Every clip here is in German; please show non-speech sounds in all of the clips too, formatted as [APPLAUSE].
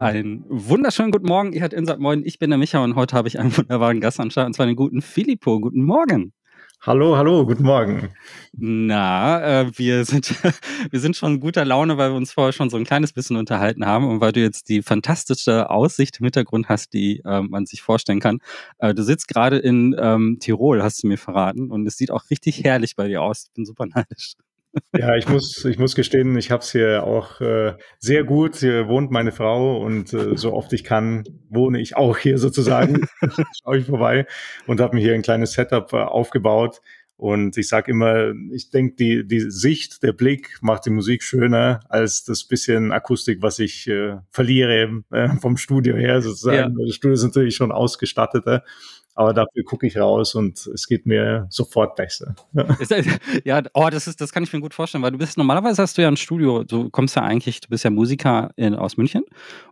Einen wunderschönen guten Morgen, ihr hört Insert Moin. Ich bin der Micha und heute habe ich einen wunderbaren Gast an Start, und zwar den guten Filippo. Guten Morgen. Hallo, hallo, guten Morgen. Na, äh, wir sind, [LAUGHS] wir sind schon guter Laune, weil wir uns vorher schon so ein kleines bisschen unterhalten haben und weil du jetzt die fantastische Aussicht im Hintergrund hast, die äh, man sich vorstellen kann. Äh, du sitzt gerade in ähm, Tirol, hast du mir verraten, und es sieht auch richtig herrlich bei dir aus. Ich bin super neidisch. Ja, ich muss, ich muss gestehen, ich habe es hier auch äh, sehr gut. Hier wohnt meine Frau und äh, so oft ich kann, wohne ich auch hier sozusagen. [LAUGHS] [LAUGHS] Schaue ich vorbei und habe mir hier ein kleines Setup äh, aufgebaut. Und ich sage immer, ich denke, die, die Sicht, der Blick macht die Musik schöner als das bisschen Akustik, was ich äh, verliere äh, vom Studio her sozusagen. Ja. Das Studio ist natürlich schon ausgestatteter aber dafür gucke ich raus und es geht mir sofort besser. [LAUGHS] ja, oh, das ist, das kann ich mir gut vorstellen, weil du bist normalerweise hast du ja ein Studio, du kommst ja eigentlich, du bist ja Musiker in, aus München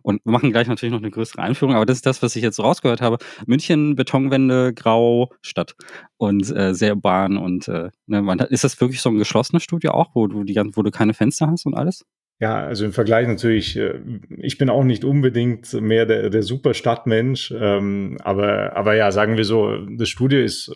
und wir machen gleich natürlich noch eine größere Einführung, aber das ist das, was ich jetzt rausgehört habe. München, Betonwände, Grau, Stadt und äh, sehr urban und äh, ne, ist das wirklich so ein geschlossenes Studio auch, wo du die wo du keine Fenster hast und alles? Ja, also im Vergleich natürlich, äh, ich bin auch nicht unbedingt mehr der, der super Stadtmensch, ähm, aber, aber ja, sagen wir so, das Studio ist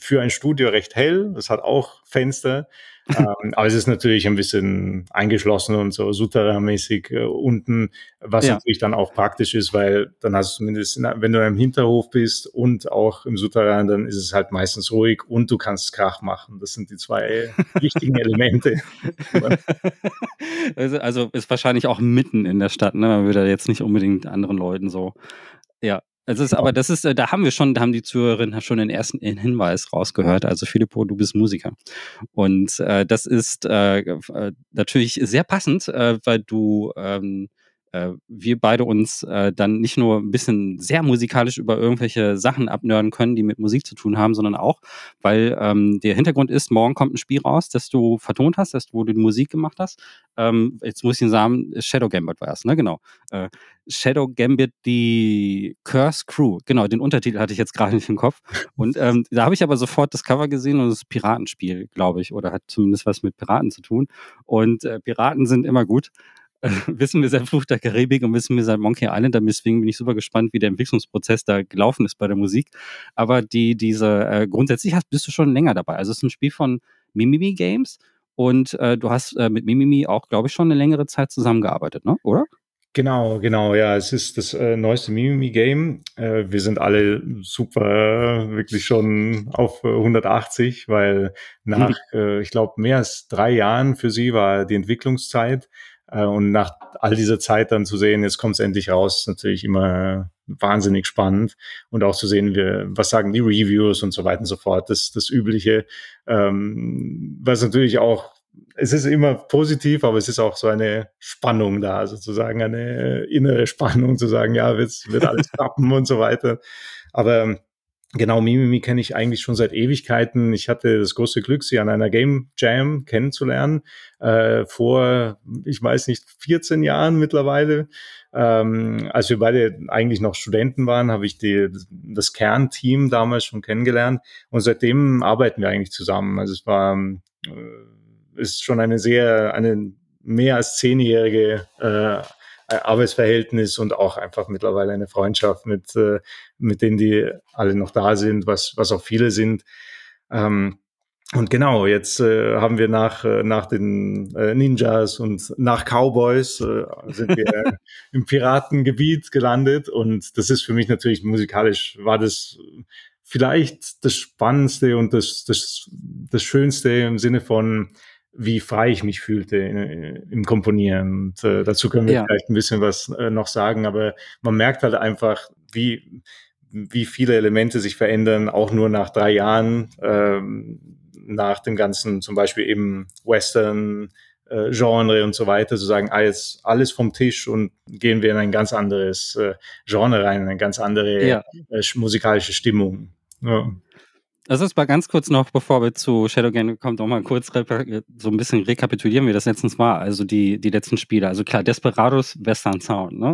für ein Studio recht hell, es hat auch Fenster, ähm, aber es ist natürlich ein bisschen eingeschlossen und so Souterrain-mäßig äh, unten, was ja. natürlich dann auch praktisch ist, weil dann hast du zumindest, in, wenn du im Hinterhof bist und auch im Souterrain, dann ist es halt meistens ruhig und du kannst Krach machen. Das sind die zwei [LAUGHS] wichtigen Elemente. [LAUGHS] also, also ist wahrscheinlich auch mitten in der Stadt, ne? Man würde jetzt nicht unbedingt anderen Leuten so ja, es ist, aber das ist, äh, da haben wir schon, da haben die Zuhörerinnen schon den ersten Hinweis rausgehört. Also Filippo, du bist Musiker. Und äh, das ist äh, äh natürlich sehr passend, äh, weil du ähm, äh, wir beide uns äh, dann nicht nur ein bisschen sehr musikalisch über irgendwelche Sachen abnörden können, die mit Musik zu tun haben, sondern auch, weil ähm, der Hintergrund ist, morgen kommt ein Spiel raus, das du vertont hast, das, wo du die Musik gemacht hast. Ähm, jetzt muss ich ihn sagen, Shadow Gambit war es, ne? Genau. Äh, Shadow Gambit, die Curse Crew. Genau, den Untertitel hatte ich jetzt gerade nicht im Kopf. Und ähm, da habe ich aber sofort das Cover gesehen und ist Piratenspiel, glaube ich, oder hat zumindest was mit Piraten zu tun. Und äh, Piraten sind immer gut. [LAUGHS] wissen wir seit Fluch der Karibik und wissen wir seit Monkey Island. Deswegen bin ich super gespannt, wie der Entwicklungsprozess da gelaufen ist bei der Musik. Aber die, diese, äh, grundsätzlich hast, bist du schon länger dabei. Also es ist ein Spiel von Mimimi Games und äh, du hast äh, mit Mimimi auch, glaube ich, schon eine längere Zeit zusammengearbeitet, ne? oder? Genau, genau, ja, es ist das äh, neueste Mimimi-Game. Äh, wir sind alle super, äh, wirklich schon auf 180, weil nach, äh, ich glaube, mehr als drei Jahren für sie war die Entwicklungszeit. Äh, und nach all dieser Zeit dann zu sehen, jetzt kommt es endlich raus, ist natürlich immer wahnsinnig spannend. Und auch zu sehen, wie, was sagen die Reviews und so weiter und so fort. Das, das Übliche, ähm, was natürlich auch, es ist immer positiv, aber es ist auch so eine Spannung da, sozusagen eine innere Spannung zu sagen, ja, wird, wird alles [LAUGHS] klappen und so weiter. Aber Genau, Mimimi kenne ich eigentlich schon seit Ewigkeiten. Ich hatte das große Glück, sie an einer Game Jam kennenzulernen, äh, vor, ich weiß nicht, 14 Jahren mittlerweile. Ähm, als wir beide eigentlich noch Studenten waren, habe ich die, das Kernteam damals schon kennengelernt und seitdem arbeiten wir eigentlich zusammen. Also es war, äh, ist schon eine sehr, eine mehr als zehnjährige äh, Arbeitsverhältnis und auch einfach mittlerweile eine Freundschaft mit, äh, mit denen, die alle noch da sind, was, was auch viele sind. Ähm, und genau, jetzt äh, haben wir nach, äh, nach den äh, Ninjas und nach Cowboys äh, sind wir [LAUGHS] im Piratengebiet gelandet. Und das ist für mich natürlich musikalisch, war das vielleicht das Spannendste und das, das, das Schönste im Sinne von, wie frei ich mich fühlte in, im Komponieren. Und äh, dazu können wir ja. vielleicht ein bisschen was äh, noch sagen, aber man merkt halt einfach, wie, wie viele Elemente sich verändern, auch nur nach drei Jahren, ähm, nach dem ganzen, zum Beispiel eben Western, äh, Genre und so weiter, zu sagen, alles, alles vom Tisch und gehen wir in ein ganz anderes äh, Genre rein, eine ganz andere ja. äh, musikalische Stimmung. Ja. Also es war ganz kurz noch, bevor wir zu Shadowgun kommen, noch mal kurz so ein bisschen rekapitulieren, wie das letztens war. Also die, die letzten Spiele. Also klar, Desperados, Western Sound, ne?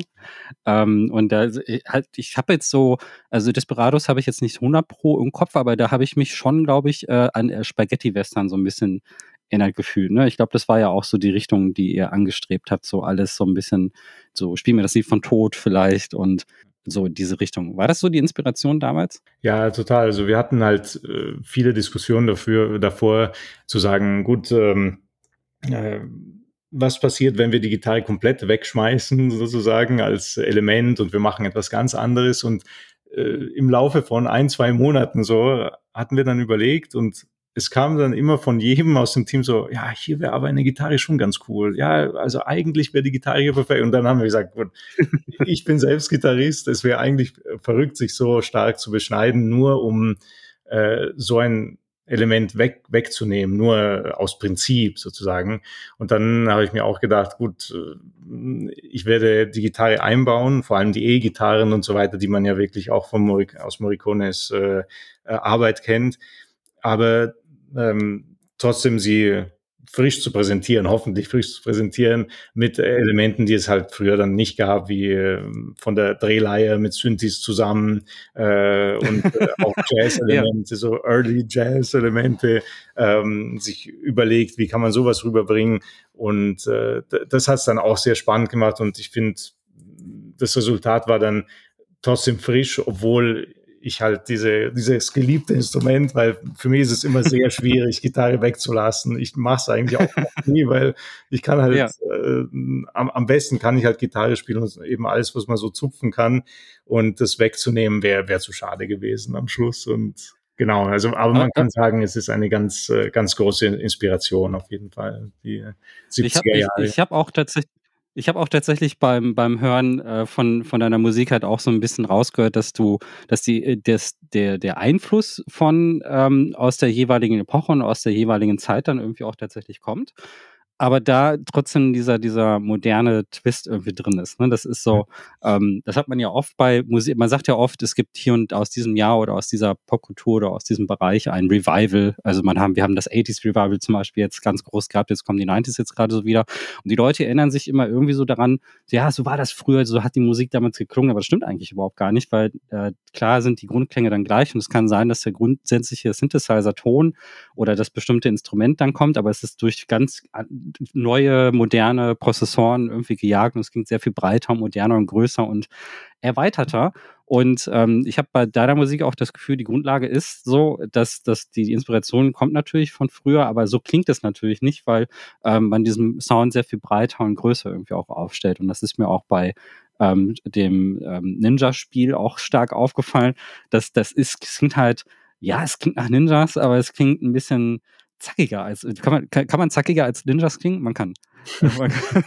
Ähm, und da halt, ich habe jetzt so, also Desperados habe ich jetzt nicht 100 pro im Kopf, aber da habe ich mich schon, glaube ich, äh, an Spaghetti Western so ein bisschen erinnert gefühlt. Ne? Ich glaube, das war ja auch so die Richtung, die ihr angestrebt habt, so alles so ein bisschen, so spiel mir das Lied von Tod vielleicht und so diese Richtung. War das so die Inspiration damals? Ja, total. Also wir hatten halt äh, viele Diskussionen dafür, davor zu sagen, gut, ähm, äh, was passiert, wenn wir die Gitarre komplett wegschmeißen, [LAUGHS] sozusagen als Element und wir machen etwas ganz anderes. Und äh, im Laufe von ein, zwei Monaten so hatten wir dann überlegt und es kam dann immer von jedem aus dem Team so, ja, hier wäre aber eine Gitarre schon ganz cool. Ja, also eigentlich wäre die Gitarre hier perfekt. Und dann haben wir gesagt, gut, [LAUGHS] ich bin selbst Gitarrist. Es wäre eigentlich verrückt, sich so stark zu beschneiden, nur um äh, so ein Element weg, wegzunehmen, nur aus Prinzip sozusagen. Und dann habe ich mir auch gedacht, gut, äh, ich werde die Gitarre einbauen, vor allem die E-Gitarren und so weiter, die man ja wirklich auch von Morik aus Morricones äh, äh Arbeit kennt. Aber ähm, trotzdem sie frisch zu präsentieren, hoffentlich frisch zu präsentieren mit Elementen, die es halt früher dann nicht gab, wie äh, von der Drehleihe mit Synthes zusammen äh, und äh, [LAUGHS] auch Jazz-Elemente, ja. so Early Jazz-Elemente, ähm, sich überlegt, wie kann man sowas rüberbringen und äh, das hat es dann auch sehr spannend gemacht und ich finde, das Resultat war dann trotzdem frisch, obwohl ich halt diese, dieses geliebte Instrument, weil für mich ist es immer sehr [LAUGHS] schwierig, Gitarre wegzulassen. Ich mache es eigentlich auch nie, weil ich kann halt, ja. äh, am, am besten kann ich halt Gitarre spielen und eben alles, was man so zupfen kann. Und das wegzunehmen wäre wär zu schade gewesen am Schluss. Und genau, also, aber man kann sagen, es ist eine ganz, äh, ganz große Inspiration auf jeden Fall, die 70er Jahre. Ich, ich habe auch tatsächlich ich habe auch tatsächlich beim, beim Hören äh, von, von deiner Musik halt auch so ein bisschen rausgehört, dass du, dass die, äh, des, der, der Einfluss von ähm, aus der jeweiligen Epoche und aus der jeweiligen Zeit dann irgendwie auch tatsächlich kommt aber da trotzdem dieser, dieser moderne Twist irgendwie drin ist. Ne? Das ist so, ähm, das hat man ja oft bei Musik, man sagt ja oft, es gibt hier und aus diesem Jahr oder aus dieser Popkultur oder aus diesem Bereich ein Revival. Also man haben, wir haben das 80s Revival zum Beispiel jetzt ganz groß gehabt, jetzt kommen die 90s jetzt gerade so wieder. Und die Leute erinnern sich immer irgendwie so daran, ja, so war das früher, so hat die Musik damals geklungen, aber das stimmt eigentlich überhaupt gar nicht, weil äh, klar sind die Grundklänge dann gleich und es kann sein, dass der grundsätzliche Synthesizer-Ton oder das bestimmte Instrument dann kommt, aber es ist durch ganz neue, moderne Prozessoren irgendwie gejagt und es ging sehr viel breiter, moderner und größer und erweiterter. Und ähm, ich habe bei deiner Musik auch das Gefühl, die Grundlage ist so, dass, dass die Inspiration kommt natürlich von früher, aber so klingt es natürlich nicht, weil ähm, man diesen Sound sehr viel breiter und größer irgendwie auch aufstellt. Und das ist mir auch bei ähm, dem ähm, Ninja-Spiel auch stark aufgefallen. Dass das ist, es klingt halt, ja, es klingt nach Ninjas, aber es klingt ein bisschen zackiger als, kann man, kann, kann man zackiger als Ninjas klingen? Man kann. [LAUGHS]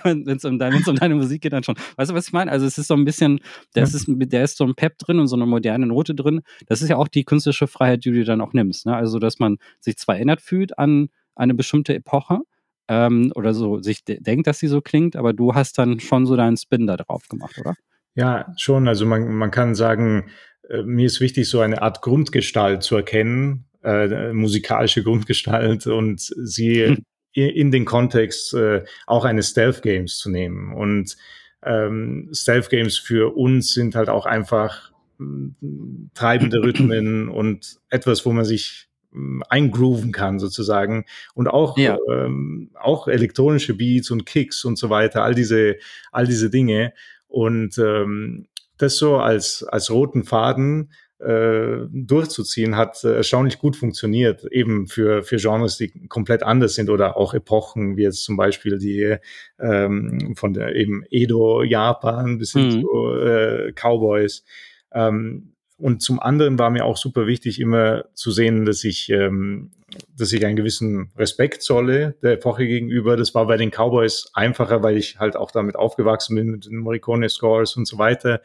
Wenn es um, deine, um deine Musik geht, dann schon. Weißt du, was ich meine? Also es ist so ein bisschen, das ist, der ist so ein Pep drin und so eine moderne Note drin. Das ist ja auch die künstlerische Freiheit, die du dann auch nimmst. Ne? Also, dass man sich zwar erinnert fühlt an eine bestimmte Epoche, ähm, oder so sich denkt, dass sie so klingt, aber du hast dann schon so deinen Spin da drauf gemacht, oder? Ja, schon. Also man, man kann sagen, äh, mir ist wichtig, so eine Art Grundgestalt zu erkennen, äh, musikalische Grundgestalt und sie hm. in den Kontext äh, auch eines Stealth Games zu nehmen. Und ähm, Stealth Games für uns sind halt auch einfach mm, treibende Rhythmen [CLEARS THROAT] und etwas, wo man sich mm, eingrooven kann sozusagen und auch ja. ähm, auch elektronische Beats und Kicks und so weiter all diese all diese Dinge und ähm, das so als als roten Faden durchzuziehen, hat äh, erstaunlich gut funktioniert, eben für, für Genres, die komplett anders sind oder auch Epochen, wie jetzt zum Beispiel die ähm, von der eben Edo, Japan bis hin mhm. zu äh, Cowboys. Ähm, und zum anderen war mir auch super wichtig, immer zu sehen, dass ich, ähm, dass ich einen gewissen Respekt zolle der Epoche gegenüber. Das war bei den Cowboys einfacher, weil ich halt auch damit aufgewachsen bin mit den Morricone Scores und so weiter.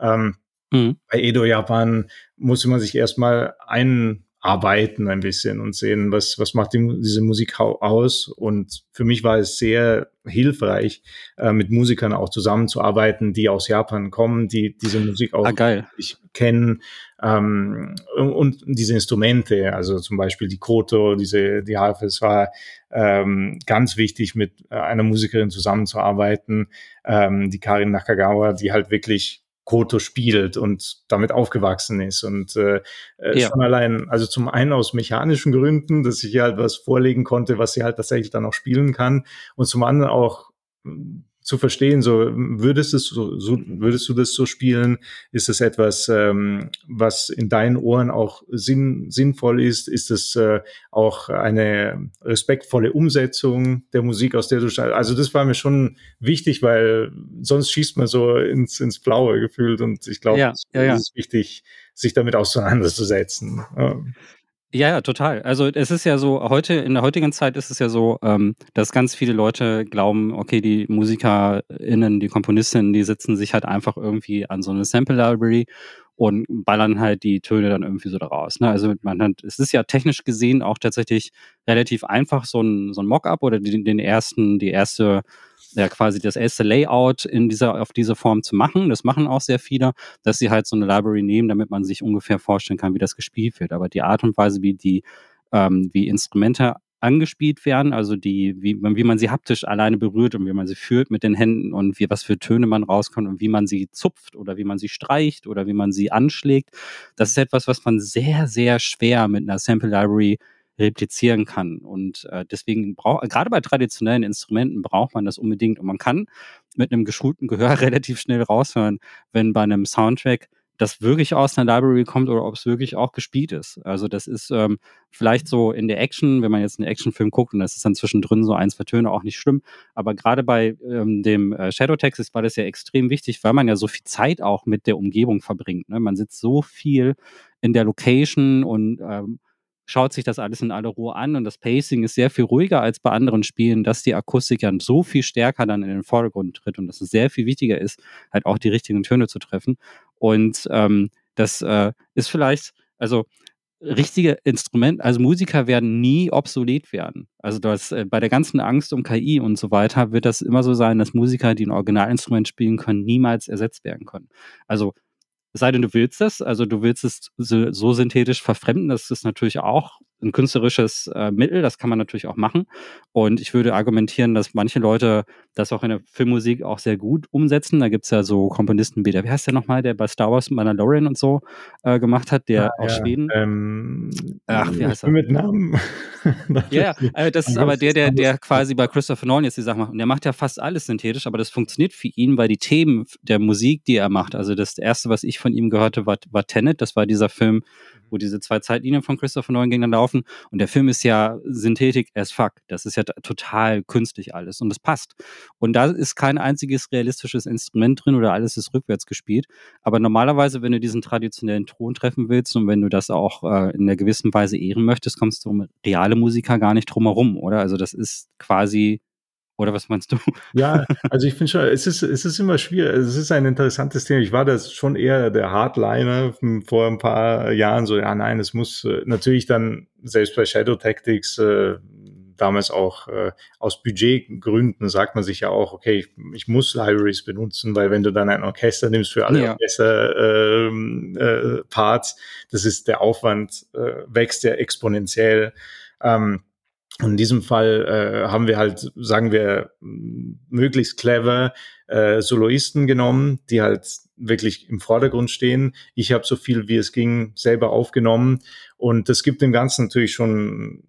Ähm, Mhm. Bei Edo Japan musste man sich erstmal einarbeiten ein bisschen und sehen, was, was macht die, diese Musik aus. Und für mich war es sehr hilfreich, äh, mit Musikern auch zusammenzuarbeiten, die aus Japan kommen, die diese Musik auch ah, kennen. Ähm, und diese Instrumente, also zum Beispiel die Koto, diese, die Harfe, es war ähm, ganz wichtig, mit einer Musikerin zusammenzuarbeiten, ähm, die Karin Nakagawa, die halt wirklich Koto spielt und damit aufgewachsen ist. Und äh, äh, ja. schon allein, also zum einen aus mechanischen Gründen, dass ich ihr halt was vorlegen konnte, was sie halt tatsächlich dann auch spielen kann. Und zum anderen auch zu verstehen, so würdest, es so, so, würdest du das so spielen? Ist es etwas, ähm, was in deinen Ohren auch sinn, sinnvoll ist? Ist es äh, auch eine respektvolle Umsetzung der Musik, aus der du Also das war mir schon wichtig, weil sonst schießt man so ins, ins Blaue gefühlt und ich glaube, ja, es ja, ja. ist wichtig, sich damit auseinanderzusetzen. Ja, ja, total. Also es ist ja so, heute, in der heutigen Zeit ist es ja so, ähm, dass ganz viele Leute glauben, okay, die MusikerInnen, die Komponistinnen, die sitzen sich halt einfach irgendwie an so eine Sample Library und ballern halt die Töne dann irgendwie so daraus. Ne? Also man hat, es ist ja technisch gesehen auch tatsächlich relativ einfach, so ein, so ein Mockup oder den, den ersten, die erste ja quasi das erste Layout in dieser, auf diese Form zu machen. Das machen auch sehr viele, dass sie halt so eine Library nehmen, damit man sich ungefähr vorstellen kann, wie das gespielt wird. Aber die Art und Weise, wie die, ähm, wie Instrumente angespielt werden, also die, wie, wie man sie haptisch alleine berührt und wie man sie fühlt mit den Händen und wie, was für Töne man rauskommt und wie man sie zupft oder wie man sie streicht oder wie man sie anschlägt. Das ist etwas, was man sehr, sehr schwer mit einer Sample Library replizieren kann. Und äh, deswegen braucht, gerade bei traditionellen Instrumenten braucht man das unbedingt. Und man kann mit einem geschulten Gehör [LAUGHS] relativ schnell raushören, wenn bei einem Soundtrack das wirklich aus einer Library kommt oder ob es wirklich auch gespielt ist. Also das ist ähm, vielleicht so in der Action, wenn man jetzt einen Actionfilm guckt und das ist dann zwischendrin so ein, zwei Töne auch nicht schlimm. Aber gerade bei ähm, dem äh, Shadow Texas war das ja extrem wichtig, weil man ja so viel Zeit auch mit der Umgebung verbringt. Ne? Man sitzt so viel in der Location und ähm, schaut sich das alles in aller Ruhe an und das Pacing ist sehr viel ruhiger als bei anderen Spielen, dass die Akustik dann so viel stärker dann in den Vordergrund tritt und dass es sehr viel wichtiger ist, halt auch die richtigen Töne zu treffen. Und ähm, das äh, ist vielleicht, also richtige Instrument, also Musiker werden nie obsolet werden. Also das, äh, bei der ganzen Angst um KI und so weiter wird das immer so sein, dass Musiker, die ein Originalinstrument spielen können, niemals ersetzt werden können. Also sei denn, du willst es, also du willst es so, so synthetisch verfremden, das ist natürlich auch ein künstlerisches äh, Mittel, das kann man natürlich auch machen. Und ich würde argumentieren, dass manche Leute das auch in der Filmmusik auch sehr gut umsetzen. Da gibt es ja so Komponisten wie der, wie heißt der nochmal, der bei Star Wars Mandalorian und so äh, gemacht hat, der ah, aus ja. Schweden. Ähm, Ach, wie heißt er? Mit Namen. [LAUGHS] ja, äh, das ist aber der, der, der quasi bei Christopher Nolan jetzt die Sachen macht. Und der macht ja fast alles synthetisch, aber das funktioniert für ihn, weil die Themen der Musik, die er macht, also das erste, was ich von ihm gehörte, war, war Tenet. Das war dieser Film, wo diese zwei Zeitlinien von Christopher Nolan gegeneinander laufen. Und der Film ist ja Synthetik as fuck. Das ist ja total künstlich alles. Und das passt. Und da ist kein einziges realistisches Instrument drin oder alles ist rückwärts gespielt. Aber normalerweise, wenn du diesen traditionellen Ton treffen willst und wenn du das auch äh, in einer gewissen Weise ehren möchtest, kommst du um reale Musiker gar nicht drum herum, oder? Also das ist quasi oder was meinst du? [LAUGHS] Ja, also ich finde schon, es ist, es ist immer schwierig. Es ist ein interessantes Thema. Ich war das schon eher der Hardliner vor ein paar Jahren. So, ja, nein, es muss äh, natürlich dann, selbst bei Shadow Tactics, äh, damals auch äh, aus Budgetgründen sagt man sich ja auch, okay, ich, ich, muss Libraries benutzen, weil wenn du dann ein Orchester nimmst für alle ja. Orchester ähm, äh, Parts, das ist der Aufwand äh, wächst ja exponentiell. Ähm, in diesem Fall äh, haben wir halt, sagen wir, möglichst clever äh, Soloisten genommen, die halt wirklich im Vordergrund stehen. Ich habe so viel wie es ging selber aufgenommen und das gibt dem Ganzen natürlich schon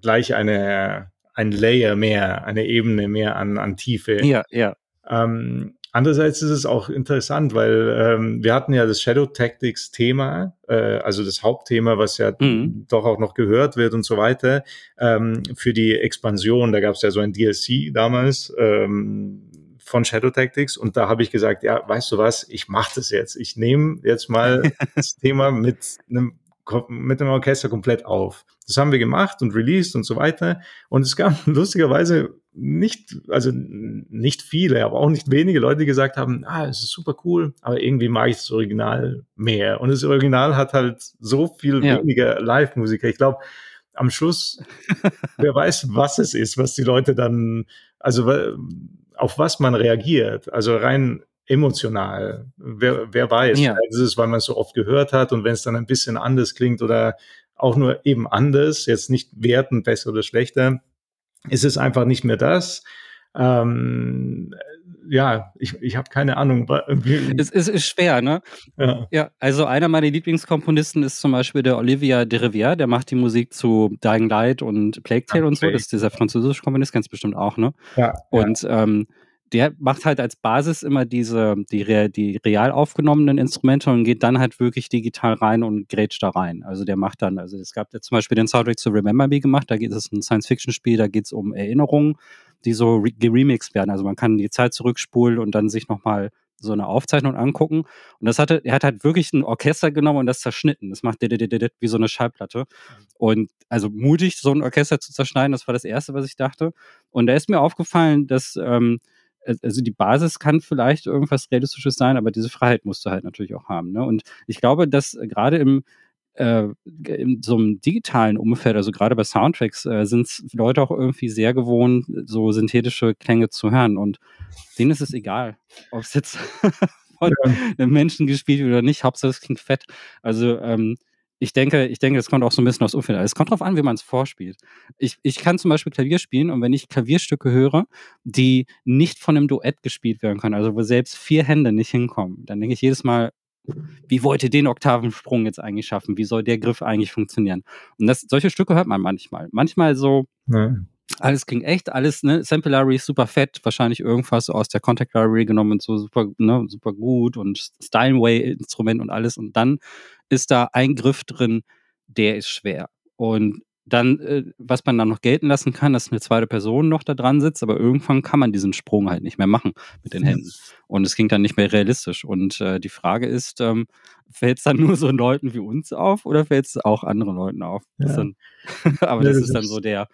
gleich eine ein Layer mehr, eine Ebene mehr an, an Tiefe. Ja, ja. Ähm, Andererseits ist es auch interessant, weil ähm, wir hatten ja das Shadow Tactics Thema, äh, also das Hauptthema, was ja mhm. doch auch noch gehört wird und so weiter, ähm, für die Expansion. Da gab es ja so ein DLC damals ähm, von Shadow Tactics und da habe ich gesagt, ja, weißt du was, ich mache das jetzt. Ich nehme jetzt mal [LAUGHS] das Thema mit einem mit dem Orchester komplett auf. Das haben wir gemacht und released und so weiter. Und es gab [LAUGHS] lustigerweise nicht, also nicht viele, aber auch nicht wenige Leute, die gesagt haben, ah, es ist super cool, aber irgendwie mag ich das Original mehr. Und das Original hat halt so viel ja. weniger Live-Musiker. Ich glaube, am Schluss, [LAUGHS] wer weiß, was es ist, was die Leute dann, also auf was man reagiert. Also rein emotional. Wer, wer weiß, ja. ist es, weil man es so oft gehört hat und wenn es dann ein bisschen anders klingt oder auch nur eben anders, jetzt nicht werten, besser oder schlechter, ist es einfach nicht mehr das. Ähm, ja, ich, ich habe keine Ahnung. Es, es ist schwer, ne? Ja. ja, also einer meiner Lieblingskomponisten ist zum Beispiel der Olivia de Rivière, der macht die Musik zu Dying Light und Plague Tale okay. und so. Das ist dieser französische Komponist, ganz bestimmt auch, ne? Ja. Und ja. Ähm, der macht halt als Basis immer diese, die, die real aufgenommenen Instrumente und geht dann halt wirklich digital rein und grätscht da rein. Also der macht dann, also es gab ja zum Beispiel den Soundtrack zu Remember Me gemacht, da geht es ein Science-Fiction-Spiel, da geht es um Erinnerungen die so geremixed werden. Also man kann die Zeit zurückspulen und dann sich nochmal so eine Aufzeichnung angucken. Und das hatte, er hat halt wirklich ein Orchester genommen und das zerschnitten. Das macht wie so eine Schallplatte. Und also mutig, so ein Orchester zu zerschneiden, das war das Erste, was ich dachte. Und da ist mir aufgefallen, dass, ähm, also die Basis kann vielleicht irgendwas Realistisches sein, aber diese Freiheit musst du halt natürlich auch haben. Ne? Und ich glaube, dass gerade im äh, in so einem digitalen Umfeld, also gerade bei Soundtracks, äh, sind Leute auch irgendwie sehr gewohnt, so synthetische Klänge zu hören. Und denen ist es egal, ob es jetzt [LAUGHS] von ja. einem Menschen gespielt wird oder nicht. Hauptsache es klingt fett. Also ähm, ich denke, ich denke, es kommt auch so ein bisschen aus Umfeld. Es kommt darauf an, wie man es vorspielt. Ich, ich kann zum Beispiel Klavier spielen und wenn ich Klavierstücke höre, die nicht von einem Duett gespielt werden können, also wo selbst vier Hände nicht hinkommen, dann denke ich jedes Mal, wie wollt ihr den Oktavensprung jetzt eigentlich schaffen? Wie soll der Griff eigentlich funktionieren? Und das, solche Stücke hört man manchmal. Manchmal so, ja. Alles klingt echt, alles, ne, Sample Library ist super fett, wahrscheinlich irgendwas aus der Contact Library genommen und so super, ne, super gut und Steinway-Instrument und alles. Und dann ist da ein Griff drin, der ist schwer. Und dann, äh, was man dann noch gelten lassen kann, dass eine zweite Person noch da dran sitzt, aber irgendwann kann man diesen Sprung halt nicht mehr machen mit den Händen. Und es ging dann nicht mehr realistisch. Und äh, die Frage ist, ähm, fällt es dann [LAUGHS] nur so Leuten wie uns auf oder fällt es auch anderen Leuten auf? Ja. Dann, [LAUGHS] aber ja, das, das, ist dann so der,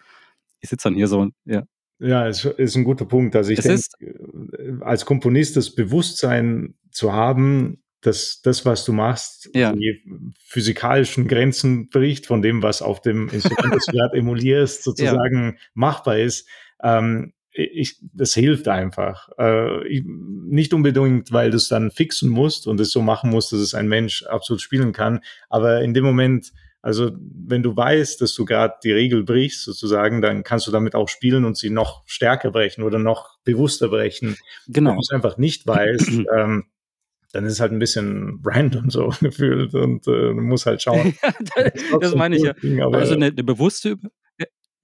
ich sitze dann hier so, ja. Ja, es ist ein guter Punkt. Also ich denke, äh, als Komponist das Bewusstsein zu haben, dass das, was du machst, ja. die physikalischen Grenzen bricht von dem, was auf dem Instrument, das du gerade emulierst, [LAUGHS] sozusagen ja. machbar ist. Ähm, ich, das hilft einfach. Äh, ich, nicht unbedingt, weil du es dann fixen musst und es so machen musst, dass es ein Mensch absolut spielen kann. Aber in dem Moment, also wenn du weißt, dass du gerade die Regel brichst, sozusagen, dann kannst du damit auch spielen und sie noch stärker brechen oder noch bewusster brechen. Genau. Wenn du es einfach nicht weißt, [CLEARS THROAT] ähm, dann ist es halt ein bisschen random so [LAUGHS] gefühlt und äh, muss halt schauen. [LAUGHS] das, das meine ich ja. Ding, also eine, eine bewusste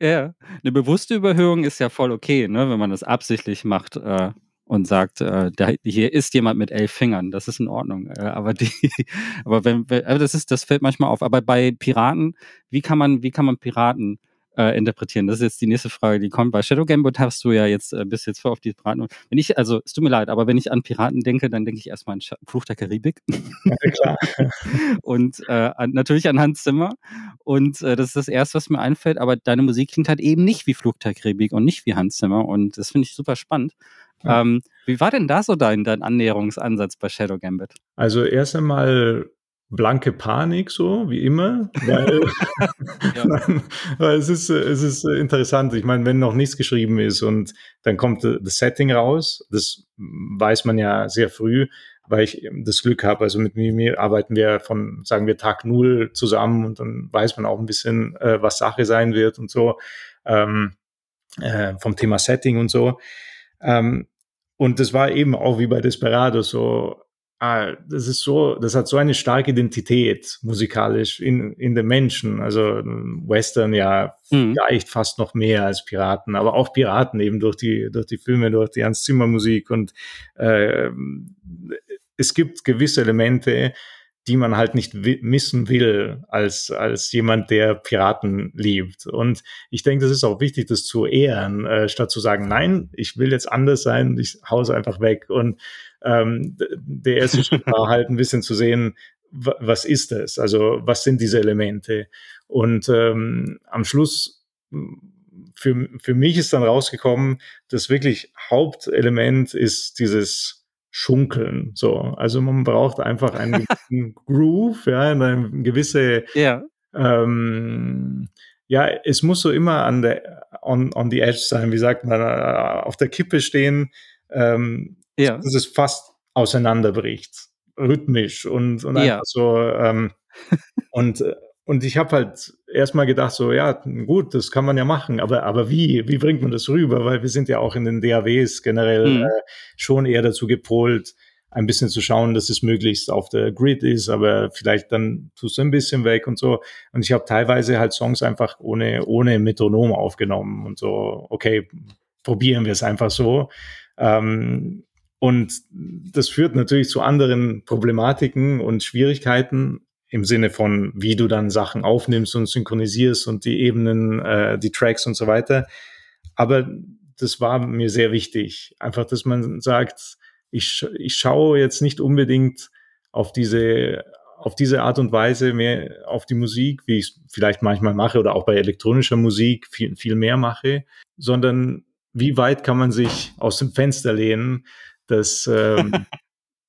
ja, eine bewusste Überhöhung ist ja voll okay, ne, wenn man das absichtlich macht äh, und sagt, äh, da, hier ist jemand mit elf Fingern, das ist in Ordnung. Äh, aber die, [LAUGHS] aber wenn, aber das ist, das fällt manchmal auf. Aber bei Piraten, wie kann man, wie kann man Piraten äh, interpretieren? Das ist jetzt die nächste Frage, die kommt. Bei Shadow Gambit hast du ja jetzt äh, bis jetzt vor auf die Piraten. Wenn ich, also es tut mir leid, aber wenn ich an Piraten denke, dann denke ich erstmal an Sch Fluch der Karibik. Ja, klar. [LAUGHS] und äh, an, natürlich an Hans Zimmer. Und äh, das ist das Erste, was mir einfällt. Aber deine Musik klingt halt eben nicht wie Fluch der Karibik und nicht wie Hans Zimmer. Und das finde ich super spannend. Ja. Ähm, wie war denn da so dein, dein Annäherungsansatz bei Shadow Gambit? Also erst einmal blanke Panik, so wie immer, weil, [LAUGHS] [LAUGHS] weil es, ist, es ist interessant. Ich meine, wenn noch nichts geschrieben ist und dann kommt das Setting raus, das weiß man ja sehr früh, weil ich das Glück habe. Also mit mir arbeiten wir von, sagen wir, Tag Null zusammen und dann weiß man auch ein bisschen, äh, was Sache sein wird und so, ähm, äh, vom Thema Setting und so. Ähm, und das war eben auch wie bei Desperado so, ah, das ist so, das hat so eine starke Identität musikalisch in, in den Menschen. Also Western ja mhm. vielleicht fast noch mehr als Piraten, aber auch Piraten eben durch die, durch die Filme, durch die Hans Zimmer Musik und äh, es gibt gewisse Elemente, die man halt nicht missen will als, als jemand, der Piraten liebt. Und ich denke, das ist auch wichtig, das zu ehren, äh, statt zu sagen, nein, ich will jetzt anders sein, ich hause einfach weg. Und ähm, der erste [LAUGHS] Schritt war halt ein bisschen zu sehen, was ist das? Also was sind diese Elemente? Und ähm, am Schluss für, für mich ist dann rausgekommen, das wirklich Hauptelement ist dieses Schunkeln. So, also man braucht einfach einen [LAUGHS] Groove, ja, eine gewisse, ja. Ähm, ja, es muss so immer an der on, on the edge sein, wie sagt man, äh, auf der Kippe stehen. Ähm, ja. dass es fast auseinanderbricht, rhythmisch und, und einfach so. Ähm, und, und ich habe halt erstmal gedacht, so, ja, gut, das kann man ja machen, aber, aber wie? Wie bringt man das rüber? Weil wir sind ja auch in den DAWs generell mhm. äh, schon eher dazu gepolt, ein bisschen zu schauen, dass es möglichst auf der Grid ist, aber vielleicht dann tust du ein bisschen weg und so. Und ich habe teilweise halt Songs einfach ohne, ohne Metronom aufgenommen und so, okay, probieren wir es einfach so. Ähm, und das führt natürlich zu anderen Problematiken und Schwierigkeiten im Sinne von, wie du dann Sachen aufnimmst und synchronisierst und die Ebenen, äh, die Tracks und so weiter. Aber das war mir sehr wichtig. Einfach, dass man sagt, ich, ich schaue jetzt nicht unbedingt auf diese, auf diese Art und Weise mehr auf die Musik, wie ich es vielleicht manchmal mache oder auch bei elektronischer Musik viel, viel mehr mache, sondern wie weit kann man sich aus dem Fenster lehnen dass, ähm, [LAUGHS]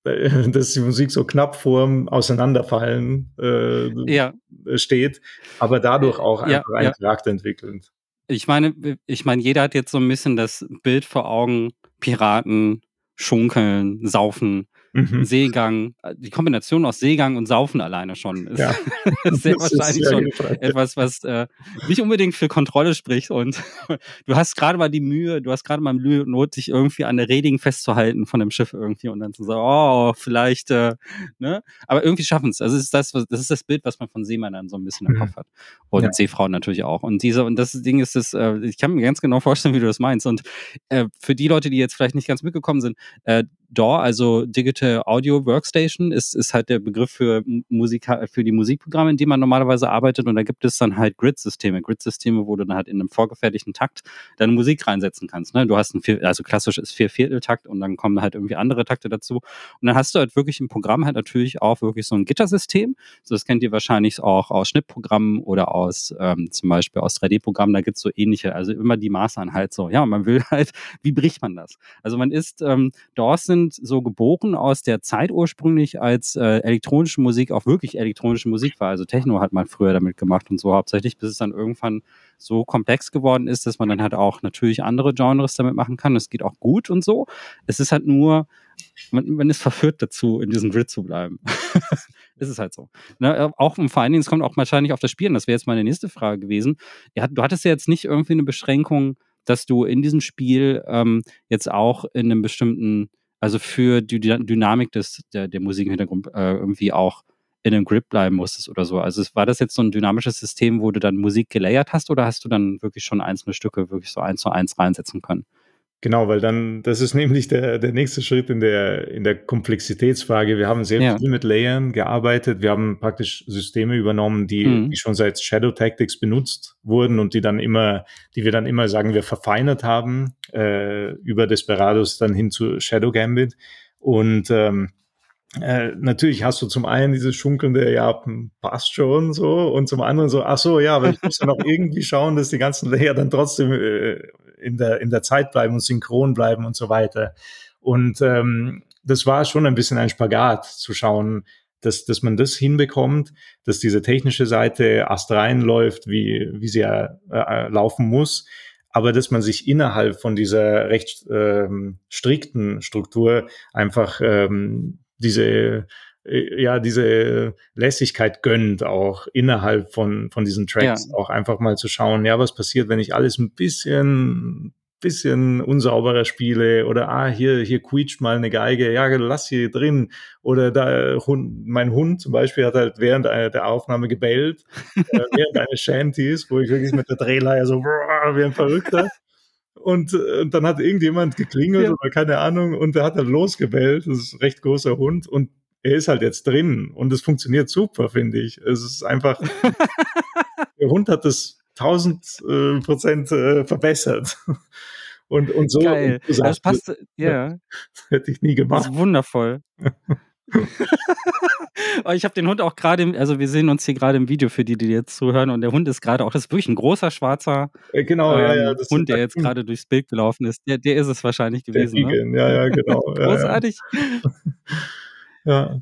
[LAUGHS] dass die Musik so knapp vorm Auseinanderfallen äh, ja. steht, aber dadurch auch einfach ja, einen ja. Charakter entwickelnd. Ich meine, ich meine, jeder hat jetzt so ein bisschen das Bild vor Augen, Piraten, Schunkeln, Saufen, Mhm. Seegang, äh, die Kombination aus Seegang und Saufen alleine schon ist, ja. [LAUGHS] sehr das wahrscheinlich schon Fall. etwas, was äh, nicht unbedingt für Kontrolle spricht. Und [LAUGHS] du hast gerade mal die Mühe, du hast gerade mal Mühe und Not, dich irgendwie an der Reding festzuhalten von dem Schiff irgendwie und dann zu sagen, oh, vielleicht, äh, ne? Aber irgendwie schaffen es. Also ist das, das ist das Bild, was man von Seemännern so ein bisschen im mhm. Kopf hat. Und ja. Seefrauen natürlich auch. Und diese, und das Ding ist das, äh, ich kann mir ganz genau vorstellen, wie du das meinst. Und äh, für die Leute, die jetzt vielleicht nicht ganz mitgekommen sind, äh, DAW, also Digital Audio Workstation, ist, ist halt der Begriff für Musik, für die Musikprogramme, in denen man normalerweise arbeitet. Und da gibt es dann halt Grid-Systeme. Grid-Systeme, wo du dann halt in einem vorgefertigten Takt deine Musik reinsetzen kannst. Ne? Du hast ein vier, also klassisch ist vier Vierteltakt und dann kommen halt irgendwie andere Takte dazu. Und dann hast du halt wirklich im Programm halt natürlich auch wirklich so ein Gittersystem. So, das kennt ihr wahrscheinlich auch aus Schnittprogrammen oder aus ähm, zum Beispiel aus 3D-Programmen. Da gibt es so ähnliche, also immer die Maßeinheit so. Ja, man will [LAUGHS] halt, wie bricht man das? Also man ist, ähm, DAWs sind sind so geboren aus der Zeit ursprünglich, als äh, elektronische Musik auch wirklich elektronische Musik war. Also Techno hat man früher damit gemacht und so hauptsächlich, bis es dann irgendwann so komplex geworden ist, dass man dann halt auch natürlich andere Genres damit machen kann. Es geht auch gut und so. Es ist halt nur, man, man ist verführt dazu, in diesem Grid zu bleiben. [LAUGHS] ist es halt so. Ne, auch vor allen Dingen, es kommt auch wahrscheinlich auf das Spielen. Das wäre jetzt meine nächste Frage gewesen. Du hattest ja jetzt nicht irgendwie eine Beschränkung, dass du in diesem Spiel ähm, jetzt auch in einem bestimmten also für die Dynamik des, der, der Musik im Hintergrund äh, irgendwie auch in einem Grip bleiben musstest oder so. Also war das jetzt so ein dynamisches System, wo du dann Musik gelayert hast oder hast du dann wirklich schon einzelne Stücke wirklich so eins zu eins reinsetzen können? Genau, weil dann, das ist [LAUGHS] nämlich der, der nächste Schritt in der, in der Komplexitätsfrage. Wir haben sehr ja. viel mit Layern gearbeitet. Wir haben praktisch Systeme übernommen, die, mhm. die schon seit Shadow Tactics benutzt wurden und die dann immer, die wir dann immer, sagen wir, verfeinert haben, äh, über Desperados dann hin zu Shadow Gambit. Und ähm, äh, natürlich hast du zum einen dieses schunkelnde, ja, passt schon so, und zum anderen so, ach so, ja, aber ich muss ja noch [LAUGHS] irgendwie schauen, dass die ganzen Layer dann trotzdem äh, in der, in der Zeit bleiben und synchron bleiben und so weiter. Und ähm, das war schon ein bisschen ein Spagat zu schauen, dass, dass man das hinbekommt, dass diese technische Seite astrein läuft, wie, wie sie ja äh, laufen muss, aber dass man sich innerhalb von dieser recht ähm, strikten Struktur einfach ähm, diese äh, ja diese Lässigkeit gönnt, auch innerhalb von, von diesen Tracks, ja. auch einfach mal zu schauen, ja, was passiert, wenn ich alles ein bisschen bisschen unsauberer spiele oder ah hier hier quietscht mal eine Geige ja lass sie drin oder da Hund, mein Hund zum Beispiel hat halt während einer der Aufnahme gebellt äh, [LAUGHS] während eines Shanties wo ich wirklich mit der Drehleier so wie ein Verrückter und, äh, und dann hat irgendjemand geklingelt ja. oder keine Ahnung und der hat dann losgebellt das ist ein recht großer Hund und er ist halt jetzt drin und es funktioniert super, finde ich. Es ist einfach, [LAUGHS] der Hund hat es tausend äh, Prozent äh, verbessert. [LAUGHS] Und, und so. Geil. Und das passt, ja. Das [LAUGHS] hätte ich nie gemacht. Das ist wundervoll. ich habe den Hund auch gerade, also wir sehen uns hier gerade im Video für die, die jetzt zuhören und der Hund ist gerade auch, das ist wirklich ein großer schwarzer äh, genau, ähm, ja, ja, Hund, der jetzt gerade durchs Bild gelaufen ist. Der, der ist es wahrscheinlich gewesen. Ne? Ja, ja, genau. Großartig. Ja.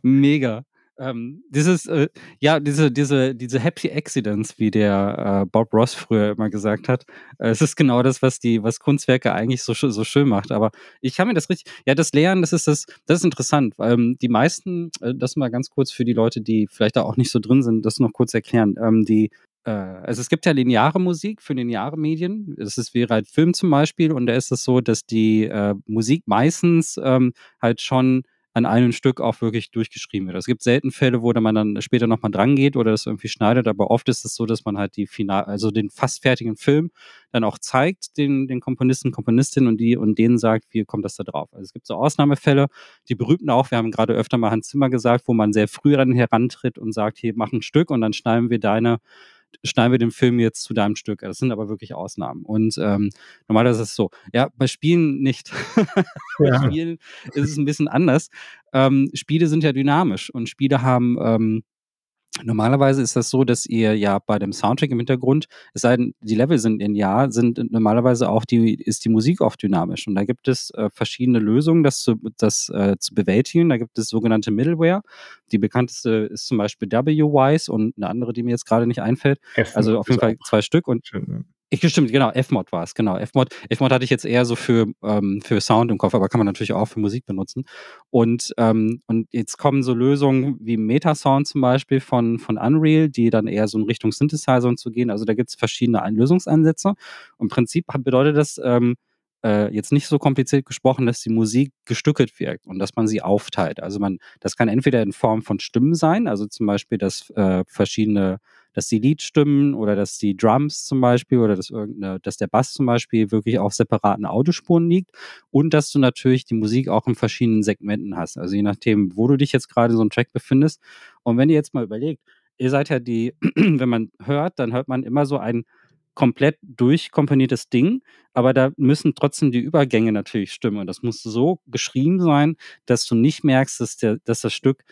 Mega. Ähm, dieses, äh, ja, diese, diese, diese Happy Accidents, wie der äh, Bob Ross früher immer gesagt hat. Äh, es ist genau das, was die, was Kunstwerke eigentlich so, so schön macht. Aber ich kann mir das richtig, ja, das Lernen, das ist das, das ist interessant. weil Ähm, die meisten, äh, das mal ganz kurz für die Leute, die vielleicht da auch nicht so drin sind, das noch kurz erklären. Ähm, die äh, also es gibt ja lineare Musik für lineare Medien. Das ist wie halt Film zum Beispiel und da ist es so, dass die äh, Musik meistens ähm, halt schon an einem Stück auch wirklich durchgeschrieben wird. Es gibt selten Fälle, wo man dann später nochmal dran geht oder das irgendwie schneidet, aber oft ist es so, dass man halt die final, also den fast fertigen Film dann auch zeigt, den, den Komponisten, Komponistinnen und die und denen sagt, wie kommt das da drauf. Also es gibt so Ausnahmefälle, die berühmten auch, wir haben gerade öfter mal Hans Zimmer gesagt, wo man sehr früh dann herantritt und sagt, hier mach ein Stück und dann schneiden wir deine schneiden wir den Film jetzt zu deinem Stück. Das sind aber wirklich Ausnahmen. Und ähm, normalerweise ist es so. Ja, bei Spielen nicht. [LAUGHS] bei ja. Spielen ist es ein bisschen anders. Ähm, Spiele sind ja dynamisch und Spiele haben ähm, Normalerweise ist das so, dass ihr ja bei dem Soundtrack im Hintergrund, es sei denn, die Level sind in Ja, sind normalerweise auch die, ist die Musik oft dynamisch. Und da gibt es äh, verschiedene Lösungen, das zu, das äh, zu bewältigen. Da gibt es sogenannte Middleware. Die bekannteste ist zum Beispiel W-Wise und eine andere, die mir jetzt gerade nicht einfällt. F also auf jeden Fall zwei Stück. Und schön, ich stimmt, genau, F-Mod war es, genau. F-Mod, hatte ich jetzt eher so für, ähm, für Sound im Kopf, aber kann man natürlich auch für Musik benutzen. Und, ähm, und jetzt kommen so Lösungen wie Metasound zum Beispiel von, von Unreal, die dann eher so in Richtung Synthesizer und zu gehen. Also da gibt es verschiedene Lösungsansätze. Im Prinzip bedeutet das, ähm, äh, jetzt nicht so kompliziert gesprochen, dass die Musik gestückelt wirkt und dass man sie aufteilt. Also man, das kann entweder in Form von Stimmen sein, also zum Beispiel, dass äh, verschiedene, dass die Leadstimmen oder dass die Drums zum Beispiel oder dass irgendeine, dass der Bass zum Beispiel wirklich auf separaten Autospuren liegt und dass du natürlich die Musik auch in verschiedenen Segmenten hast. Also je nachdem, wo du dich jetzt gerade so einem Track befindest. Und wenn ihr jetzt mal überlegt, ihr seid ja die, [CLEARS THROAT] wenn man hört, dann hört man immer so ein komplett durchkomponiertes Ding, aber da müssen trotzdem die Übergänge natürlich stimmen. Und das muss so geschrieben sein, dass du nicht merkst, dass, der, dass das Stück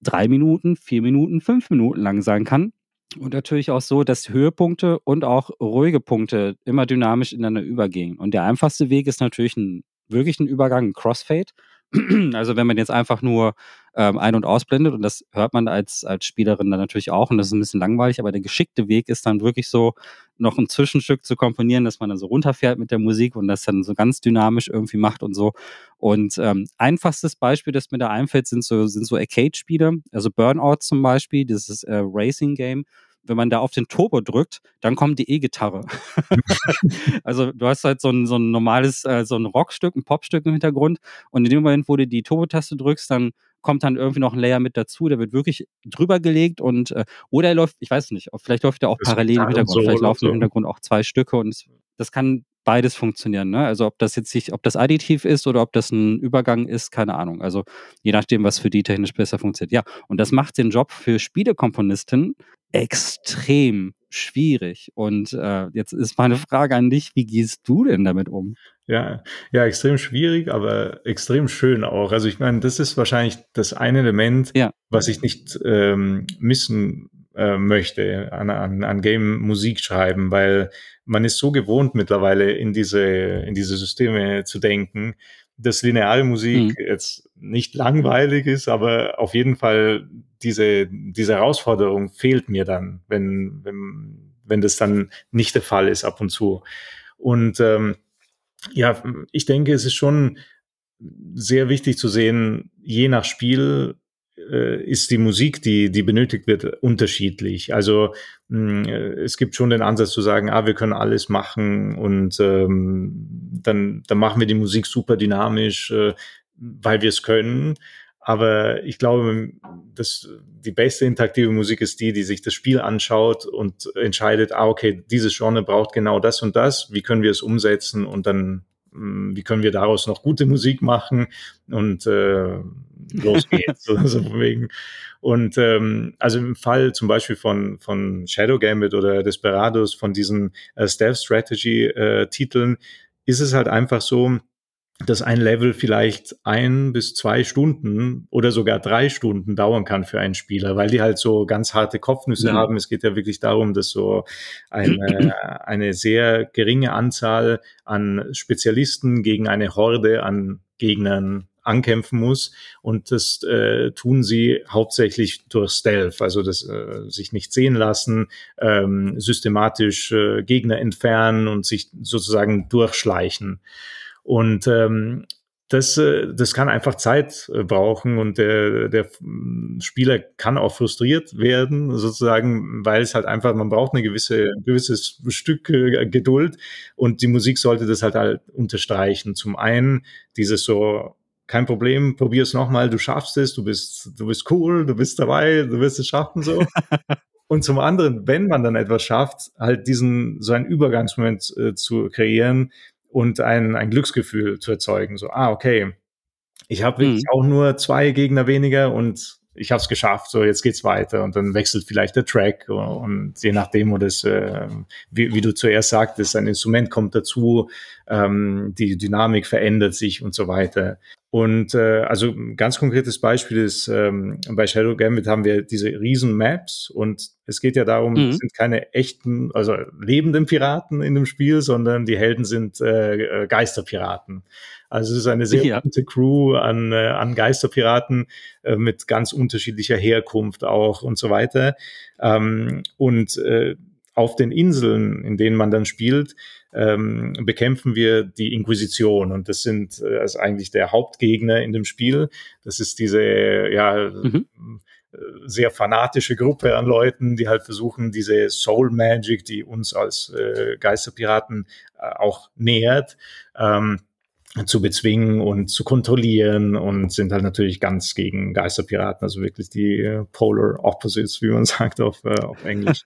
drei Minuten, vier Minuten, fünf Minuten lang sein kann. Und natürlich auch so, dass Höhepunkte und auch ruhige Punkte immer dynamisch ineinander übergehen. Und der einfachste Weg ist natürlich ein wirklich ein Übergang, ein Crossfade. [CLEARS THROAT] Also wenn man jetzt einfach nur ähm, ein- und ausblendet. Und das hört man als, als Spielerin dann natürlich auch. Und das ist ein bisschen langweilig, aber der geschickte Weg ist dann wirklich so, noch ein Zwischenstück zu komponieren, dass man dann so runterfährt mit der Musik und das dann so ganz dynamisch irgendwie macht und so. Und ähm, einfachstes Beispiel, das mir da einfällt, sind so, sind so Arcade-Spiele, also Burnout zum Beispiel, dieses äh, Racing-Game wenn man da auf den Turbo drückt, dann kommt die E-Gitarre. [LAUGHS] also du hast halt so ein, so ein normales, äh, so ein Rockstück, ein Popstück im Hintergrund. Und in dem Moment, wo du die Turbo-Taste drückst, dann kommt dann irgendwie noch ein Layer mit dazu, der wird wirklich drüber gelegt und äh, oder er läuft, ich weiß nicht, vielleicht läuft er auch das parallel im Hintergrund, so vielleicht laufen so. im Hintergrund auch zwei Stücke und das kann beides funktionieren. Ne? Also ob das jetzt nicht, ob das additiv ist oder ob das ein Übergang ist, keine Ahnung. Also je nachdem, was für die technisch besser funktioniert. Ja, und das macht den Job für Spielekomponisten extrem schwierig. Und äh, jetzt ist meine Frage an dich, wie gehst du denn damit um? Ja, ja, extrem schwierig, aber extrem schön auch. Also ich meine, das ist wahrscheinlich das eine Element, ja. was ich nicht ähm, missen äh, möchte an, an, an Game Musik schreiben, weil man ist so gewohnt mittlerweile in diese, in diese Systeme zu denken, dass lineare Musik mhm. jetzt nicht langweilig ist, aber auf jeden Fall diese, diese Herausforderung fehlt mir dann, wenn, wenn, wenn das dann nicht der Fall ist ab und zu. Und ähm, ja, ich denke, es ist schon sehr wichtig zu sehen, je nach Spiel äh, ist die Musik, die, die benötigt wird, unterschiedlich. Also mh, hm, es gibt schon den Ansatz zu sagen, ah, wir können alles machen und ähm, dann, dann machen wir die Musik super dynamisch, äh, weil wir es können. Aber ich glaube, dass die beste interaktive Musik ist die, die sich das Spiel anschaut und entscheidet, ah, okay, dieses Genre braucht genau das und das. Wie können wir es umsetzen? Und dann, hm, wie können wir daraus noch gute Musik machen? Und äh, los [LAUGHS] geht's. so von wegen. Und ähm, also im Fall zum Beispiel von, von Shadow Gambit oder Desperados, von diesen äh, Stealth Strategy äh, Titeln, ist es halt einfach so, dass ein Level vielleicht ein bis zwei Stunden oder sogar drei Stunden dauern kann für einen Spieler, weil die halt so ganz harte Kopfnüsse ja. haben. Es geht ja wirklich darum, dass so eine, [CLEARS THROAT] eine sehr geringe Anzahl an Spezialisten gegen eine Horde an Gegnern ankämpfen muss. Und das äh, tun sie hauptsächlich durch Stealth, also das äh, sich nicht sehen lassen, ähm, systematisch äh, Gegner entfernen und sich sozusagen durchschleichen. Und ähm, das, äh, das kann einfach Zeit äh, brauchen und der, der Spieler kann auch frustriert werden, sozusagen, weil es halt einfach, man braucht eine gewisse, ein gewisses Stück äh, Geduld und die Musik sollte das halt halt unterstreichen. Zum einen dieses so, kein Problem, probier es nochmal, du schaffst es, du bist, du bist cool, du bist dabei, du wirst es schaffen, so. [LAUGHS] Und zum anderen, wenn man dann etwas schafft, halt diesen, so einen Übergangsmoment äh, zu kreieren, und ein, ein Glücksgefühl zu erzeugen. So, ah, okay, ich habe wirklich mhm. auch nur zwei Gegner weniger und ich habe es geschafft, so jetzt geht's weiter und dann wechselt vielleicht der Track und je nachdem, wo das, äh, wie, wie du zuerst sagtest, ein Instrument kommt dazu, ähm, die Dynamik verändert sich und so weiter. Und äh, also ein ganz konkretes Beispiel ist, ähm, bei Shadow Gambit haben wir diese riesen Maps und es geht ja darum, mhm. es sind keine echten, also lebenden Piraten in dem Spiel, sondern die Helden sind äh, Geisterpiraten. Also es ist eine sehr ja. gute Crew an, äh, an Geisterpiraten äh, mit ganz unterschiedlicher Herkunft auch und so weiter. Ähm, und äh, auf den Inseln, in denen man dann spielt, ähm, bekämpfen wir die Inquisition. Und das sind äh, also eigentlich der Hauptgegner in dem Spiel. Das ist diese, ja, mhm sehr fanatische Gruppe an Leuten, die halt versuchen, diese Soul Magic, die uns als äh, Geisterpiraten äh, auch nähert, ähm, zu bezwingen und zu kontrollieren und sind halt natürlich ganz gegen Geisterpiraten, also wirklich die äh, Polar Opposites, wie man [LAUGHS] sagt auf, äh, auf Englisch.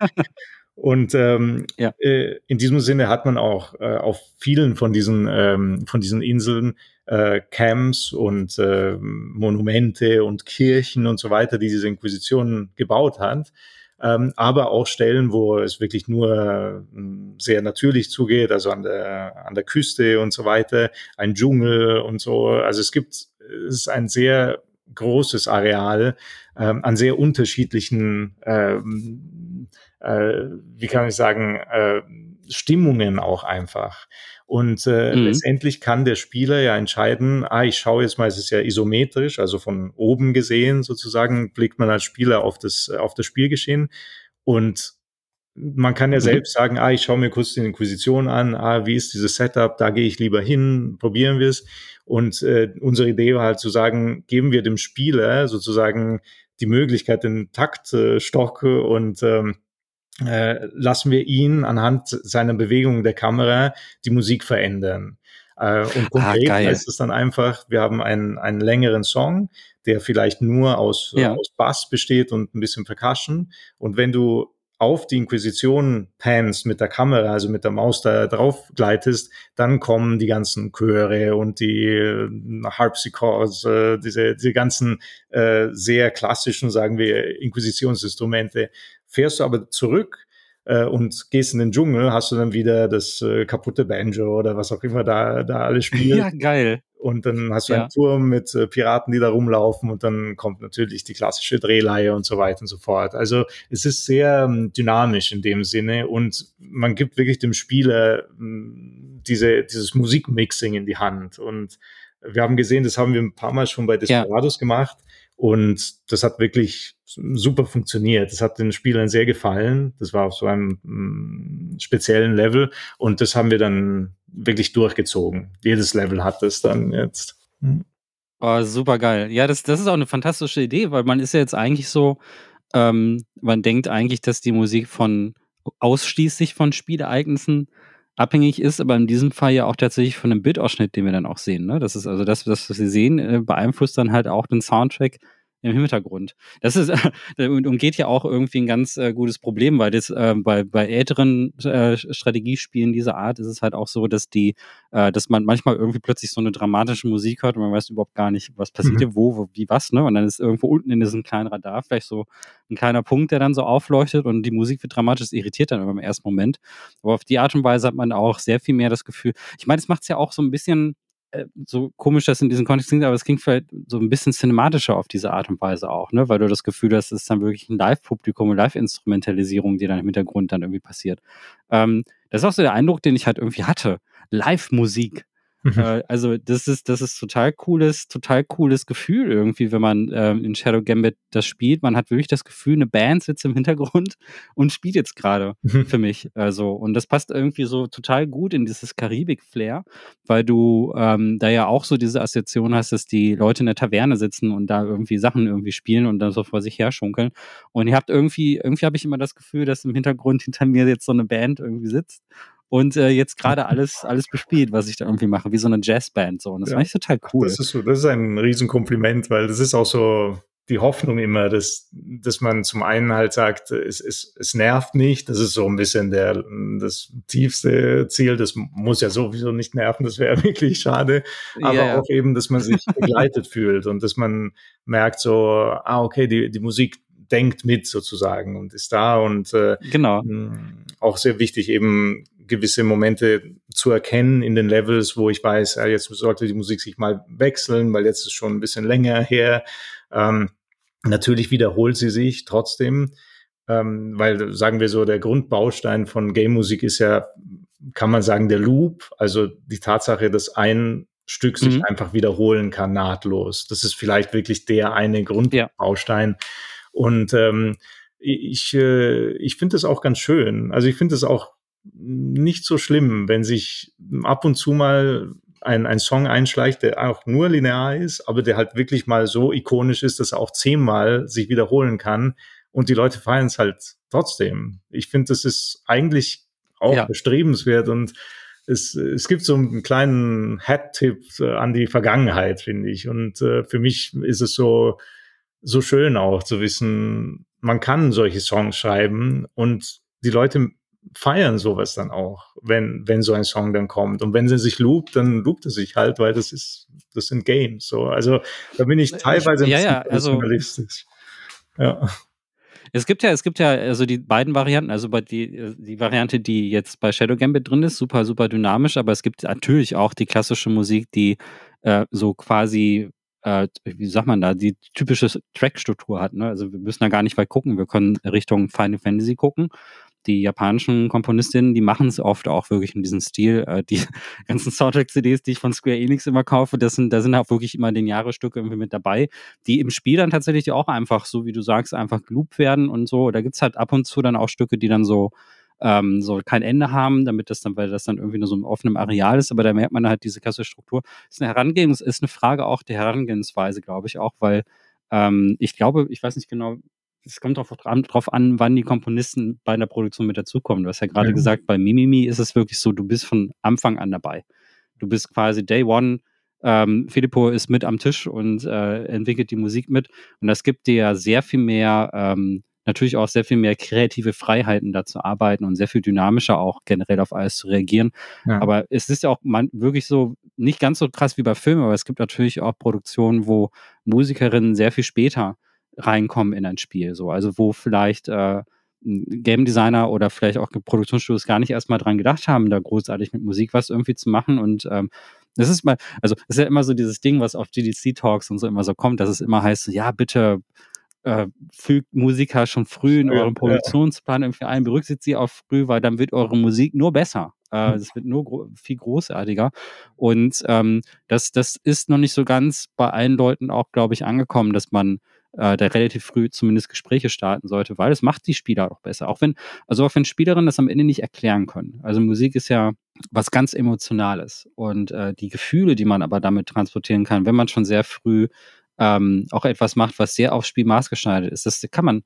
Und ähm, ja. äh, in diesem Sinne hat man auch äh, auf vielen von diesen, ähm, von diesen Inseln äh, Camps und äh, Monumente und Kirchen und so weiter, die diese Inquisition gebaut hat. Ähm, aber auch Stellen, wo es wirklich nur äh, sehr natürlich zugeht, also an der, an der Küste und so weiter, ein Dschungel und so. Also es gibt, es ist ein sehr großes Areal ähm, an sehr unterschiedlichen ähm, äh, wie kann ich sagen, äh, Stimmungen auch einfach. Und äh, mhm. letztendlich kann der Spieler ja entscheiden, ah, ich schaue jetzt mal, es ist ja isometrisch, also von oben gesehen sozusagen, blickt man als Spieler auf das, auf das Spielgeschehen. Und man kann ja mhm. selbst sagen, ah, ich schaue mir kurz die Inquisition an, ah, wie ist dieses Setup, da gehe ich lieber hin, probieren wir es. Und äh, unsere Idee war halt zu sagen, geben wir dem Spieler sozusagen die Möglichkeit, den Taktstock äh, und ähm, äh, lassen wir ihn anhand seiner Bewegung der Kamera die Musik verändern. Äh, und ah, konkret ah, heißt es dann einfach, wir haben einen, einen längeren Song, der vielleicht nur aus, ja. aus Bass besteht und ein bisschen Percussion. Und wenn du auf die Inquisition pans mit der Kamera, also mit der Maus da drauf gleitest, dann kommen die ganzen Chöre und die äh, Harpsichords, äh, diese, diese ganzen äh, sehr klassischen, sagen wir, Inquisitionsinstrumente Fährst du aber zurück äh, und gehst in den Dschungel, hast du dann wieder das äh, kaputte Banjo oder was auch immer da, da alles [LAUGHS] spielt. Ja, geil. Und dann hast du ja. einen Turm mit äh, Piraten, die da rumlaufen und dann kommt natürlich die klassische Drehleihe und so weiter und so fort. Also es ist sehr ähm, dynamisch in dem Sinne und man gibt wirklich dem Spieler ähm, diese, dieses Musikmixing in die Hand. Und wir haben gesehen, das haben wir ein paar Mal schon bei Desperados ja. gemacht und das hat wirklich super funktioniert. Das hat den Spielern sehr gefallen. Das war auf so einem mm, speziellen Level. Und das haben wir dann wirklich durchgezogen. Jedes Level hat es dann jetzt. Mhm. Oh, super geil. Ja, das, das ist auch eine fantastische Idee, weil man ist ja jetzt eigentlich so, ähm, man denkt eigentlich, dass die Musik von ausschließlich von Spielereignissen abhängig ist, aber in diesem Fall ja auch tatsächlich von dem Bildausschnitt, den wir dann auch sehen. Ne? Das ist also das, was wir sehen, äh, beeinflusst dann halt auch den Soundtrack im Hintergrund. Das ist [LAUGHS] und umgeht ja auch irgendwie ein ganz äh, gutes Problem, weil das äh, bei, bei älteren äh, Strategiespielen dieser Art ist es halt auch so, dass die, äh, dass man manchmal irgendwie plötzlich so eine dramatische Musik hört und man weiß überhaupt gar nicht, was passiert mhm. wo, wo, wie was, ne? Und dann ist irgendwo unten in diesem kleinen Radar vielleicht so ein kleiner Punkt, der dann so aufleuchtet und die Musik wird dramatisch, das irritiert dann im ersten Moment. Aber auf die Art und Weise hat man auch sehr viel mehr das Gefühl. Ich meine, es macht es ja auch so ein bisschen so komisch das in diesem Kontext klingt, aber es klingt vielleicht so ein bisschen cinematischer auf diese Art und Weise auch, ne? Weil du das Gefühl hast, es ist dann wirklich ein Live-Publikum, eine Live-Instrumentalisierung, die dann im Hintergrund dann irgendwie passiert. Ähm, das ist auch so der Eindruck, den ich halt irgendwie hatte. Live-Musik. Mhm. Äh, also das ist, das ist total cooles, total cooles Gefühl irgendwie, wenn man ähm, in Shadow Gambit das spielt. Man hat wirklich das Gefühl, eine Band sitzt im Hintergrund [LAUGHS] und spielt jetzt gerade mhm. für mich. Also, und das passt irgendwie so total gut in dieses Karibik-Flair, weil du ähm, da ja auch so diese Assoziation hast, dass die Leute in der Taverne sitzen und da irgendwie Sachen irgendwie spielen und dann so vor sich her schunkeln. Und ihr habt irgendwie, irgendwie habe ich immer das Gefühl, dass im Hintergrund hinter mir jetzt so eine Band irgendwie sitzt und äh, jetzt gerade alles, alles bespielt, was ich da irgendwie mache, wie so eine Jazzband. So. Und das ja. fand ich total cool. Das ist, das ist ein Riesenkompliment, weil das ist auch so die Hoffnung immer, dass, dass man zum einen halt sagt, es, es, es nervt nicht, das ist so ein bisschen der, das tiefste Ziel, das muss ja sowieso nicht nerven, das wäre [LAUGHS] wirklich schade, aber yeah. auch eben, dass man sich [LAUGHS] begleitet fühlt und dass man merkt so, ah, okay, die, die Musik denkt mit sozusagen und ist da und äh, genau. auch sehr wichtig eben gewisse Momente zu erkennen in den Levels, wo ich weiß, ja, jetzt sollte die Musik sich mal wechseln, weil jetzt ist schon ein bisschen länger her. Ähm, natürlich wiederholt sie sich trotzdem, ähm, weil sagen wir so, der Grundbaustein von Game-Musik ist ja, kann man sagen, der Loop, also die Tatsache, dass ein Stück sich mhm. einfach wiederholen kann, nahtlos. Das ist vielleicht wirklich der eine Grundbaustein. Ja. Und ähm, ich, äh, ich finde das auch ganz schön. Also ich finde es auch nicht so schlimm, wenn sich ab und zu mal ein, ein Song einschleicht, der auch nur linear ist, aber der halt wirklich mal so ikonisch ist, dass er auch zehnmal sich wiederholen kann und die Leute feiern es halt trotzdem. Ich finde, das ist eigentlich auch ja. bestrebenswert und es, es gibt so einen kleinen Hat-Tipp äh, an die Vergangenheit, finde ich. Und äh, für mich ist es so, so schön auch zu wissen, man kann solche Songs schreiben und die Leute feiern sowas dann auch, wenn, wenn so ein Song dann kommt. Und wenn sie sich loopt, dann loopt es sich halt, weil das ist, das sind Games. So, also da bin ich teilweise ja, ja, also, Ja. Es gibt ja, es gibt ja also die beiden Varianten, also bei die, die Variante, die jetzt bei Shadow Gambit drin ist, super, super dynamisch, aber es gibt natürlich auch die klassische Musik, die äh, so quasi äh, wie sagt man da, die typische Trackstruktur hat. Ne? Also wir müssen da gar nicht weit gucken. Wir können Richtung Final Fantasy gucken die japanischen Komponistinnen, die machen es oft auch wirklich in diesem Stil. Äh, die [LAUGHS] ganzen Soundtrack-CDs, die ich von Square Enix immer kaufe, das sind, da sind auch wirklich immer den Jahrestücke irgendwie mit dabei, die im Spiel dann tatsächlich auch einfach, so wie du sagst, einfach geloopt werden und so. Da gibt's halt ab und zu dann auch Stücke, die dann so ähm, so kein Ende haben, damit das dann, weil das dann irgendwie nur so ein offenem Areal ist, aber da merkt man halt diese klassische Struktur. Das ist eine Herangehens, ist eine Frage auch der Herangehensweise, glaube ich, auch, weil ähm, ich glaube, ich weiß nicht genau, es kommt drauf, drauf an, wann die Komponisten bei der Produktion mit dazukommen. Du hast ja gerade mhm. gesagt, bei Mimimi ist es wirklich so, du bist von Anfang an dabei. Du bist quasi Day One. Ähm, Filippo ist mit am Tisch und äh, entwickelt die Musik mit. Und das gibt dir ja sehr viel mehr, ähm, natürlich auch sehr viel mehr kreative Freiheiten da zu arbeiten und sehr viel dynamischer auch generell auf alles zu reagieren. Ja. Aber es ist ja auch man, wirklich so, nicht ganz so krass wie bei Filmen, aber es gibt natürlich auch Produktionen, wo Musikerinnen sehr viel später reinkommen in ein Spiel. So, also wo vielleicht äh, Game Designer oder vielleicht auch Produktionsstudios gar nicht erstmal dran gedacht haben, da großartig mit Musik was irgendwie zu machen. Und ähm, das ist mal, also es ist ja immer so dieses Ding, was auf GDC-Talks und so immer so kommt, dass es immer heißt, so, ja, bitte äh, fügt Musiker schon früh in euren Produktionsplan irgendwie ein, berücksichtigt sie auch früh, weil dann wird eure Musik nur besser. Äh, es wird nur gro viel großartiger. Und ähm, das, das ist noch nicht so ganz bei allen Leuten auch, glaube ich, angekommen, dass man äh, da relativ früh zumindest Gespräche starten sollte, weil es macht die Spieler auch besser. Auch wenn, also auch wenn Spielerinnen das am Ende nicht erklären können. Also Musik ist ja was ganz Emotionales. Und äh, die Gefühle, die man aber damit transportieren kann, wenn man schon sehr früh ähm, auch etwas macht, was sehr aufs Spiel maßgeschneidert ist, das kann man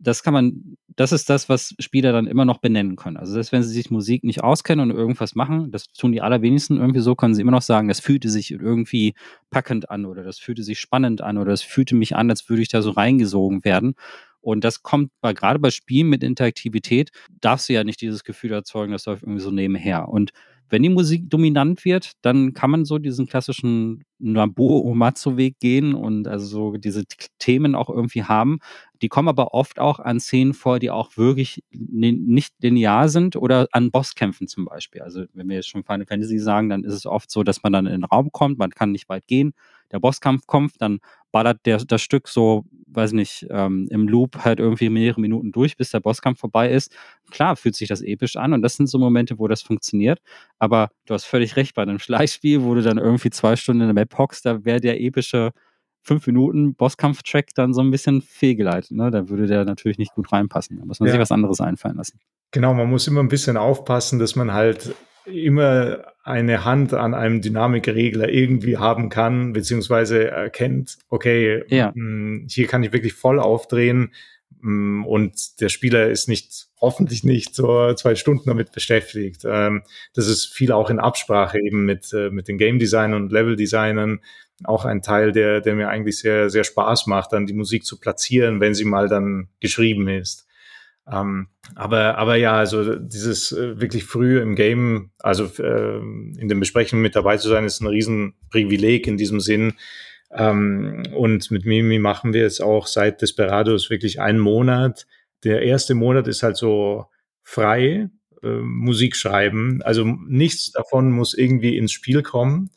das kann man, das ist das, was Spieler dann immer noch benennen können. Also selbst wenn sie sich Musik nicht auskennen und irgendwas machen, das tun die allerwenigsten irgendwie so, können sie immer noch sagen, das fühlte sich irgendwie packend an oder das fühlte sich spannend an oder das fühlte mich an, als würde ich da so reingesogen werden. Und das kommt bei, gerade bei Spielen mit Interaktivität, darfst du ja nicht dieses Gefühl erzeugen, das läuft irgendwie so nebenher. Und wenn die Musik dominant wird, dann kann man so diesen klassischen Nabuo [LAUGHS] Uematsu Weg gehen und also so diese Themen auch irgendwie haben. Die kommen aber oft auch an Szenen vor, die auch wirklich nicht linear sind oder an Bosskämpfen zum Beispiel. Also wenn wir jetzt schon Final Fantasy sagen, dann ist es oft so, dass man dann in den Raum kommt, man kann nicht weit gehen. Der Bosskampf kommt, dann ballert der, das Stück so, weiß nicht, ähm, im Loop halt irgendwie mehrere Minuten durch, bis der Bosskampf vorbei ist. Klar fühlt sich das episch an und das sind so Momente, wo das funktioniert. Aber du hast völlig recht, bei einem [LAUGHS] Schleichspiel, wo du dann irgendwie zwei Stunden in der Map hockst, da wäre der epische fünf Minuten Bosskampf-Track dann so ein bisschen fehlgeleitet. Ne? Da würde der natürlich nicht gut reinpassen. Da muss man ja. sich was anderes einfallen lassen. Genau, man muss immer ein bisschen aufpassen, dass man halt immer eine Hand an einem Dynamikregler irgendwie haben kann, beziehungsweise erkennt, okay, ja. Mm, hier kann ich wirklich voll aufdrehen mm, und der Spieler ist nicht, hoffentlich nicht so zwei Stunden damit beschäftigt. Ähm, das ist viel auch in Absprache eben mit, äh, mit den Game Designern und Level Designern. Auch ein Teil, der, der mir eigentlich sehr, sehr Spaß macht, dann die Musik zu platzieren, wenn sie mal dann geschrieben ist. Ähm, aber, aber ja, also dieses äh, wirklich früh im Game, also äh, in den Besprechungen mit dabei zu sein, ist ein Riesenprivileg in diesem Sinn. Ähm, und mit Mimi machen wir es auch seit Desperados wirklich einen Monat. Der erste Monat ist halt so frei, äh, Musik schreiben. Also nichts davon muss irgendwie ins Spiel kommen.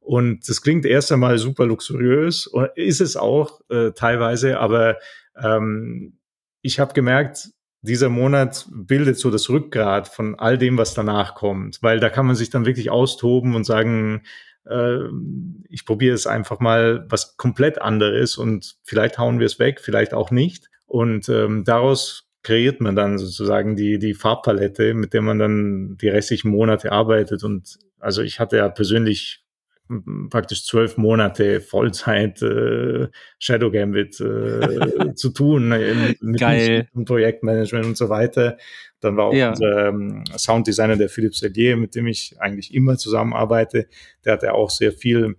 Und das klingt erst einmal super luxuriös, ist es auch äh, teilweise, aber ähm, ich habe gemerkt, dieser Monat bildet so das Rückgrat von all dem, was danach kommt, weil da kann man sich dann wirklich austoben und sagen, äh, ich probiere es einfach mal was komplett anderes und vielleicht hauen wir es weg, vielleicht auch nicht. Und ähm, daraus kreiert man dann sozusagen die, die Farbpalette, mit der man dann die restlichen Monate arbeitet. Und also ich hatte ja persönlich praktisch zwölf Monate Vollzeit äh, Shadow Gambit äh, [LAUGHS] zu tun ne, mit Geil. Projektmanagement und so weiter. Dann war auch ja. unser ähm, Sounddesigner, der Philipp Sellier, mit dem ich eigentlich immer zusammenarbeite, der hatte auch sehr viel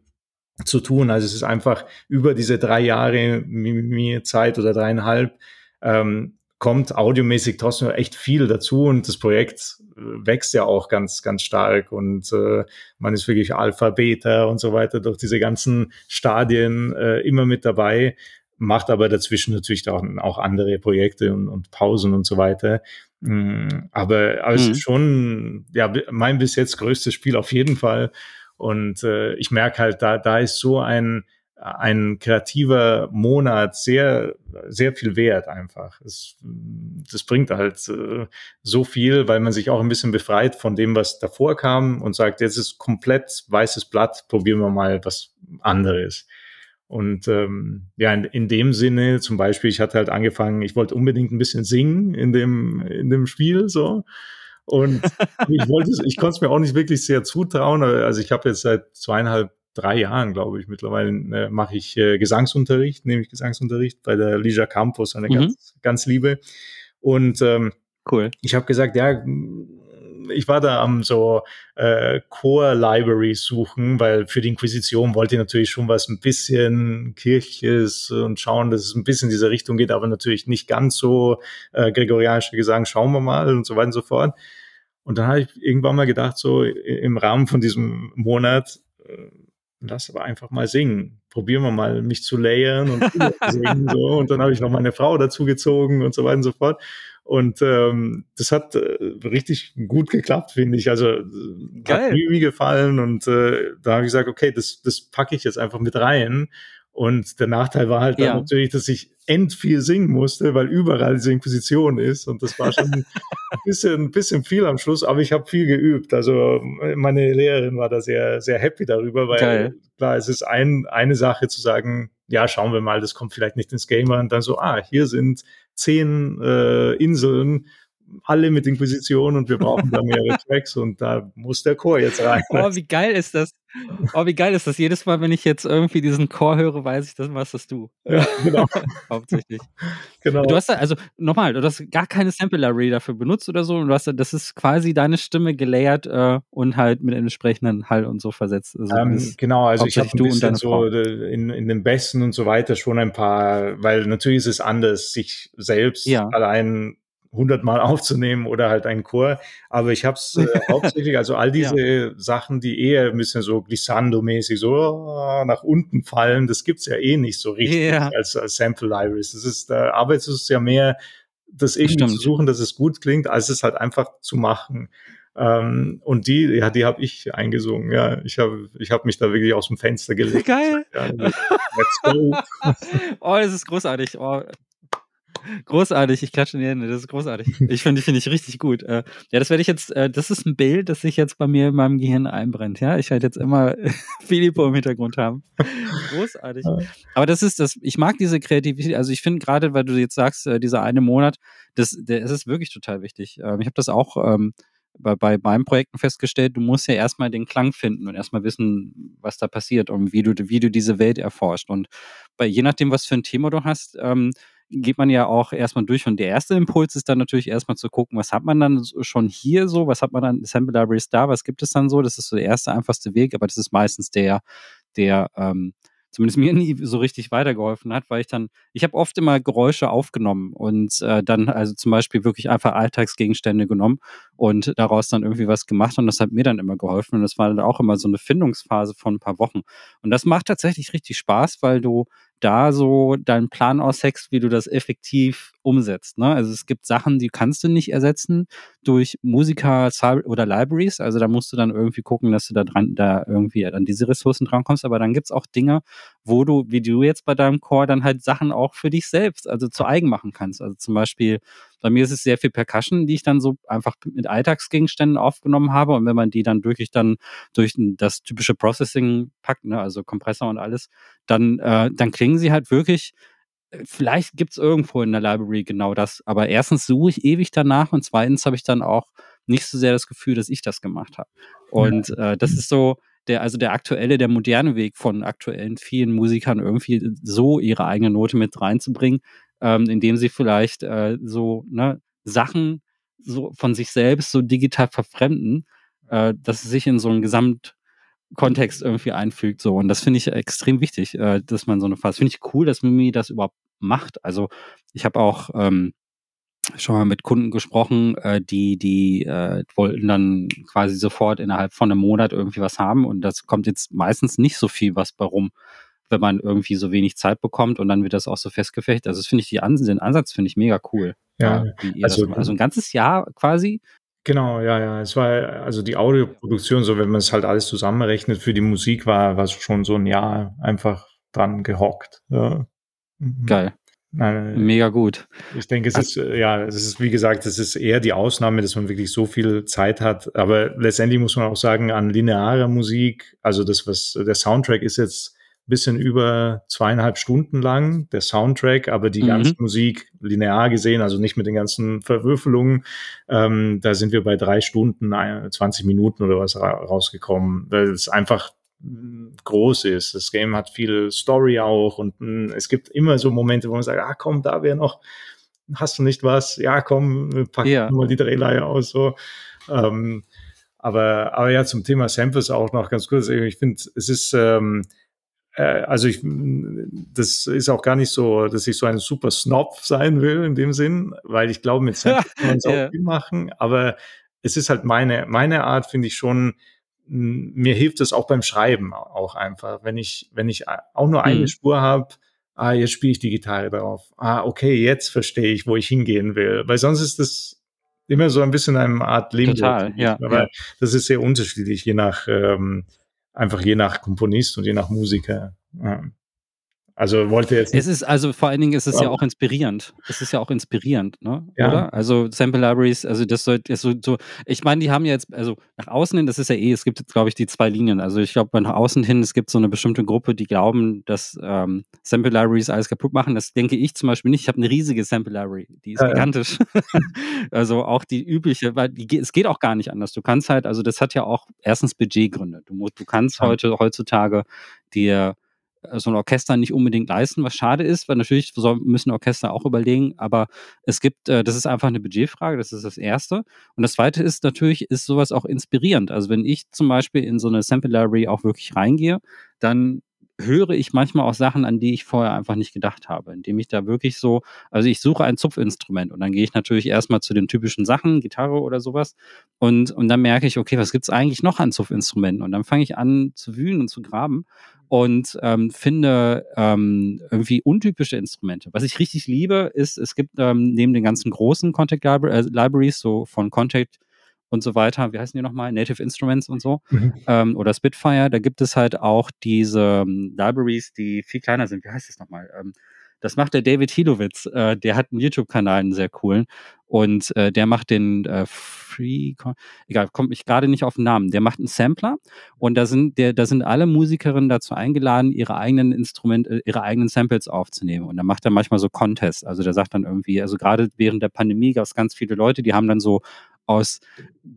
zu tun. Also es ist einfach über diese drei Jahre mir Zeit oder dreieinhalb ähm, kommt audiomäßig trotzdem echt viel dazu und das Projekt äh, wächst ja auch ganz, ganz stark und äh, man ist wirklich Alpha, Beta und so weiter durch diese ganzen Stadien äh, immer mit dabei, macht aber dazwischen natürlich auch, auch andere Projekte und, und Pausen und so weiter. Mm, aber, aber mhm. es ist schon ja, mein bis jetzt größtes Spiel auf jeden Fall. Und äh, ich merke halt, da, da ist so ein ein kreativer Monat sehr, sehr viel wert einfach. Es, das bringt halt äh, so viel, weil man sich auch ein bisschen befreit von dem, was davor kam und sagt, jetzt ist komplett weißes Blatt, probieren wir mal was anderes. Und ähm, ja, in, in dem Sinne, zum Beispiel, ich hatte halt angefangen, ich wollte unbedingt ein bisschen singen in dem, in dem Spiel so. Und [LAUGHS] ich wollte ich konnte es mir auch nicht wirklich sehr zutrauen. Also ich habe jetzt seit zweieinhalb drei Jahren, glaube ich, mittlerweile äh, mache ich äh, Gesangsunterricht, nehme ich Gesangsunterricht bei der Leisure Campus, eine mhm. ganz, ganz liebe. Und ähm, cool. ich habe gesagt, ja, ich war da am so äh, Core Library suchen, weil für die Inquisition wollte ich natürlich schon was ein bisschen kirchliches und schauen, dass es ein bisschen in diese Richtung geht, aber natürlich nicht ganz so äh, gregorianischer Gesang, schauen wir mal und so weiter und so fort. Und dann habe ich irgendwann mal gedacht, so im Rahmen von diesem Monat, äh, lass aber einfach mal singen. Probieren wir mal, mich zu layern und singen. So. Und dann habe ich noch meine Frau dazu gezogen und so weiter und so fort. Und ähm, das hat äh, richtig gut geklappt, finde ich. Also Geil. hat mir gefallen und äh, da habe ich gesagt, okay, das, das packe ich jetzt einfach mit rein. Und der Nachteil war halt ja. dann natürlich, dass ich end viel singen musste, weil überall diese Inquisition ist. Und das war schon ein bisschen, ein bisschen viel am Schluss, aber ich habe viel geübt. Also meine Lehrerin war da sehr, sehr happy darüber, weil Geil. klar, es ist ein, eine Sache zu sagen, ja, schauen wir mal, das kommt vielleicht nicht ins Gamer und dann so, ah, hier sind zehn äh, Inseln, alle mit Inquisition und wir brauchen da mehrere [LAUGHS] Tracks und da muss der Chor jetzt rein. Oh, wie geil ist das? [LAUGHS] Oh, wie geil ist das? Jedes Mal, wenn ich jetzt irgendwie diesen Chor höre, weiß ich, das was das du. Ja, genau. [LAUGHS] Hauptsächlich. Genau. Du hast da, also nochmal, du hast gar keine Sample-Array dafür benutzt oder so und du hast da, das ist quasi deine Stimme gelayert äh, und halt mit entsprechenden Hall und so versetzt. Also ähm, genau, also ich habe ein bisschen so in, in den Besten und so weiter schon ein paar, weil natürlich ist es anders, sich selbst ja. allein hundertmal [LAUGHS] aufzunehmen oder halt einen Chor. Aber ich habe es äh, [LAUGHS] hauptsächlich, also all diese ja. Sachen, die eher ein bisschen so glissando-mäßig so oh, nach unten fallen, das gibt's ja eh nicht so richtig ja. als, als Sample Libraries. Das ist, da arbeitest du ja mehr, das irgendwie zu suchen, dass es gut klingt, als es halt einfach zu machen. Ähm, und die, ja, die habe ich eingesungen. Ja, ich habe ich hab mich da wirklich aus dem Fenster gelegt. Geil. Ja, let's go. [LAUGHS] oh, das ist großartig. Oh, Großartig, ich klatsche in die Hände, das ist großartig. Ich finde, finde ich richtig gut. Äh, ja, das werde ich jetzt, äh, das ist ein Bild, das sich jetzt bei mir in meinem Gehirn einbrennt. Ja, ich werde jetzt immer [LAUGHS] Filippo im Hintergrund haben. Großartig. Aber das ist das, ich mag diese Kreativität. Also ich finde gerade, weil du jetzt sagst, äh, dieser eine Monat, das, der, das ist wirklich total wichtig. Ähm, ich habe das auch ähm, bei, bei meinen Projekten festgestellt, du musst ja erstmal den Klang finden und erstmal wissen, was da passiert und wie du, wie du diese Welt erforscht. Und bei je nachdem, was für ein Thema du hast, ähm, geht man ja auch erstmal durch und der erste Impuls ist dann natürlich erstmal zu gucken, was hat man dann schon hier so, was hat man dann Sample Libraries da, was gibt es dann so, das ist so der erste einfachste Weg, aber das ist meistens der, der ähm, zumindest mir [LAUGHS] nie so richtig weitergeholfen hat, weil ich dann, ich habe oft immer Geräusche aufgenommen und äh, dann also zum Beispiel wirklich einfach Alltagsgegenstände genommen und daraus dann irgendwie was gemacht und das hat mir dann immer geholfen und das war dann auch immer so eine Findungsphase von ein paar Wochen. Und das macht tatsächlich richtig Spaß, weil du da so deinen Plan ausheckst, wie du das effektiv umsetzt. Ne? Also es gibt Sachen, die kannst du nicht ersetzen durch Musiker oder Libraries. Also da musst du dann irgendwie gucken, dass du da dran, da irgendwie an diese Ressourcen drankommst. Aber dann gibt's auch Dinge, wo du, wie du jetzt bei deinem Core, dann halt Sachen auch für dich selbst, also zu eigen machen kannst. Also zum Beispiel, bei mir ist es sehr viel Percussion, die ich dann so einfach mit Alltagsgegenständen aufgenommen habe. Und wenn man die dann wirklich dann durch das typische Processing packt, ne, also Kompressor und alles, dann, äh, dann klingen sie halt wirklich vielleicht gibt's irgendwo in der Library genau das, aber erstens suche ich ewig danach und zweitens habe ich dann auch nicht so sehr das Gefühl, dass ich das gemacht habe. Und äh, das ist so der, also der aktuelle, der moderne Weg von aktuellen vielen Musikern irgendwie so ihre eigene Note mit reinzubringen, ähm, indem sie vielleicht äh, so ne, Sachen so von sich selbst so digital verfremden, äh, dass sie sich in so ein Gesamt Kontext irgendwie einfügt. So. Und das finde ich extrem wichtig, äh, dass man so eine Phase. Finde ich cool, dass Mimi das überhaupt macht. Also ich habe auch ähm, schon mal mit Kunden gesprochen, äh, die, die äh, wollten dann quasi sofort innerhalb von einem Monat irgendwie was haben. Und das kommt jetzt meistens nicht so viel was bei rum, wenn man irgendwie so wenig Zeit bekommt und dann wird das auch so festgefecht. Also das finde ich die Ans den Ansatz finde ich mega cool. Ja, ja also, also ein ganzes Jahr quasi Genau, ja, ja. Es war also die Audioproduktion, so wenn man es halt alles zusammenrechnet, für die Musik war, war schon so ein Jahr einfach dran gehockt. Ja. Mhm. Geil. Nein, Mega gut. Ich denke, es ist, äh, ja, es ist, wie gesagt, es ist eher die Ausnahme, dass man wirklich so viel Zeit hat. Aber letztendlich muss man auch sagen, an linearer Musik, also das, was der Soundtrack ist jetzt bisschen über zweieinhalb Stunden lang, der Soundtrack, aber die mhm. ganze Musik linear gesehen, also nicht mit den ganzen Verwürfelungen, ähm, da sind wir bei drei Stunden, 20 Minuten oder was ra rausgekommen, weil es einfach mm, groß ist. Das Game hat viel Story auch und mh, mm, es gibt immer so Momente, wo man sagt, ah komm, da wäre noch, hast du nicht was? Ja, komm, pack ja. mal die Drehleihe aus. So. Ähm, aber, aber ja, zum Thema Samples auch noch ganz kurz. Ich finde, es ist ähm, äh, also ich, das ist auch gar nicht so, dass ich so ein super Snob sein will in dem Sinn, weil ich glaube, mit Samples kann man es [LAUGHS] auch viel machen, aber es ist halt meine, meine Art, finde ich schon, mir hilft es auch beim Schreiben auch einfach. Wenn ich, wenn ich auch nur eine mhm. Spur habe, ah, jetzt spiele ich die Gitarre drauf. Ah, okay, jetzt verstehe ich, wo ich hingehen will. Weil sonst ist das immer so ein bisschen eine Art Limbo. Total, ja. Aber ja. das ist sehr unterschiedlich, je nach, ähm, einfach je nach Komponist und je nach Musiker. Ja. Also wollte jetzt. Es ist also vor allen Dingen ist es ja, ja auch inspirierend. Es ist ja auch inspirierend, ne? Ja. Oder? Also Sample Libraries, also das sollte so, so, ich meine, die haben jetzt, also nach außen hin, das ist ja eh, es gibt jetzt, glaube ich, die zwei Linien. Also ich glaube, nach außen hin, es gibt so eine bestimmte Gruppe, die glauben, dass ähm, Sample Libraries alles kaputt machen. Das denke ich zum Beispiel nicht. Ich habe eine riesige Sample Library, die ist ja, gigantisch. [LAUGHS] also auch die übliche, weil die, es geht auch gar nicht anders. Du kannst halt, also das hat ja auch erstens Budgetgründe. Du, du kannst heute, heutzutage dir so ein Orchester nicht unbedingt leisten, was schade ist, weil natürlich müssen Orchester auch überlegen, aber es gibt, äh, das ist einfach eine Budgetfrage, das ist das Erste. Und das Zweite ist natürlich, ist sowas auch inspirierend. Also wenn ich zum Beispiel in so eine Sample Library auch wirklich reingehe, dann höre ich manchmal auch Sachen, an die ich vorher einfach nicht gedacht habe, indem ich da wirklich so, also ich suche ein Zupfinstrument und dann gehe ich natürlich erstmal zu den typischen Sachen, Gitarre oder sowas und, und dann merke ich, okay, was gibt's eigentlich noch an Zupfinstrumenten? Und dann fange ich an zu wühlen und zu graben und ähm, finde ähm, irgendwie untypische Instrumente. Was ich richtig liebe, ist, es gibt ähm, neben den ganzen großen Contact Libra äh, Libraries, so von Contact und so weiter, wie heißen die nochmal? Native Instruments und so, mhm. ähm, oder Spitfire, da gibt es halt auch diese ähm, Libraries, die viel kleiner sind. Wie heißt das nochmal? Ähm, das macht der David Hilowitz. Äh, der hat einen YouTube-Kanal, einen sehr coolen. Und äh, der macht den äh, Free, egal, kommt mich gerade nicht auf den Namen. Der macht einen Sampler und da sind, der, da sind alle Musikerinnen dazu eingeladen, ihre eigenen Instrumente, äh, ihre eigenen Samples aufzunehmen. Und da macht er manchmal so Contests. Also der sagt dann irgendwie, also gerade während der Pandemie gab es ganz viele Leute, die haben dann so aus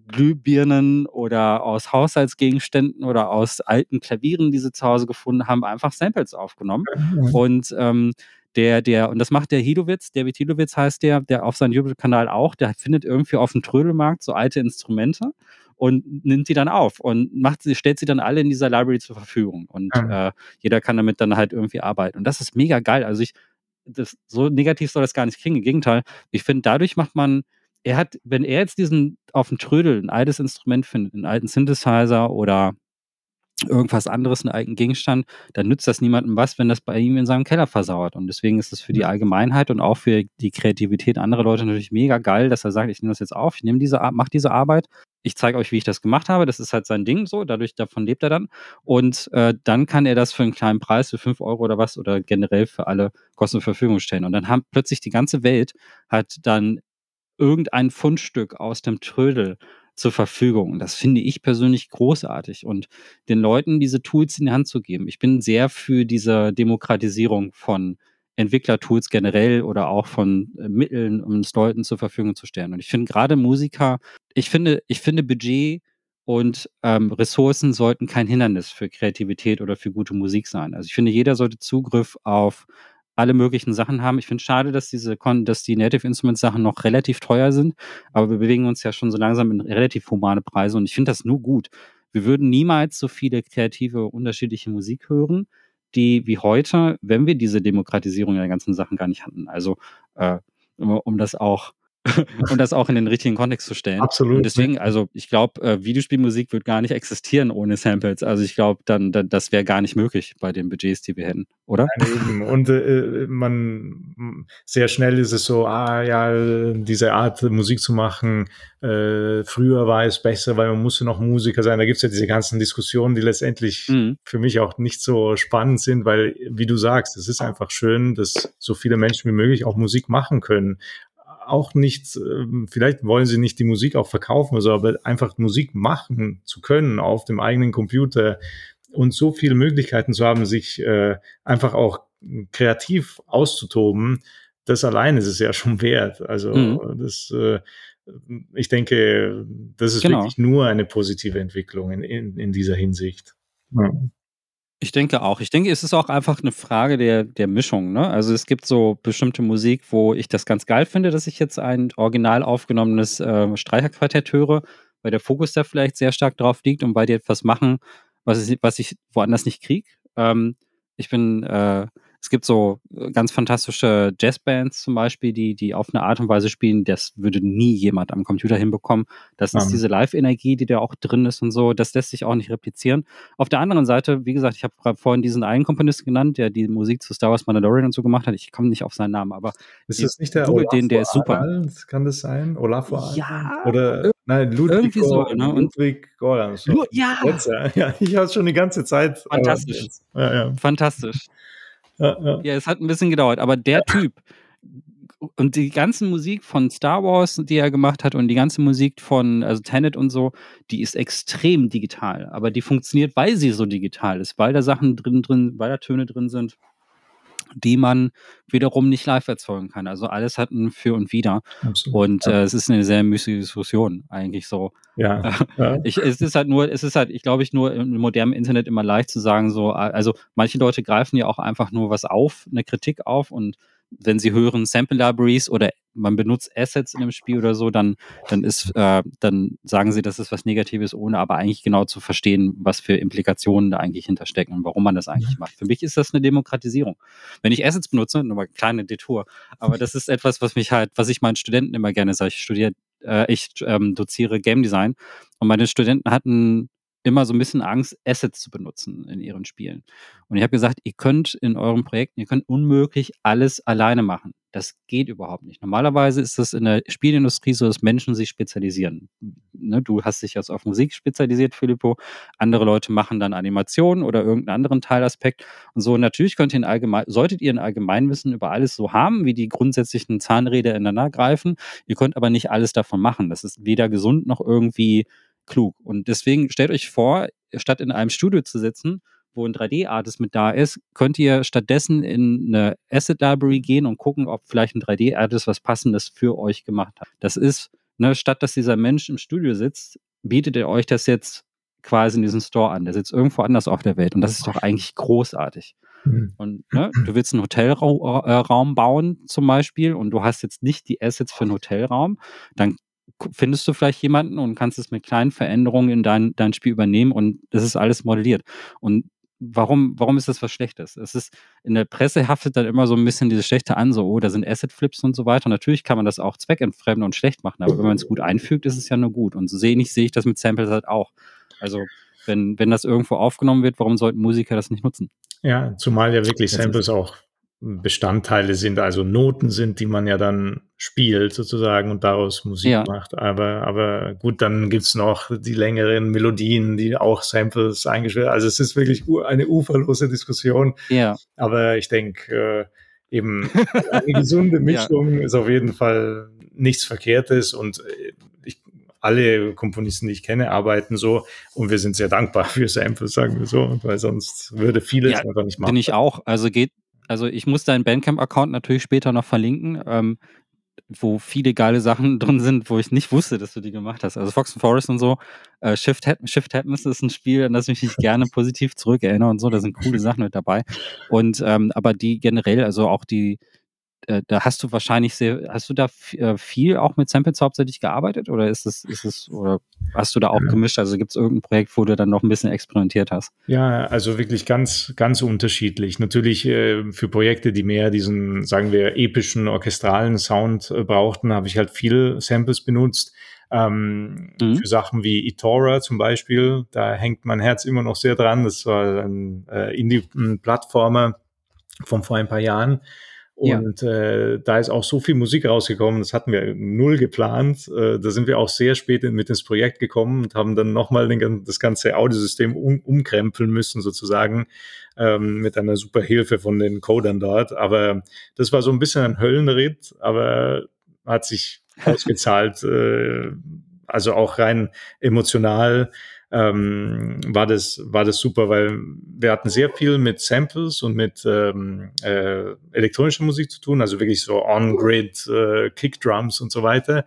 Glühbirnen oder aus Haushaltsgegenständen oder aus alten Klavieren, die sie zu Hause gefunden haben, einfach Samples aufgenommen. Mhm. Und ähm, der, der, und das macht der Hilowitz, David Hilowitz heißt der, der auf seinem YouTube-Kanal auch, der findet irgendwie auf dem Trödelmarkt so alte Instrumente und nimmt die dann auf und macht sie, stellt sie dann alle in dieser Library zur Verfügung. Und ja. äh, jeder kann damit dann halt irgendwie arbeiten. Und das ist mega geil. Also ich, das, so negativ soll das gar nicht klingen. Im Gegenteil, ich finde, dadurch macht man, er hat, wenn er jetzt diesen auf dem Trödel ein altes Instrument findet, einen alten Synthesizer oder irgendwas anderes, einen alten Gegenstand, dann nützt das niemandem was, wenn das bei ihm in seinem Keller versauert. Und deswegen ist es für die Allgemeinheit und auch für die Kreativität anderer Leute natürlich mega geil, dass er sagt, ich nehme das jetzt auf, ich nehme diese, mache diese Arbeit, ich zeige euch, wie ich das gemacht habe. Das ist halt sein Ding so, dadurch, davon lebt er dann. Und äh, dann kann er das für einen kleinen Preis, für fünf Euro oder was, oder generell für alle Kosten zur Verfügung stellen. Und dann haben plötzlich die ganze Welt hat dann irgendein Fundstück aus dem Trödel zur Verfügung. Das finde ich persönlich großartig und den Leuten diese Tools in die Hand zu geben. Ich bin sehr für diese Demokratisierung von Entwicklertools generell oder auch von äh, Mitteln, um es Leuten zur Verfügung zu stellen. Und ich finde gerade Musiker, ich finde, ich finde Budget und ähm, Ressourcen sollten kein Hindernis für Kreativität oder für gute Musik sein. Also ich finde, jeder sollte Zugriff auf alle möglichen Sachen haben. Ich finde es schade, dass diese dass die Native Instruments Sachen noch relativ teuer sind, aber wir bewegen uns ja schon so langsam in relativ humane Preise und ich finde das nur gut. Wir würden niemals so viele kreative unterschiedliche Musik hören, die wie heute, wenn wir diese Demokratisierung der ganzen Sachen gar nicht hatten. Also äh, um das auch [LAUGHS] und das auch in den richtigen Kontext zu stellen. Absolut. Und deswegen, also ich glaube, äh, Videospielmusik wird gar nicht existieren ohne Samples. Also ich glaube, dann, dann das wäre gar nicht möglich bei den Budgets, die wir hätten, oder? Nein, und äh, man sehr schnell ist es so, ah ja, diese Art Musik zu machen, äh, früher war es besser, weil man musste noch Musiker sein. Da gibt es ja diese ganzen Diskussionen, die letztendlich mhm. für mich auch nicht so spannend sind, weil, wie du sagst, es ist einfach schön, dass so viele Menschen wie möglich auch Musik machen können auch nicht, ähm, vielleicht wollen sie nicht die Musik auch verkaufen, also aber einfach Musik machen zu können auf dem eigenen Computer und so viele Möglichkeiten zu haben, sich äh, einfach auch kreativ auszutoben, das allein ist es ja [LAUGHS] schon wert. Also mhm. das, äh, ich denke, das ist genau. wirklich nur eine positive Entwicklung in, in, in dieser Hinsicht. Ja. Ich denke auch. Ich denke, es ist auch einfach eine Frage der, der Mischung. Ne? Also es gibt so bestimmte Musik, wo ich das ganz geil finde, dass ich jetzt ein original aufgenommenes äh, Streicherquartett höre, weil der Fokus da vielleicht sehr stark drauf liegt und weil die etwas machen, was ich, was ich woanders nicht kriege. Ähm, ich bin äh, es gibt so äh, ganz fantastische Jazzbands zum Beispiel, die, die auf eine Art und Weise spielen, das würde nie jemand am Computer hinbekommen. Das ist diese Live-Energie, die da auch drin ist und so. Das lässt sich auch nicht replizieren. Auf der anderen Seite, wie gesagt, ich habe vorhin diesen einen Komponisten genannt, der die Musik zu Star Wars Mandalorian und so gemacht hat. Ich komme nicht auf seinen Namen, aber ist das nicht der Olafur den, der ist super. Arnold, kann das sein? Olafur Ja. Oder nein, Ludwig, irgendwie so, ne? Ludwig Goran. Ja. [LAUGHS] ja, ich habe schon die ganze Zeit. Fantastisch. Ja, ja. Fantastisch. Ja, es hat ein bisschen gedauert, aber der [LAUGHS] Typ und die ganze Musik von Star Wars, die er gemacht hat und die ganze Musik von also Tenet und so, die ist extrem digital, aber die funktioniert, weil sie so digital ist, weil da Sachen drin drin, weil da Töne drin sind, die man wiederum nicht live erzeugen kann. Also alles hat ein Für und Wider. Absolut, und äh, es ist eine sehr müßige Diskussion eigentlich so. Ja. [LAUGHS] ja. Ich, es ist halt nur, es ist halt, ich glaube ich, nur im modernen Internet immer leicht zu sagen, so, also manche Leute greifen ja auch einfach nur was auf, eine Kritik auf und wenn sie hören Sample Libraries oder man benutzt Assets in einem Spiel oder so, dann, dann ist, äh, dann sagen sie, das ist was Negatives, ohne aber eigentlich genau zu verstehen, was für Implikationen da eigentlich hinterstecken und warum man das eigentlich mhm. macht. Für mich ist das eine Demokratisierung. Wenn ich Assets benutze, nur mal kleine Detour, aber das ist etwas, was mich halt, was ich meinen Studenten immer gerne sage. Ich studiere, äh, ich ähm, doziere Game Design und meine Studenten hatten immer so ein bisschen Angst, Assets zu benutzen in ihren Spielen. Und ich habe gesagt, ihr könnt in eurem Projekt, ihr könnt unmöglich alles alleine machen. Das geht überhaupt nicht. Normalerweise ist es in der Spielindustrie so, dass Menschen sich spezialisieren. Ne, du hast dich jetzt auf Musik spezialisiert, Filippo. Andere Leute machen dann Animationen oder irgendeinen anderen Teilaspekt. Und so, natürlich könnt ihr in allgemein, solltet ihr ein Allgemeinwissen über alles so haben, wie die grundsätzlichen Zahnräder ineinander greifen. Ihr könnt aber nicht alles davon machen. Das ist weder gesund noch irgendwie klug. Und deswegen stellt euch vor, statt in einem Studio zu sitzen wo ein 3D-Artist mit da ist, könnt ihr stattdessen in eine Asset Library gehen und gucken, ob vielleicht ein 3D-Artist was Passendes für euch gemacht hat. Das ist, ne, statt dass dieser Mensch im Studio sitzt, bietet er euch das jetzt quasi in diesem Store an. Der sitzt irgendwo anders auf der Welt und das ist doch eigentlich großartig. Mhm. Und ne, du willst einen Hotelraum äh, bauen zum Beispiel und du hast jetzt nicht die Assets für einen Hotelraum, dann findest du vielleicht jemanden und kannst es mit kleinen Veränderungen in dein, dein Spiel übernehmen und das ist alles modelliert. Und warum, warum ist das was Schlechtes? Es ist, in der Presse haftet dann immer so ein bisschen diese Schlechte an, so, oh, da sind Asset-Flips und so weiter. Und natürlich kann man das auch zweckentfremden und schlecht machen, aber wenn man es gut einfügt, ist es ja nur gut. Und so sehe ich, sehe ich das mit Samples halt auch. Also, wenn, wenn das irgendwo aufgenommen wird, warum sollten Musiker das nicht nutzen? Ja, zumal ja wirklich Samples auch Bestandteile sind, also Noten sind, die man ja dann spielt sozusagen und daraus Musik ja. macht. Aber, aber gut, dann gibt's noch die längeren Melodien, die auch Samples eingeschwert. Also es ist wirklich eine uferlose Diskussion. Ja. Aber ich denke, äh, eben [LAUGHS] eine gesunde Mischung ja. ist auf jeden Fall nichts Verkehrtes und äh, ich, alle Komponisten, die ich kenne, arbeiten so und wir sind sehr dankbar für Samples, sagen wir so, weil sonst würde vieles ja, einfach nicht machen. Bin ich auch. Also geht, also ich muss deinen Bandcamp-Account natürlich später noch verlinken, ähm, wo viele geile Sachen [LAUGHS] drin sind, wo ich nicht wusste, dass du die gemacht hast. Also Fox and Forest und so. Äh, Shift, Shift Happens ist ein Spiel, an das ich mich gerne positiv zurückerinnere und so. Da sind coole Sachen mit dabei. Und ähm, aber die generell, also auch die, äh, da hast du wahrscheinlich sehr, hast du da äh, viel auch mit Samples hauptsächlich gearbeitet oder ist es, ist es, oder hast du da auch ja. gemischt? Also gibt es irgendein Projekt, wo du dann noch ein bisschen experimentiert hast? Ja, also wirklich ganz, ganz unterschiedlich. Natürlich äh, für Projekte, die mehr diesen, sagen wir, epischen, orchestralen Sound äh, brauchten, habe ich halt viel Samples benutzt. Ähm, mhm. Für Sachen wie Etora zum Beispiel, da hängt mein Herz immer noch sehr dran. Das war ein äh, Indie-Plattformer von vor ein paar Jahren. Und ja. äh, da ist auch so viel Musik rausgekommen, das hatten wir null geplant. Äh, da sind wir auch sehr spät in, mit ins Projekt gekommen und haben dann nochmal das ganze Audiosystem um, umkrempeln müssen, sozusagen, ähm, mit einer super Hilfe von den Codern dort. Aber das war so ein bisschen ein Höllenritt, aber hat sich [LAUGHS] ausgezahlt. äh, also auch rein emotional ähm, war das war das super, weil wir hatten sehr viel mit Samples und mit ähm, äh, elektronischer Musik zu tun, also wirklich so On-Grid äh, Kickdrums und so weiter.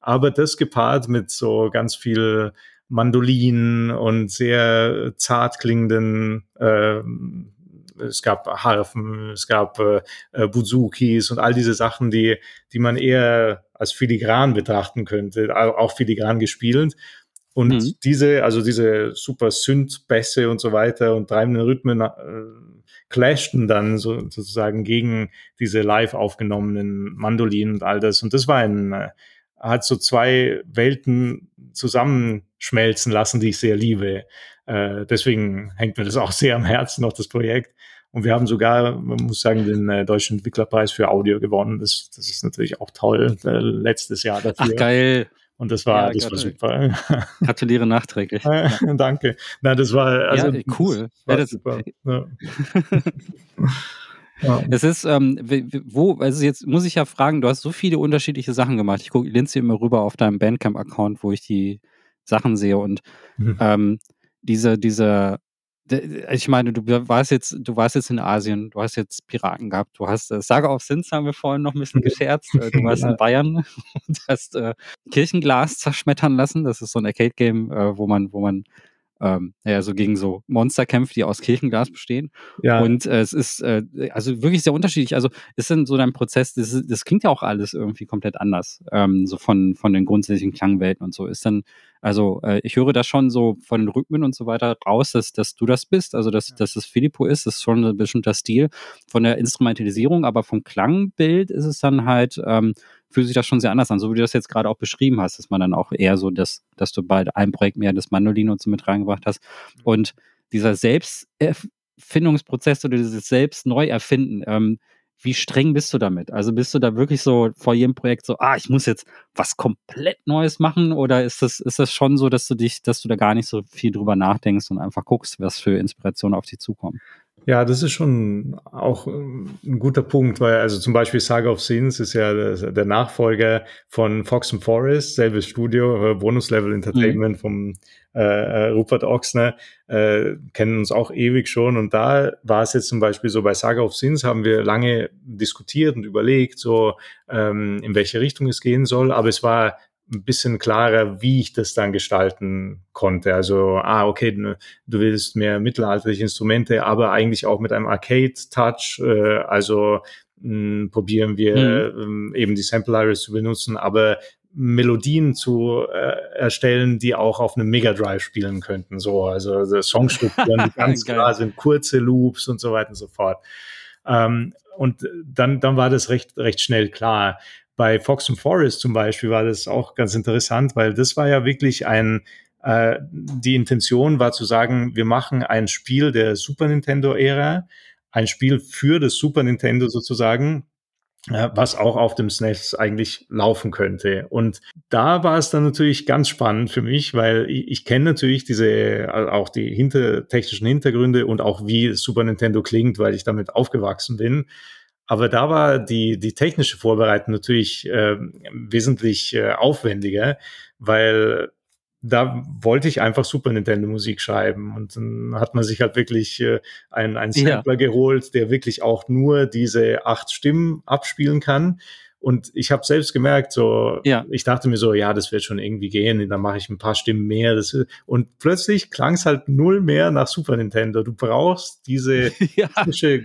Aber das gepaart mit so ganz viel Mandolinen und sehr zart klingenden äh, es gab Harfen, es gab äh, äh, Buzukis und all diese Sachen, die, die man eher als filigran betrachten könnte, auch filigran gespielt. Und mhm. diese, also diese super Synth-Bässe und so weiter und treibenden Rhythmen äh, clashten dann so, sozusagen gegen diese live aufgenommenen Mandolinen und all das. Und das war ein, äh, hat so zwei Welten zusammenschmelzen lassen, die ich sehr liebe. Äh, deswegen hängt mir das auch sehr am Herzen, noch das Projekt. Und wir haben sogar, man muss sagen, den äh, Deutschen Entwicklerpreis für Audio gewonnen. Das, das ist natürlich auch toll, äh, letztes Jahr dafür. Ach, geil. Und das war, ja, das war super. [LAUGHS] Gratuliere nachträglich. [LAUGHS] Danke. Na, das war also ja, cool. War ja, das, super. Ja. [LAUGHS] Ja. Es ist, ähm, wo, also jetzt muss ich ja fragen, du hast so viele unterschiedliche Sachen gemacht. Ich gucke linse immer rüber auf deinem Bandcamp-Account, wo ich die Sachen sehe und mhm. ähm, diese, diese ich meine, du warst jetzt, du warst jetzt in Asien, du hast jetzt Piraten gehabt, du hast äh, Saga of Sins haben wir vorhin noch ein bisschen [LAUGHS] gescherzt, äh, du warst in Bayern [LAUGHS] und hast äh, Kirchenglas zerschmettern lassen. Das ist so ein Arcade-Game, äh, wo man, wo man ähm, ja, so gegen so Monster kämpft, die aus Kirchenglas bestehen. Ja. Und äh, es ist äh, also wirklich sehr unterschiedlich. Also ist dann so dein Prozess, das, das klingt ja auch alles irgendwie komplett anders, ähm, so von, von den grundsätzlichen Klangwelten und so. Ist dann, also äh, ich höre das schon so von den Rhythmen und so weiter raus, dass, dass du das bist, also dass, ja. dass es Filippo ist, das ist schon ein bestimmter Stil von der Instrumentalisierung, aber vom Klangbild ist es dann halt ähm, fühlt sich das schon sehr anders an, so wie du das jetzt gerade auch beschrieben hast, dass man dann auch eher so, dass, dass du bei einem Projekt mehr das Mandolin und so mit reingebracht hast. Mhm. Und dieser Selbsterfindungsprozess oder dieses Selbst-Neu-Erfinden, ähm, wie streng bist du damit? Also bist du da wirklich so vor jedem Projekt so, ah, ich muss jetzt was komplett Neues machen? Oder ist das, ist das schon so, dass du dich, dass du da gar nicht so viel drüber nachdenkst und einfach guckst, was für Inspirationen auf dich zukommen? Ja, das ist schon auch ein guter Punkt, weil also zum Beispiel Saga of Sins ist ja der, Nachfolger von Fox and Forest, selbes Studio, äh, Bonus Level Entertainment mhm. vom äh, äh, Rupert Oxner, äh, kennen uns auch ewig schon. Und da war es jetzt zum Beispiel so bei Saga of Sins haben wir lange diskutiert und überlegt, so ähm, in welche Richtung es gehen soll. Aber es war ein bisschen klarer, wie ich das dann gestalten konnte. Also, ah, okay, du, willst mehr mittelalterliche Instrumente, aber eigentlich auch mit einem Arcade-Touch. Äh, also mh, hm, probieren wir mhm. äh, eben die Sample Libraries zu benutzen, aber Melodien zu äh, erstellen, die auch auf einem Mega Drive spielen könnten. So, also, also Songstrukturen, die [LAUGHS] ganz klar sind, kurze Loops und so weiter und so fort. Ähm, und dann, dann war das recht, recht schnell klar. Bei Fox and Forest zum Beispiel war das auch ganz interessant, weil das war ja wirklich ein, äh, die Intention war zu sagen, wir machen ein Spiel der Super Nintendo-Ära, ein Spiel für das Super Nintendo sozusagen, was auch auf dem SNES e eigentlich laufen könnte. Und da war es dann natürlich ganz spannend für mich, weil ich, ich kenne natürlich diese, äh, auch die hinter, technischen Hintergründe und auch wie Super Nintendo klingt, weil ich damit aufgewachsen bin. Aber da war die, die technische Vorbereitung natürlich äh, wesentlich äh, aufwendiger, weil da wollte ich einfach Super Nintendo Musik schreiben und dann hat man sich halt wirklich äh, einen, einen Sampler ja. geholt, der wirklich auch nur diese acht Stimmen abspielen kann. Und ich habe selbst gemerkt, so, ja. ich dachte mir so, ja, das wird schon irgendwie gehen, dann mache ich ein paar Stimmen mehr. Das, und plötzlich klang es halt null mehr nach Super Nintendo. Du brauchst diese [LAUGHS] ja.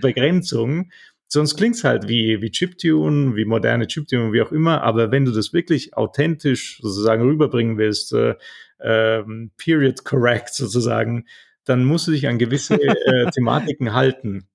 Begrenzung Sonst klingt's halt wie, wie Chiptune, wie moderne Chiptune, wie auch immer. Aber wenn du das wirklich authentisch sozusagen rüberbringen willst, äh, äh, period correct sozusagen, dann musst du dich an gewisse [LAUGHS] äh, Thematiken halten.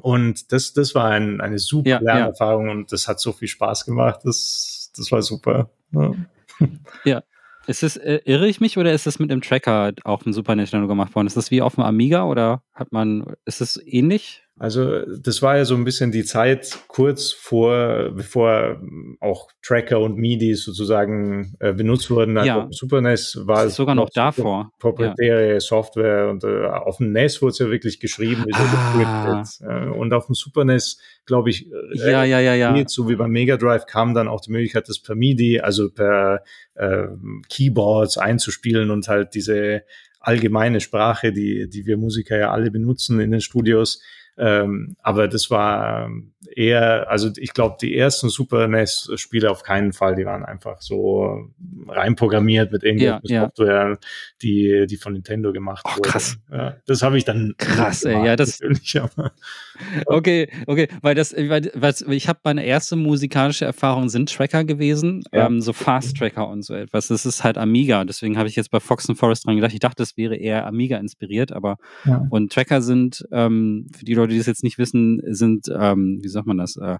Und das, das war ein, eine super ja, Lernerfahrung ja. und das hat so viel Spaß gemacht. Das, das war super. Ja. [LAUGHS] ja. Ist es, äh, irre ich mich oder ist das mit dem Tracker auf dem Super Nintendo gemacht worden? Ist das wie auf dem Amiga oder hat man, ist es ähnlich? Also das war ja so ein bisschen die Zeit kurz vor, bevor auch Tracker und MIDI sozusagen äh, benutzt wurden. Also ja. Super NES war es sogar noch davor. Proprietäre ja. Software und äh, auf dem NES wurde es ja wirklich geschrieben. Ah. Äh, und auf dem Super NES, glaube ich, ja, ja, ja, ja. so wie beim Mega Drive kam dann auch die Möglichkeit, das per MIDI, also per äh, Keyboards einzuspielen und halt diese allgemeine Sprache, die, die wir Musiker ja alle benutzen in den Studios, ähm, aber das war eher, also ich glaube, die ersten Super NES-Spiele auf keinen Fall, die waren einfach so reinprogrammiert mit irgendeiner ja, Software, ja. die, die von Nintendo gemacht oh, wurde. Krass. Ja, das habe ich dann. Krass, ey, ja, das. [LAUGHS] okay, okay, weil das, weil, weil ich habe meine erste musikalische Erfahrung sind Tracker gewesen, ja. ähm, so Fast Tracker und so etwas. Das ist halt Amiga, deswegen habe ich jetzt bei Fox and Forest dran gedacht. Ich dachte, das wäre eher Amiga inspiriert, aber und Tracker sind ähm, für die Leute, die das jetzt nicht wissen, sind, ähm, wie sagt man das, äh,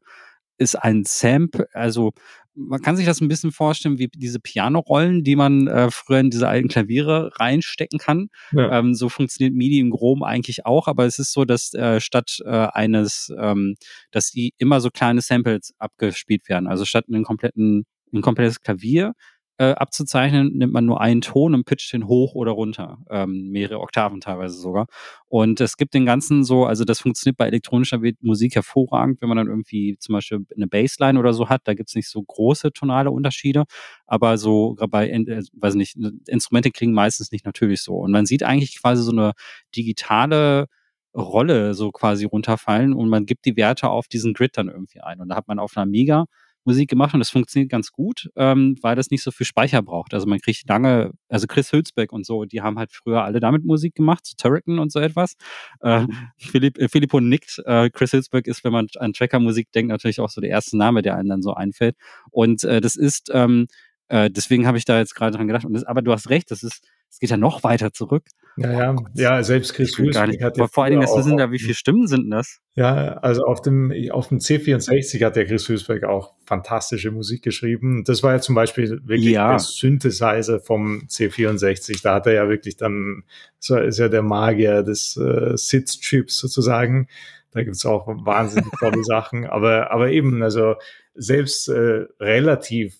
ist ein Sample, also man kann sich das ein bisschen vorstellen wie diese Pianorollen, die man äh, früher in diese alten Klaviere reinstecken kann. Ja. Ähm, so funktioniert MIDI im Groben eigentlich auch, aber es ist so, dass äh, statt äh, eines, ähm, dass die immer so kleine Samples abgespielt werden. Also statt einen kompletten, ein komplettes Klavier äh, abzuzeichnen, nimmt man nur einen Ton und pitcht den hoch oder runter. Ähm, mehrere Oktaven teilweise sogar. Und es gibt den ganzen so, also das funktioniert bei elektronischer Musik hervorragend, wenn man dann irgendwie zum Beispiel eine Bassline oder so hat, da gibt's nicht so große tonale Unterschiede, aber so bei, äh, weiß nicht, Instrumente klingen meistens nicht natürlich so. Und man sieht eigentlich quasi so eine digitale Rolle so quasi runterfallen und man gibt die Werte auf diesen Grid dann irgendwie ein. Und da hat man auf einer Amiga Musik gemacht und das funktioniert ganz gut, ähm, weil das nicht so viel Speicher braucht. Also man kriegt lange, also Chris Hülsbeck und so, die haben halt früher alle damit Musik gemacht, zu Turrican und so etwas. Äh, mhm. Philipp, äh, Filippo nickt. Äh, Chris Hülsbeck ist, wenn man an Tracker-Musik denkt, natürlich auch so der erste Name, der einem dann so einfällt. Und äh, das ist, ähm, äh, deswegen habe ich da jetzt gerade dran gedacht. Und das, aber du hast recht, das ist, es geht ja noch weiter zurück. Ja, ja, oh ja, selbst Chris Hülsbeck hat ja vor allen Dingen, das sind da, wie viele Stimmen sind das? Ja, also auf dem, auf dem C64 hat der Chris Hülsbeck auch fantastische Musik geschrieben. Das war ja zum Beispiel wirklich ja. der Synthesizer vom C64. Da hat er ja wirklich dann, so ist ja der Magier des äh, Sith-Chips sozusagen. Da gibt's auch wahnsinnig tolle [LAUGHS] Sachen. Aber, aber eben, also selbst äh, relativ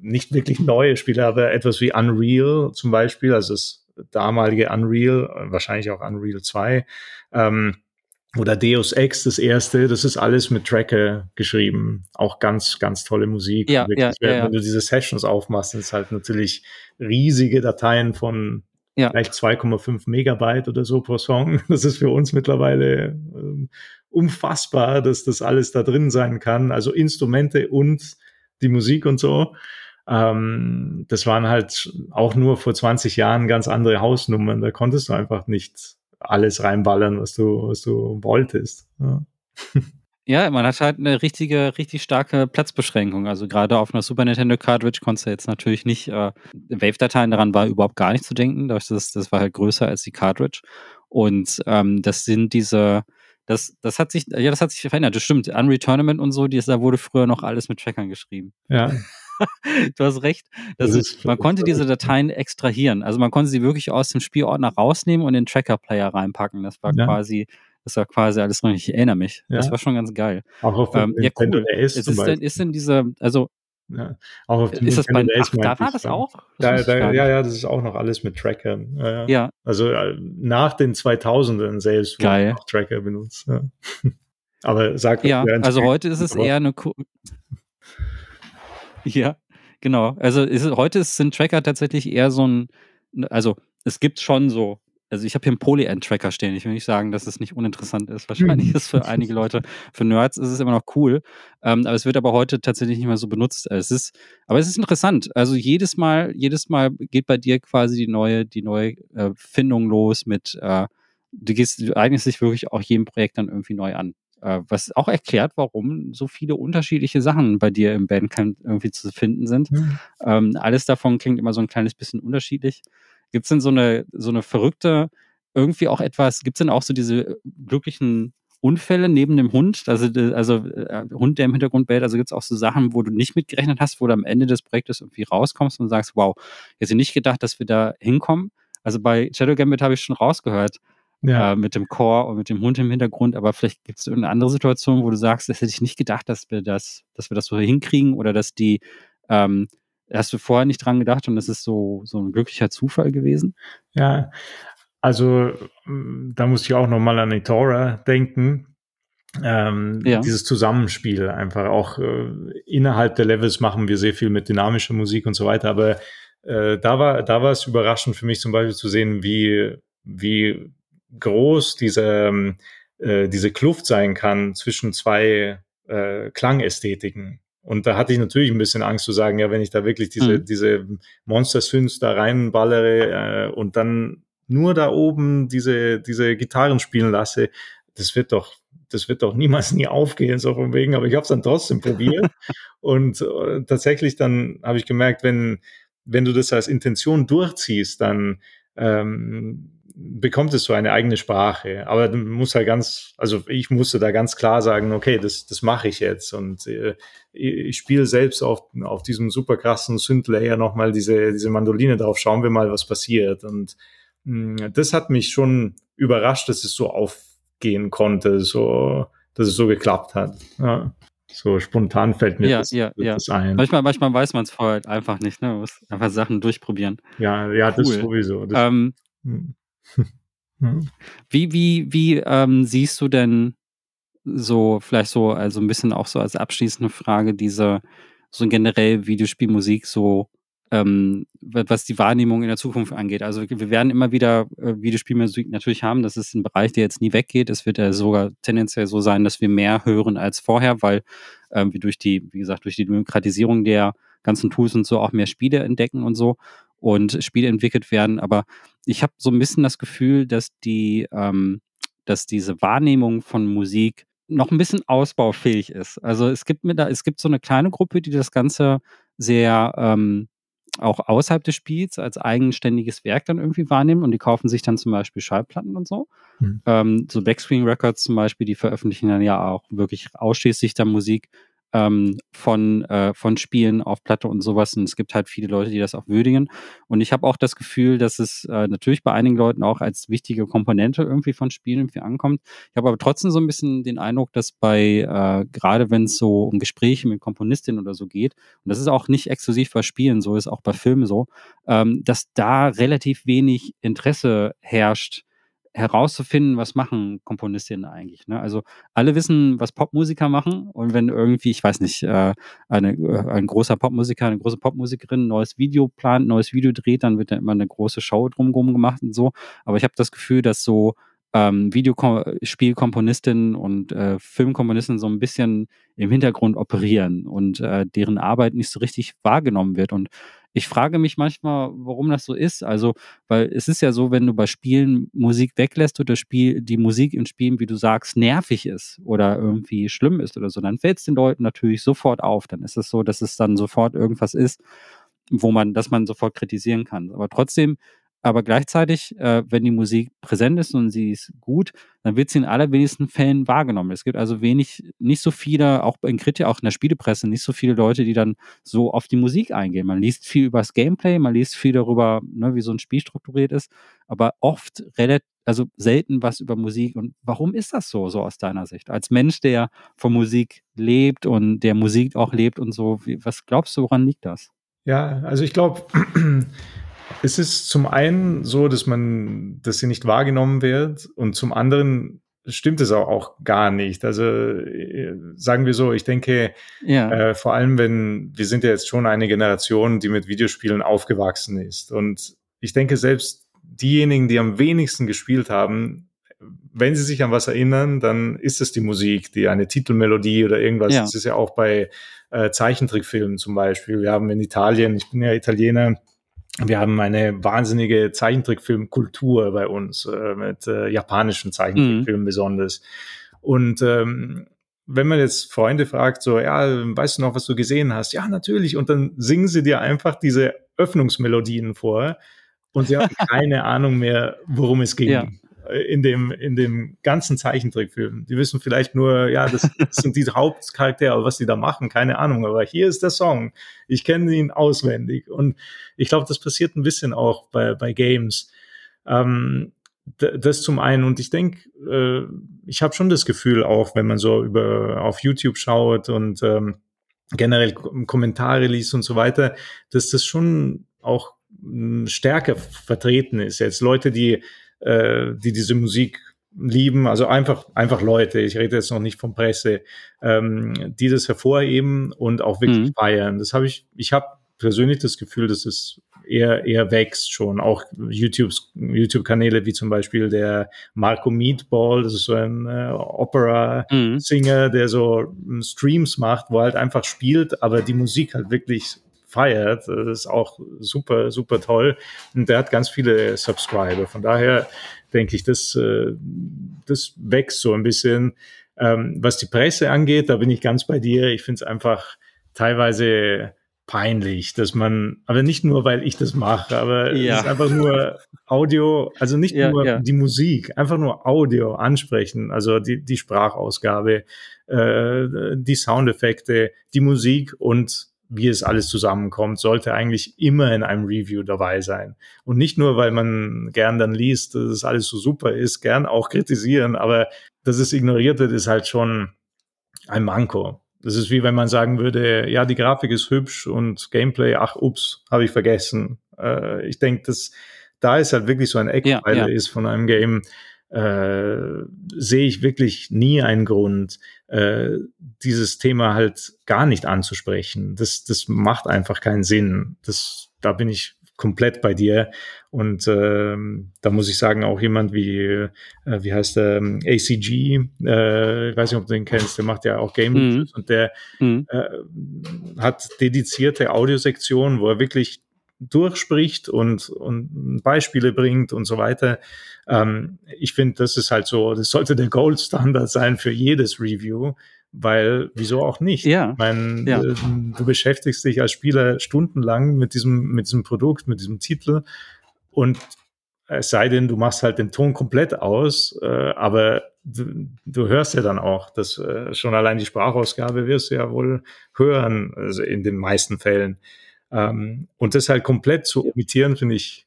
nicht wirklich neue Spiele, aber etwas wie Unreal zum Beispiel, also das damalige Unreal, wahrscheinlich auch Unreal 2, ähm, oder Deus Ex, das erste, das ist alles mit Tracker geschrieben. Auch ganz, ganz tolle Musik. Ja, ja, wenn, ja, wenn du diese Sessions aufmachst, sind es halt natürlich riesige Dateien von ja. vielleicht 2,5 Megabyte oder so pro Song. [LAUGHS] Das ist für uns mittlerweile äh, unfassbar, dass das alles da drin sein kann. Also Instrumente und die Musik und so. Ähm, das waren halt auch nur vor 20 Jahren ganz andere Hausnummern. Da konntest du einfach nicht alles reinballern, was du, was du wolltest. Ja. [LAUGHS] Ja, man hat halt eine richtige, richtig starke Platzbeschränkung. Also gerade auf einer Super Nintendo Cartridge konntest du jetzt natürlich nicht, äh, Wave-Dateien daran war überhaupt gar nicht zu denken. Das, das war halt größer als die Cartridge. Und ähm, das sind diese, das, das hat sich, ja, das hat sich verändert. Das stimmt. Unreal Tournament und so, die, da wurde früher noch alles mit Trackern geschrieben. Ja. [LAUGHS] [LAUGHS] du hast recht. Das, ist, man konnte diese Dateien extrahieren. Also man konnte sie wirklich aus dem Spielordner rausnehmen und in den Tracker-Player reinpacken. Das war ja. quasi, das war quasi alles drin. Ich erinnere mich. Ja. Das war schon ganz geil. Auch auf ähm, ja, cool. ist, ist, denn, ist denn diese, also ja, auch auf dem ist das bei ach, da war das auch? Das da, da, ja, ja, das ist auch noch alles mit Trackern. Ja, ja. Also äh, nach den 2000ern selbst Geil. auch Tracker benutzt. Ja. [LAUGHS] Aber sag Ja, also heute ist es eher eine Ja, genau. Also ist, heute sind Tracker tatsächlich eher so ein, also es gibt schon so, also ich habe hier einen Poly-End-Tracker stehen. Ich will nicht sagen, dass es nicht uninteressant ist. Wahrscheinlich ist für einige Leute, für Nerds ist es immer noch cool. Ähm, aber es wird aber heute tatsächlich nicht mehr so benutzt. Es ist, aber es ist interessant. Also jedes Mal, jedes Mal geht bei dir quasi die neue, die neue äh, Findung los mit, äh, du gehst, du eignest dich wirklich auch jedem Projekt dann irgendwie neu an. Äh, was auch erklärt, warum so viele unterschiedliche Sachen bei dir im Bandcamp irgendwie zu finden sind. Mhm. Ähm, alles davon klingt immer so ein kleines bisschen unterschiedlich. Gibt es denn so eine, so eine verrückte, irgendwie auch etwas, gibt es denn auch so diese glücklichen Unfälle neben dem Hund, also, also äh, Hund, der im Hintergrund bellt, also gibt es auch so Sachen, wo du nicht mitgerechnet hast, wo du am Ende des Projektes irgendwie rauskommst und sagst, wow, ich hätte nicht gedacht, dass wir da hinkommen. Also bei Shadow Gambit habe ich schon rausgehört, ja. äh, mit dem Chor und mit dem Hund im Hintergrund, aber vielleicht gibt es eine andere Situation, wo du sagst, das hätte ich nicht gedacht, dass wir das, dass wir das so hinkriegen oder dass die, ähm, hast du vorher nicht dran gedacht und das ist so, so ein glücklicher Zufall gewesen? Ja, also mm, da muss ich auch nochmal an Etora denken. Ähm, ja. Dieses Zusammenspiel einfach auch äh, innerhalb der Levels machen wir sehr viel mit dynamischer Musik und so weiter, aber äh, da war da war es überraschend für mich zum Beispiel zu sehen, wie wie groß diese, ähm, äh, diese Kluft sein kann zwischen zwei äh, Klangästhetiken. Und da hatte ich natürlich ein bisschen Angst zu sagen, ja, wenn ich da wirklich diese, mhm. diese Monster-Synths da reinballere äh, und dann nur da oben diese, diese Gitarren spielen lasse, das wird doch, das wird doch niemals nie aufgehen, so von wegen, aber ich habe es dann trotzdem probiert. [LAUGHS] und äh, tatsächlich dann habe ich gemerkt, wenn, wenn du das als Intention durchziehst, dann ähm, bekommt es so eine eigene Sprache. Aber du musst halt ganz, also ich musste da ganz klar sagen, okay, das, das mache ich jetzt. Und äh, ich spiele selbst auf, auf diesem super krassen Synth-Layer nochmal diese, diese Mandoline drauf. Schauen wir mal, was passiert. Und mh, mm, das hat mich schon überrascht, dass es so aufgehen konnte, so, dass es so geklappt hat. Ja. So spontan fällt mir ja, das, ja, ja. das ein. Manchmal, manchmal weiß man es vorher halt einfach nicht, ne? Man muss einfach Sachen durchprobieren. Ja, ja, cool. das sowieso. Das, ähm, hm. [LAUGHS] Wie, wie, wie ähm, siehst du denn so, vielleicht so, also ein bisschen auch so als abschließende Frage, diese so generell Videospielmusik so, ähm, was die Wahrnehmung in der Zukunft angeht. Also wir werden immer wieder äh, Videospielmusik natürlich haben. Das ist ein Bereich, der jetzt nie weggeht. Es wird ja sogar tendenziell so sein, dass wir mehr hören als vorher, weil ähm, wir durch die, wie gesagt, durch die Demokratisierung der ganzen Tools und so auch mehr Spiele entdecken und so und Spiele entwickelt werden. Aber ich habe so ein bisschen das Gefühl, dass die, ähm, dass diese Wahrnehmung von Musik noch ein bisschen ausbaufähig ist. Also es gibt mir da, es gibt so eine kleine Gruppe, die das Ganze sehr ähm, auch außerhalb des Spiels als eigenständiges Werk dann irgendwie wahrnehmen und die kaufen sich dann zum Beispiel Schallplatten und so. Mhm. Ähm, so Backscreen Records zum Beispiel, die veröffentlichen dann ja auch wirklich ausschließlich dann Musik ähm, von, äh, von Spielen auf Platte und sowas. Und es gibt halt viele Leute, die das auch würdigen. Und ich habe auch das Gefühl, dass es äh, natürlich bei einigen Leuten auch als wichtige Komponente irgendwie von Spielen irgendwie ankommt. Ich habe aber trotzdem so ein bisschen den Eindruck, dass bei, äh, gerade wenn es so um Gespräche mit Komponistinnen oder so geht, und das ist auch nicht exklusiv bei Spielen so, ist auch bei Filmen so, ähm, dass da relativ wenig Interesse herrscht, herauszufinden, was machen Komponistinnen eigentlich. Ne? Also alle wissen, was Popmusiker machen und wenn irgendwie, ich weiß nicht, äh, eine, äh, ein großer Popmusiker, eine große Popmusikerin ein neues Video plant, ein neues Video dreht, dann wird da immer eine große Show drumherum gemacht und so. Aber ich habe das Gefühl, dass so ähm, Videospielkomponistinnen und äh, Filmkomponisten so ein bisschen im Hintergrund operieren und äh, deren Arbeit nicht so richtig wahrgenommen wird. Und ich frage mich manchmal, warum das so ist. Also, weil es ist ja so, wenn du bei Spielen Musik weglässt oder Spiel, die Musik in Spielen, wie du sagst, nervig ist oder irgendwie schlimm ist oder so, dann fällt es den Leuten natürlich sofort auf. Dann ist es so, dass es dann sofort irgendwas ist, wo man, dass man sofort kritisieren kann. Aber trotzdem aber gleichzeitig, äh, wenn die Musik präsent ist und sie ist gut, dann wird sie in allerwenigsten Fällen wahrgenommen. Es gibt also wenig, nicht so viele, auch in Kritik, auch in der Spielepresse, nicht so viele Leute, die dann so auf die Musik eingehen. Man liest viel über das Gameplay, man liest viel darüber, ne, wie so ein Spiel strukturiert ist, aber oft relativ, also selten was über Musik. Und warum ist das so, so aus deiner Sicht? Als Mensch, der von Musik lebt und der Musik auch lebt und so, wie, was glaubst du, woran liegt das? Ja, also ich glaube, es ist zum einen so, dass man, dass sie nicht wahrgenommen wird und zum anderen stimmt es auch, auch gar nicht. Also äh, sagen wir so, ich denke, ja. äh, vor allem wenn, wir sind ja jetzt schon eine Generation, die mit Videospielen aufgewachsen ist. Und ich denke, selbst diejenigen, die am wenigsten gespielt haben, wenn sie sich an was erinnern, dann ist es die Musik, die eine Titelmelodie oder irgendwas. Ja. Das ist ja auch bei äh, Zeichentrickfilmen zum Beispiel. Wir haben in Italien, ich bin ja Italiener, wir haben eine wahnsinnige Zeichentrickfilmkultur bei uns, äh, mit äh, japanischen Zeichentrickfilmen mhm. besonders. Und ähm, wenn man jetzt Freunde fragt, so, ja, weißt du noch, was du gesehen hast? Ja, natürlich. Und dann singen sie dir einfach diese Öffnungsmelodien vor und sie haben [LAUGHS] keine Ahnung mehr, worum es ging. Ja in dem, in dem ganzen Zeichentrickfilm. Die wissen vielleicht nur, ja, das, [LAUGHS] sind die Hauptcharaktere, aber was die da machen, keine Ahnung. Aber hier ist der Song. Ich kenne ihn auswendig. Und ich glaube, das passiert ein bisschen auch bei, bei Games. Ähm, das zum einen. Und ich denke, äh, ich habe schon das Gefühl, auch wenn man so über auf YouTube schaut und ähm, generell Kommentare liest und so weiter, dass das schon auch hm, stärker vertreten ist. Jetzt Leute, die äh, die diese Musik lieben, also einfach, einfach Leute, ich rede jetzt noch nicht von Presse, ähm, die das hervorheben und auch wirklich mhm. feiern. Das habe ich, ich habe persönlich das Gefühl, dass es eher, eher wächst schon. Auch YouTubes, YouTube-Kanäle wie zum Beispiel der Marco Meatball, das ist so ein äh, Opera-Singer, mhm. der so Streams macht, wo er halt einfach spielt, aber die Musik halt wirklich feiert. Das ist auch super, super toll. Und der hat ganz viele Subscriber. Von daher denke ich, das, äh, das wächst so ein bisschen. Ähm, was die Presse angeht, da bin ich ganz bei dir. Ich finde es einfach teilweise peinlich, dass man, aber nicht nur, weil ich das mache, aber ja. es ist einfach nur Audio, also nicht ja, nur ja. die Musik, einfach nur Audio ansprechen, also die, die Sprachausgabe, äh, die Soundeffekte, die Musik und wie es alles zusammenkommt, sollte eigentlich immer in einem Review dabei sein. Und nicht nur, weil man gern dann liest, dass es alles so super ist, gern auch kritisieren, aber dass es ignoriert wird, ist halt schon ein Manko. Das ist wie wenn man sagen würde, ja, die Grafik ist hübsch und Gameplay, ach, ups, habe ich vergessen. Äh, ich denke, dass da ist halt wirklich so ein Eckpfeiler ja, ja. ist von einem Game, äh, sehe ich wirklich nie einen Grund, äh, dieses Thema halt gar nicht anzusprechen. Das, das macht einfach keinen Sinn. Das, da bin ich komplett bei dir. Und ähm, da muss ich sagen, auch jemand wie, äh, wie heißt der, ähm, ACG, äh, ich weiß nicht, ob du den kennst, der macht ja auch Game mhm. und der mhm. äh, hat dedizierte Audiosektionen, wo er wirklich durchspricht und, und Beispiele bringt und so weiter. Ähm, ich finde, das ist halt so, das sollte der Gold Standard sein für jedes Review, weil wieso auch nicht? Ja. Ich meine, ja. äh, du beschäftigst dich als Spieler stundenlang mit diesem, mit diesem Produkt, mit diesem Titel und es sei denn, du machst halt den Ton komplett aus, äh, aber du, du hörst ja dann auch, dass äh, schon allein die Sprachausgabe wirst du ja wohl hören, also in den meisten Fällen. Ähm, und das halt komplett zu imitieren, finde ich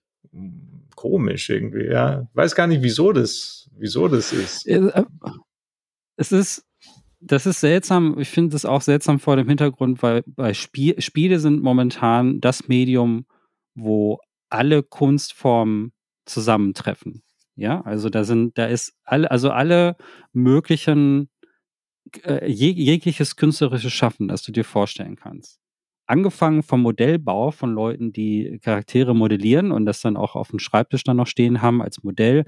komisch irgendwie, ja. Weiß gar nicht, wieso das, wieso das ist. Äh, es ist, das ist seltsam. Ich finde es auch seltsam vor dem Hintergrund, weil, weil Spiel, Spiele sind momentan das Medium, wo alle Kunstformen zusammentreffen. Ja, also da sind, da ist alle, also alle möglichen, äh, jeg jegliches künstlerisches Schaffen, das du dir vorstellen kannst. Angefangen vom Modellbau von Leuten, die Charaktere modellieren und das dann auch auf dem Schreibtisch dann noch stehen haben als Modell,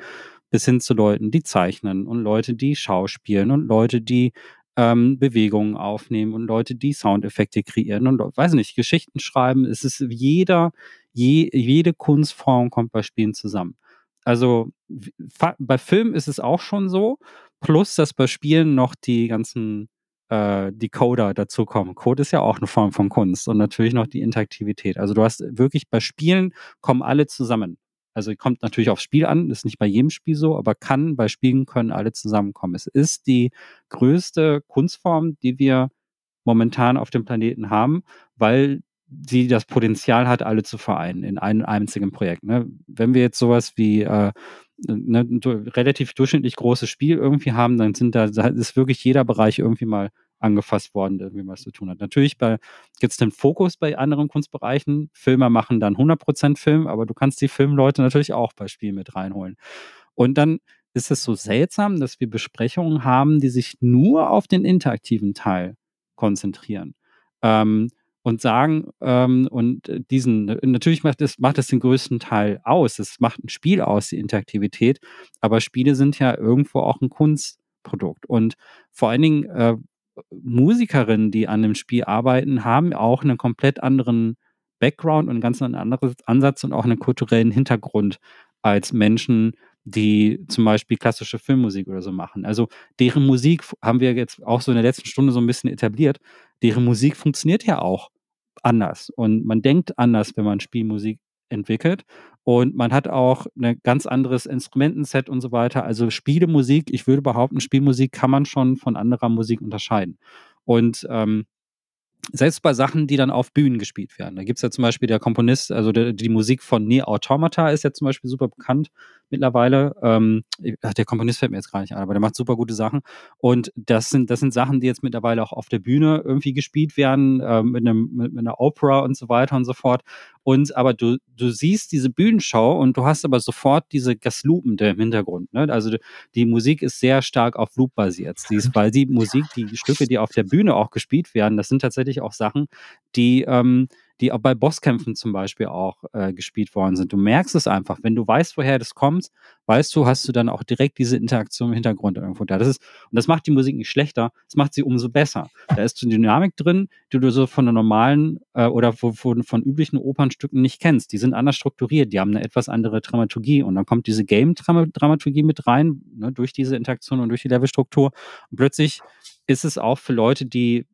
bis hin zu Leuten, die zeichnen und Leute, die schauspielen und Leute, die ähm, Bewegungen aufnehmen und Leute, die Soundeffekte kreieren und weiß nicht, Geschichten schreiben. Es ist jeder, je, jede Kunstform kommt bei Spielen zusammen. Also bei Filmen ist es auch schon so, plus dass bei Spielen noch die ganzen äh, Decoder dazukommen. Code ist ja auch eine Form von Kunst und natürlich noch die Interaktivität. Also du hast wirklich bei Spielen kommen alle zusammen. Also kommt natürlich aufs Spiel an, ist nicht bei jedem Spiel so, aber kann bei Spielen können alle zusammenkommen. Es ist die größte Kunstform, die wir momentan auf dem Planeten haben, weil sie das Potenzial hat, alle zu vereinen in einem einzigen Projekt. Ne? Wenn wir jetzt sowas wie äh, ne, relativ durchschnittlich großes Spiel irgendwie haben, dann sind da, da ist wirklich jeder Bereich irgendwie mal angefasst worden, irgendwie was zu tun hat. Natürlich gibt es den Fokus bei anderen Kunstbereichen. Filmer machen dann 100% Film, aber du kannst die Filmleute natürlich auch bei Spielen mit reinholen. Und dann ist es so seltsam, dass wir Besprechungen haben, die sich nur auf den interaktiven Teil konzentrieren. Ähm, und sagen, ähm, und diesen, natürlich macht es, macht es den größten Teil aus. Es macht ein Spiel aus, die Interaktivität, aber Spiele sind ja irgendwo auch ein Kunstprodukt. Und vor allen Dingen äh, Musikerinnen, die an dem Spiel arbeiten, haben auch einen komplett anderen Background und einen ganz anderen Ansatz und auch einen kulturellen Hintergrund als Menschen, die zum Beispiel klassische Filmmusik oder so machen. Also deren Musik haben wir jetzt auch so in der letzten Stunde so ein bisschen etabliert. Deren Musik funktioniert ja auch anders und man denkt anders, wenn man Spielmusik entwickelt und man hat auch ein ganz anderes Instrumentenset und so weiter. Also Spielemusik, ich würde behaupten, Spielmusik kann man schon von anderer Musik unterscheiden. Und ähm, selbst bei Sachen, die dann auf Bühnen gespielt werden. Da gibt es ja zum Beispiel der Komponist, also der, die Musik von Nier Automata ist ja zum Beispiel super bekannt mittlerweile. Ähm, der Komponist fällt mir jetzt gar nicht ein, aber der macht super gute Sachen. Und das sind, das sind Sachen, die jetzt mittlerweile auch auf der Bühne irgendwie gespielt werden, äh, mit, einem, mit, mit einer Opera und so weiter und so fort. Und aber du, du siehst diese Bühnenshow und du hast aber sofort diese Gaslupen im Hintergrund. Ne? Also die Musik ist sehr stark auf Loop basiert. Die ist, weil die [LAUGHS] Musik, die Stücke, die auf der Bühne auch gespielt werden, das sind tatsächlich auch Sachen, die ähm, die auch bei Bosskämpfen zum Beispiel auch äh, gespielt worden sind. Du merkst es einfach, wenn du weißt, woher das kommt, weißt du, hast du dann auch direkt diese Interaktion im Hintergrund irgendwo da. Das ist, und das macht die Musik nicht schlechter, das macht sie umso besser. Da ist eine Dynamik drin, die du so von der normalen äh, oder von, von, von üblichen Opernstücken nicht kennst. Die sind anders strukturiert, die haben eine etwas andere Dramaturgie und dann kommt diese Game-Dramaturgie mit rein, ne, durch diese Interaktion und durch die Levelstruktur. Und plötzlich ist es auch für Leute, die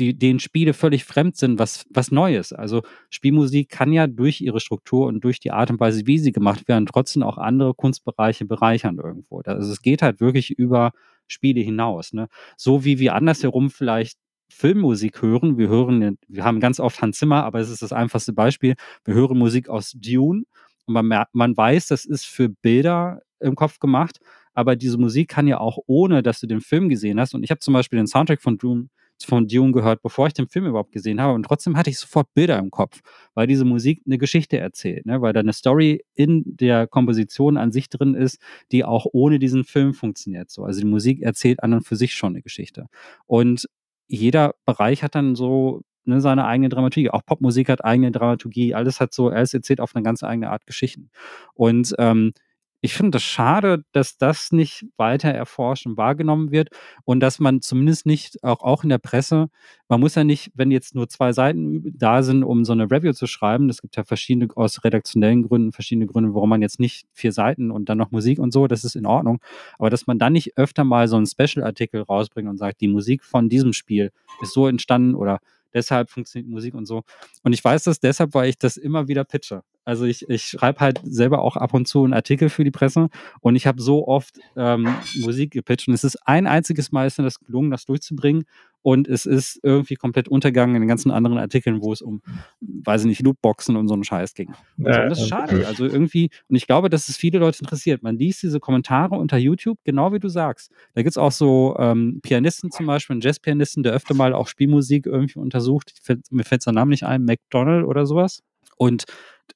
die, denen Spiele völlig fremd sind, was, was Neues. Also Spielmusik kann ja durch ihre Struktur und durch die Art und Weise, wie sie gemacht werden, trotzdem auch andere Kunstbereiche bereichern irgendwo. Also es geht halt wirklich über Spiele hinaus. Ne? So wie wir andersherum vielleicht Filmmusik hören. Wir hören, wir haben ganz oft Hans Zimmer, aber es ist das einfachste Beispiel. Wir hören Musik aus Dune und man, man weiß, das ist für Bilder im Kopf gemacht, aber diese Musik kann ja auch ohne, dass du den Film gesehen hast. Und ich habe zum Beispiel den Soundtrack von Dune von Dune gehört, bevor ich den Film überhaupt gesehen habe. Und trotzdem hatte ich sofort Bilder im Kopf, weil diese Musik eine Geschichte erzählt, ne? weil da eine Story in der Komposition an sich drin ist, die auch ohne diesen Film funktioniert. So. Also die Musik erzählt an und für sich schon eine Geschichte. Und jeder Bereich hat dann so ne, seine eigene Dramaturgie. Auch Popmusik hat eigene Dramaturgie. Alles hat so, alles erzählt auf eine ganz eigene Art Geschichten. Und ähm, ich finde es das schade, dass das nicht weiter erforscht und wahrgenommen wird und dass man zumindest nicht, auch, auch in der Presse, man muss ja nicht, wenn jetzt nur zwei Seiten da sind, um so eine Review zu schreiben, es gibt ja verschiedene, aus redaktionellen Gründen, verschiedene Gründe, warum man jetzt nicht vier Seiten und dann noch Musik und so, das ist in Ordnung, aber dass man dann nicht öfter mal so einen Special-Artikel rausbringt und sagt, die Musik von diesem Spiel ist so entstanden oder deshalb funktioniert Musik und so. Und ich weiß das deshalb, weil ich das immer wieder pitche. Also ich, ich schreibe halt selber auch ab und zu einen Artikel für die Presse und ich habe so oft ähm, Musik gepitcht und es ist ein einziges Mal ist mir das gelungen, das durchzubringen und es ist irgendwie komplett untergegangen in den ganzen anderen Artikeln, wo es um, weiß ich nicht, Lootboxen und so einen Scheiß ging. Und, so. und das ist schade. Also irgendwie, und ich glaube, dass es viele Leute interessiert. Man liest diese Kommentare unter YouTube, genau wie du sagst. Da gibt es auch so ähm, Pianisten zum Beispiel, einen Jazzpianisten, der öfter mal auch Spielmusik irgendwie untersucht. Mir fällt sein Name nicht ein, McDonald oder sowas. Und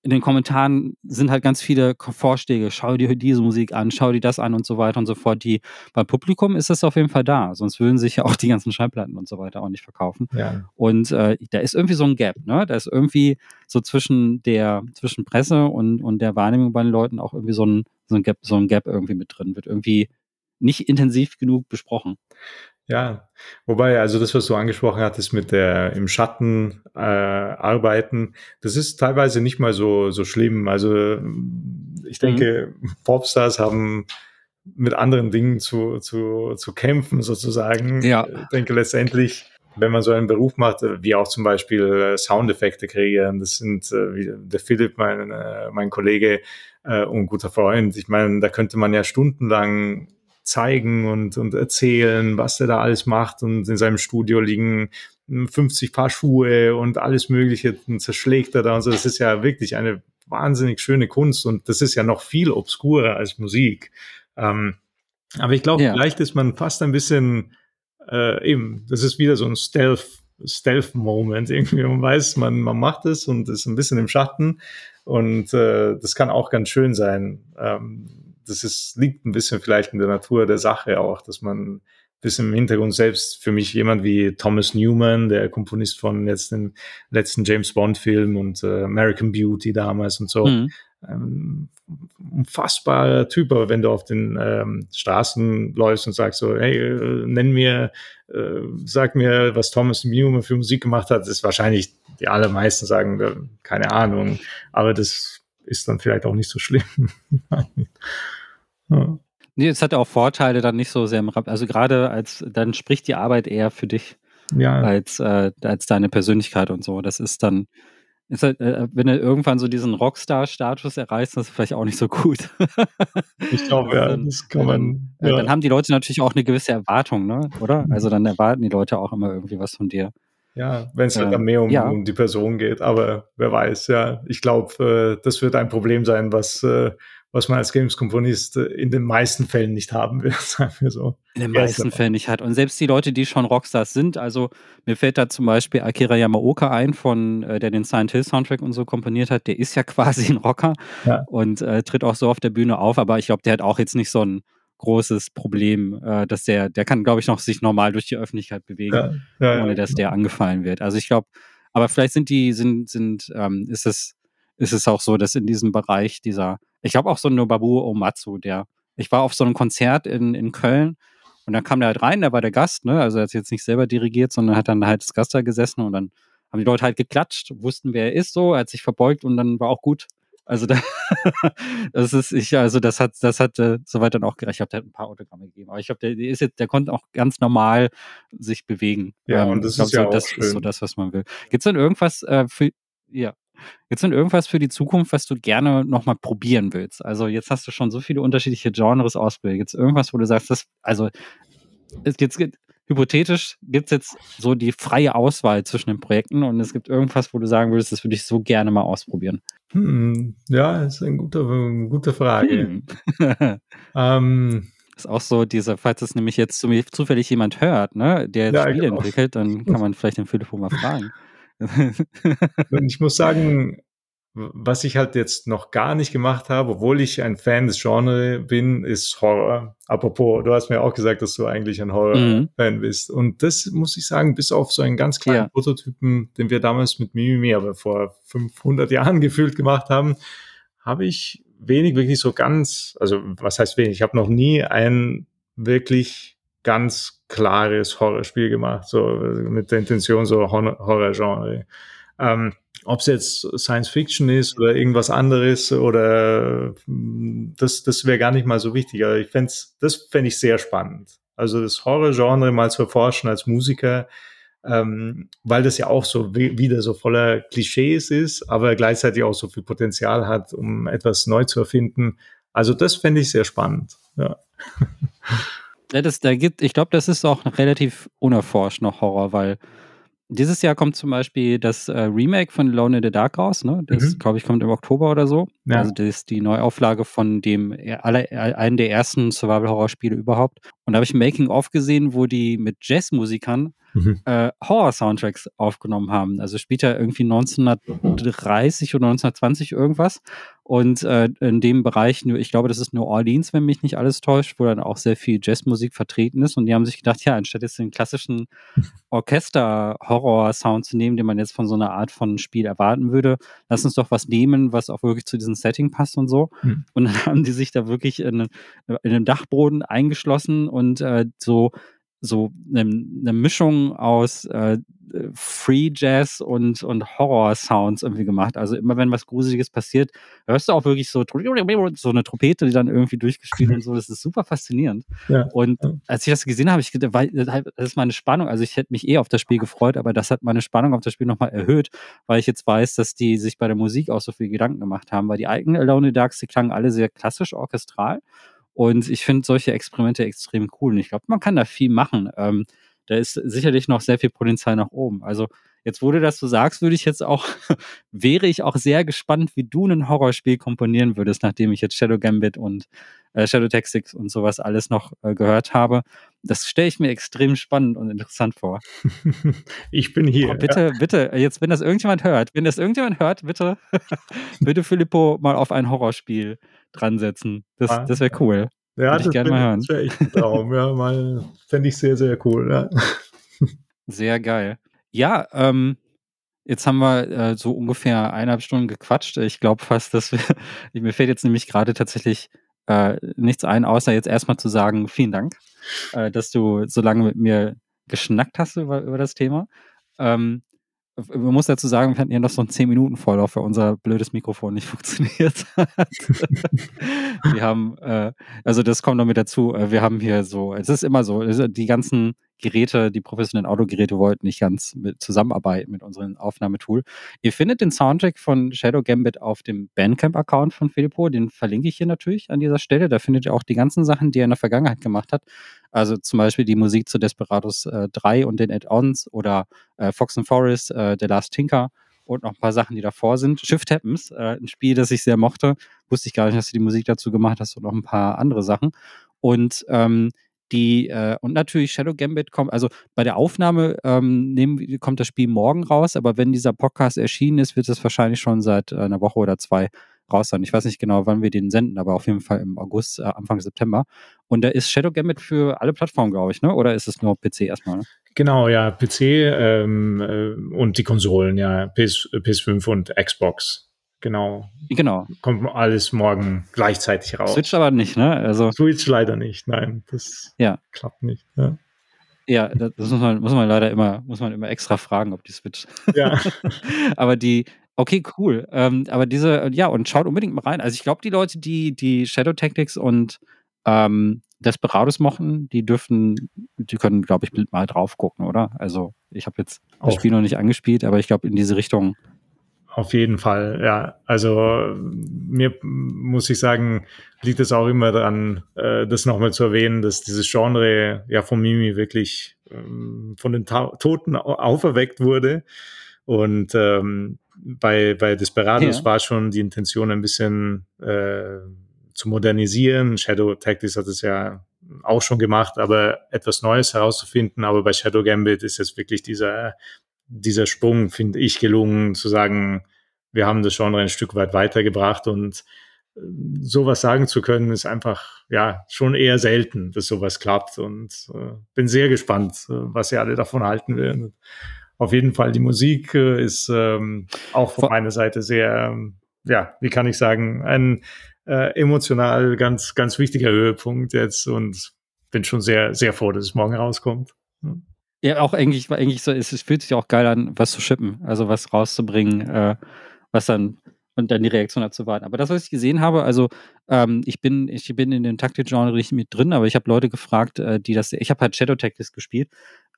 in den Kommentaren sind halt ganz viele Vorschläge. Schau dir diese Musik an, schau dir das an und so weiter und so fort. Die, beim Publikum ist das auf jeden Fall da. Sonst würden sich ja auch die ganzen Schallplatten und so weiter auch nicht verkaufen. Ja. Und äh, da ist irgendwie so ein Gap, ne? Da ist irgendwie so zwischen der, zwischen Presse und, und der Wahrnehmung bei den Leuten auch irgendwie so ein, so ein Gap, so ein Gap irgendwie mit drin. Wird irgendwie nicht intensiv genug besprochen. Ja, wobei, also das, was du angesprochen hattest mit der im Schatten äh, arbeiten, das ist teilweise nicht mal so, so schlimm. Also ich denke, mhm. Popstars haben mit anderen Dingen zu, zu, zu kämpfen, sozusagen. Ja. Ich denke letztendlich, wenn man so einen Beruf macht, wie auch zum Beispiel äh, Soundeffekte kreieren, das sind äh, wie der Philipp, mein, äh, mein Kollege äh, und guter Freund. Ich meine, da könnte man ja stundenlang zeigen und, und erzählen, was er da alles macht. Und in seinem Studio liegen 50 Paar Schuhe und alles Mögliche und zerschlägt er da und so. Das ist ja wirklich eine wahnsinnig schöne Kunst und das ist ja noch viel obskurer als Musik. Ähm, aber ich glaube, ja. vielleicht ist man fast ein bisschen äh, eben, das ist wieder so ein Stealth, Stealth-Moment. Irgendwie man weiß, man, man macht es und ist ein bisschen im Schatten und äh, das kann auch ganz schön sein. Ähm, das ist, liegt ein bisschen vielleicht in der Natur der Sache auch, dass man ein bisschen im Hintergrund selbst für mich jemand wie Thomas Newman, der Komponist von jetzt den letzten James Bond Film und äh, American Beauty damals und so. Mhm. Ähm, unfassbarer Typ, aber wenn du auf den ähm, Straßen läufst und sagst so, hey, äh, nenn mir, äh, sag mir, was Thomas Newman für Musik gemacht hat, ist wahrscheinlich die allermeisten sagen, äh, keine Ahnung, aber das ist dann vielleicht auch nicht so schlimm. [LAUGHS] ja. Nee, es hat auch Vorteile dann nicht so sehr im Rap. Also gerade als, dann spricht die Arbeit eher für dich ja. als, äh, als deine Persönlichkeit und so. Das ist dann, ist halt, äh, wenn du irgendwann so diesen Rockstar-Status erreichst, das ist vielleicht auch nicht so gut. [LAUGHS] ich glaube, ja, das kann man. Dann, ja. dann haben die Leute natürlich auch eine gewisse Erwartung, ne? Oder? Also dann erwarten die Leute auch immer irgendwie was von dir. Ja, wenn es halt dann mehr um, ja. um, die Person geht. Aber wer weiß, ja. Ich glaube, äh, das wird ein Problem sein, was, äh, was man als Games-Komponist äh, in den meisten Fällen nicht haben wird, [LAUGHS] sagen wir so. In den meisten Fällen nicht hat. Und selbst die Leute, die schon Rockstars sind, also mir fällt da zum Beispiel Akira Yamaoka ein, von äh, der den Silent Hill Soundtrack und so komponiert hat, der ist ja [LAUGHS] quasi ein Rocker ja. und äh, tritt auch so auf der Bühne auf, aber ich glaube, der hat auch jetzt nicht so ein großes Problem, äh, dass der, der kann, glaube ich, noch sich normal durch die Öffentlichkeit bewegen, ja, ja, ohne dass der angefallen wird. Also ich glaube, aber vielleicht sind die, sind, sind, ähm, ist es, ist es auch so, dass in diesem Bereich dieser, ich glaube auch so ein Nobabu Omatsu, der, ich war auf so einem Konzert in, in Köln und dann kam der halt rein, der war der Gast, ne? Also er hat jetzt nicht selber dirigiert, sondern hat dann halt das Gast da gesessen und dann haben die Leute halt geklatscht, wussten, wer er ist, so, er hat sich verbeugt und dann war auch gut. Also da, [LAUGHS] das ist, ich, also das hat, das hat äh, soweit dann auch gereicht. Ich habe da ein paar Autogramme gegeben. Aber ich glaube, der, der ist jetzt, der konnte auch ganz normal sich bewegen. Ja, ähm, und das ist ja so, auch das schön. ist so das, was man will. Gibt es denn irgendwas äh, für, ja, Gibt es denn irgendwas für die Zukunft, was du gerne nochmal probieren willst? Also jetzt hast du schon so viele unterschiedliche Genres. Gibt es irgendwas, wo du sagst, das, also es, jetzt, hypothetisch gibt es jetzt so die freie Auswahl zwischen den Projekten und es gibt irgendwas, wo du sagen würdest, das würde ich so gerne mal ausprobieren. Hm, ja, ist eine gute, eine gute Frage. Hm. [LAUGHS] ähm, ist auch so diese, falls es nämlich jetzt zufällig jemand hört, ne, der jetzt ja, Spiele genau. entwickelt, dann kann man vielleicht den Philipp mal [LAUGHS] fragen. ich muss sagen, was ich halt jetzt noch gar nicht gemacht habe, obwohl ich ein Fan des Genres bin, ist Horror. Apropos, du hast mir auch gesagt, dass du eigentlich ein Horror-Fan mhm. bist. Und das muss ich sagen, bis auf so einen ganz kleinen ja. Prototypen, den wir damals mit Mimimi, aber vor 500 Jahren [LAUGHS] gefühlt gemacht haben, habe ich wenig wirklich so ganz, also was heißt wenig? Ich habe noch nie ein wirklich ganz klares Horrorspiel gemacht, so mit der Intention so Horror-Genre. Ähm, ob es jetzt Science Fiction ist oder irgendwas anderes oder das, das wäre gar nicht mal so wichtig. Aber ich fände das fände ich sehr spannend. Also das Horror-Genre mal zu erforschen als Musiker, ähm, weil das ja auch so wieder so voller Klischees ist, aber gleichzeitig auch so viel Potenzial hat, um etwas neu zu erfinden. Also das fände ich sehr spannend. Ja. [LAUGHS] Ja, das, da gibt, ich glaube, das ist auch relativ unerforscht noch Horror, weil dieses Jahr kommt zum Beispiel das äh, Remake von Alone in the Dark raus, ne? Das, mhm. glaube ich, kommt im Oktober oder so. Ja. Also das ist die Neuauflage von dem äh, aller, äh, einen der ersten Survival-Horror-Spiele überhaupt. Und da habe ich ein Making-of gesehen, wo die mit Jazzmusikern mhm. äh, Horror-Soundtracks aufgenommen haben. Also ja irgendwie 1930 oder 1920 irgendwas. Und äh, in dem Bereich, ich glaube, das ist New Orleans, wenn mich nicht alles täuscht, wo dann auch sehr viel Jazzmusik vertreten ist. Und die haben sich gedacht, ja, anstatt jetzt den klassischen [LAUGHS] Orchester-Horror-Sound zu nehmen, den man jetzt von so einer Art von Spiel erwarten würde, lass uns doch was nehmen, was auch wirklich zu diesem Setting passt und so. Mhm. Und dann haben die sich da wirklich in, in einem Dachboden eingeschlossen und äh, so so eine, eine Mischung aus äh, Free Jazz und, und Horror-Sounds irgendwie gemacht. Also immer wenn was Gruseliges passiert, hörst du auch wirklich so, so eine Trompete, die dann irgendwie durchgespielt und so. Das ist super faszinierend. [LAUGHS] Ja. Und als ich das gesehen habe, ich gedacht, das ist meine Spannung. Also ich hätte mich eh auf das Spiel gefreut, aber das hat meine Spannung auf das Spiel nochmal erhöht, weil ich jetzt weiß, dass die sich bei der Musik auch so viel Gedanken gemacht haben, weil die eigenen Alone in the Darks, die klangen alle sehr klassisch orchestral. Und ich finde solche Experimente extrem cool. Und ich glaube, man kann da viel machen. Ähm, da ist sicherlich noch sehr viel Potenzial nach oben. Also jetzt, wo du das so sagst, würde ich jetzt auch, [LAUGHS] wäre ich auch sehr gespannt, wie du ein Horrorspiel komponieren würdest, nachdem ich jetzt Shadow Gambit und äh, Shadow Tactics und sowas alles noch äh, gehört habe. Das stelle ich mir extrem spannend und interessant vor. [LAUGHS] Ich bin hier. Oh, bitte, ja. bitte, jetzt, wenn das irgendjemand hört, wenn das irgendjemand hört, bitte, [LAUGHS] bitte Filippo mal auf ein Horrorspiel dran setzen. Das, ah, das wäre cool. Ja, Würde ich gerne mal hören. Das wäre echt ein Traum. ja, mal fände ich sehr, sehr cool. Ja. Sehr geil. Ja, ähm, jetzt haben wir äh, so ungefähr eineinhalb Stunden gequatscht. Ich glaube fast, dass wir, [LAUGHS] mir fällt jetzt nämlich gerade tatsächlich äh, nichts ein, außer jetzt erstmal zu sagen, vielen Dank, äh, dass du so lange mit mir geschnackt hast über, über das Thema. Ähm, man muss dazu sagen, wir hatten ja noch so einen 10-Minuten-Vorlauf, weil unser blödes Mikrofon nicht [LAUGHS] funktioniert hat. [LAUGHS] wir haben, äh, also das kommt noch mit dazu, äh, wir haben hier so, es ist immer so, die ganzen Geräte, die professionellen Autogeräte wollten nicht ganz mit zusammenarbeiten mit unserem Aufnahmetool. Ihr findet den Soundtrack von Shadow Gambit auf dem Bandcamp-Account von Filippo, den verlinke ich hier natürlich an dieser Stelle. Da findet ihr auch die ganzen Sachen, die er in der Vergangenheit gemacht hat. Also zum Beispiel die Musik zu Desperados äh, 3 und den Add-ons oder äh, Fox and Forest, äh, The Last Tinker und noch ein paar Sachen, die davor sind. Shift Happens, äh, ein Spiel, das ich sehr mochte. Wusste ich gar nicht, dass du die Musik dazu gemacht hast und noch ein paar andere Sachen. Und ähm, die, äh, und natürlich Shadow Gambit kommt, also bei der Aufnahme ähm, nehmen, kommt das Spiel morgen raus, aber wenn dieser Podcast erschienen ist, wird es wahrscheinlich schon seit äh, einer Woche oder zwei raus sein. Ich weiß nicht genau, wann wir den senden, aber auf jeden Fall im August, äh, Anfang September. Und da ist Shadow Gambit für alle Plattformen, glaube ich, ne? Oder ist es nur PC erstmal? Ne? Genau, ja, PC ähm, äh, und die Konsolen, ja, PS, PS5 und Xbox. Genau. Genau. Kommt alles morgen gleichzeitig raus. Switch aber nicht, ne? Also Switch leider nicht, nein. Das ja. klappt nicht. Ja. Ja, das muss man, muss man leider immer, muss man immer extra fragen, ob die Switch. Ja. [LAUGHS] aber die, okay, cool. Ähm, aber diese, ja, und schaut unbedingt mal rein. Also ich glaube, die Leute, die, die Shadow Tactics und ähm, Desperados mochten, die dürfen, die können, glaube ich, mal drauf gucken, oder? Also ich habe jetzt das Spiel noch nicht angespielt, aber ich glaube, in diese Richtung auf jeden Fall, ja. Also mir muss ich sagen, liegt es auch immer daran, äh, das nochmal zu erwähnen, dass dieses Genre ja von Mimi wirklich ähm, von den Ta Toten auferweckt wurde. Und ähm, bei, bei Desperados ja. war schon die Intention ein bisschen äh, zu modernisieren. Shadow Tactics hat es ja auch schon gemacht, aber etwas Neues herauszufinden. Aber bei Shadow Gambit ist jetzt wirklich dieser dieser Sprung, finde ich, gelungen, zu sagen, wir haben das Genre ein Stück weit weitergebracht und äh, sowas sagen zu können, ist einfach ja schon eher selten, dass sowas klappt. Und äh, bin sehr gespannt, äh, was ihr alle davon halten werden. Auf jeden Fall, die Musik äh, ist ähm, auch von meiner Seite sehr, ähm, ja, wie kann ich sagen, ein äh, emotional ganz, ganz wichtiger Höhepunkt jetzt und bin schon sehr, sehr froh, dass es morgen rauskommt. Hm. Ja, auch eigentlich, eigentlich so, es, es fühlt sich auch geil an, was zu schippen, also was rauszubringen, äh, was dann und dann die Reaktion dazu warten. Aber das, was ich gesehen habe, also ähm, ich bin, ich bin in dem Taktik-Genre nicht mit drin, aber ich habe Leute gefragt, äh, die das, ich habe halt Shadow Tactics gespielt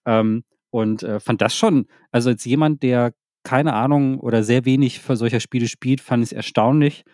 ähm, und äh, fand das schon, also als jemand, der keine Ahnung oder sehr wenig für solcher Spiele spielt, fand ich es erstaunlich,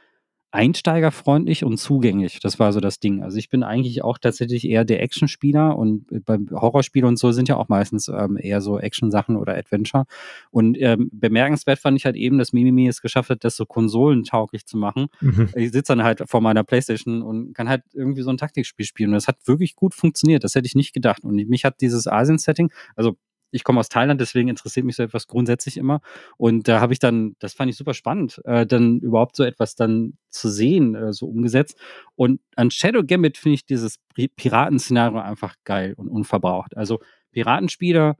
einsteigerfreundlich und zugänglich. Das war so das Ding. Also ich bin eigentlich auch tatsächlich eher der Actionspieler und beim Horrorspiel und so sind ja auch meistens ähm, eher so Action-Sachen oder Adventure. Und ähm, bemerkenswert fand ich halt eben, dass Mimimi es geschafft hat, das so konsolentauglich zu machen. Mhm. Ich sitze dann halt vor meiner Playstation und kann halt irgendwie so ein Taktikspiel spielen. Und das hat wirklich gut funktioniert. Das hätte ich nicht gedacht. Und mich hat dieses Asien-Setting, also ich komme aus Thailand, deswegen interessiert mich so etwas grundsätzlich immer. Und da habe ich dann, das fand ich super spannend, äh, dann überhaupt so etwas dann zu sehen, äh, so umgesetzt. Und an Shadow Gambit finde ich dieses Piratenszenario einfach geil und unverbraucht. Also Piratenspieler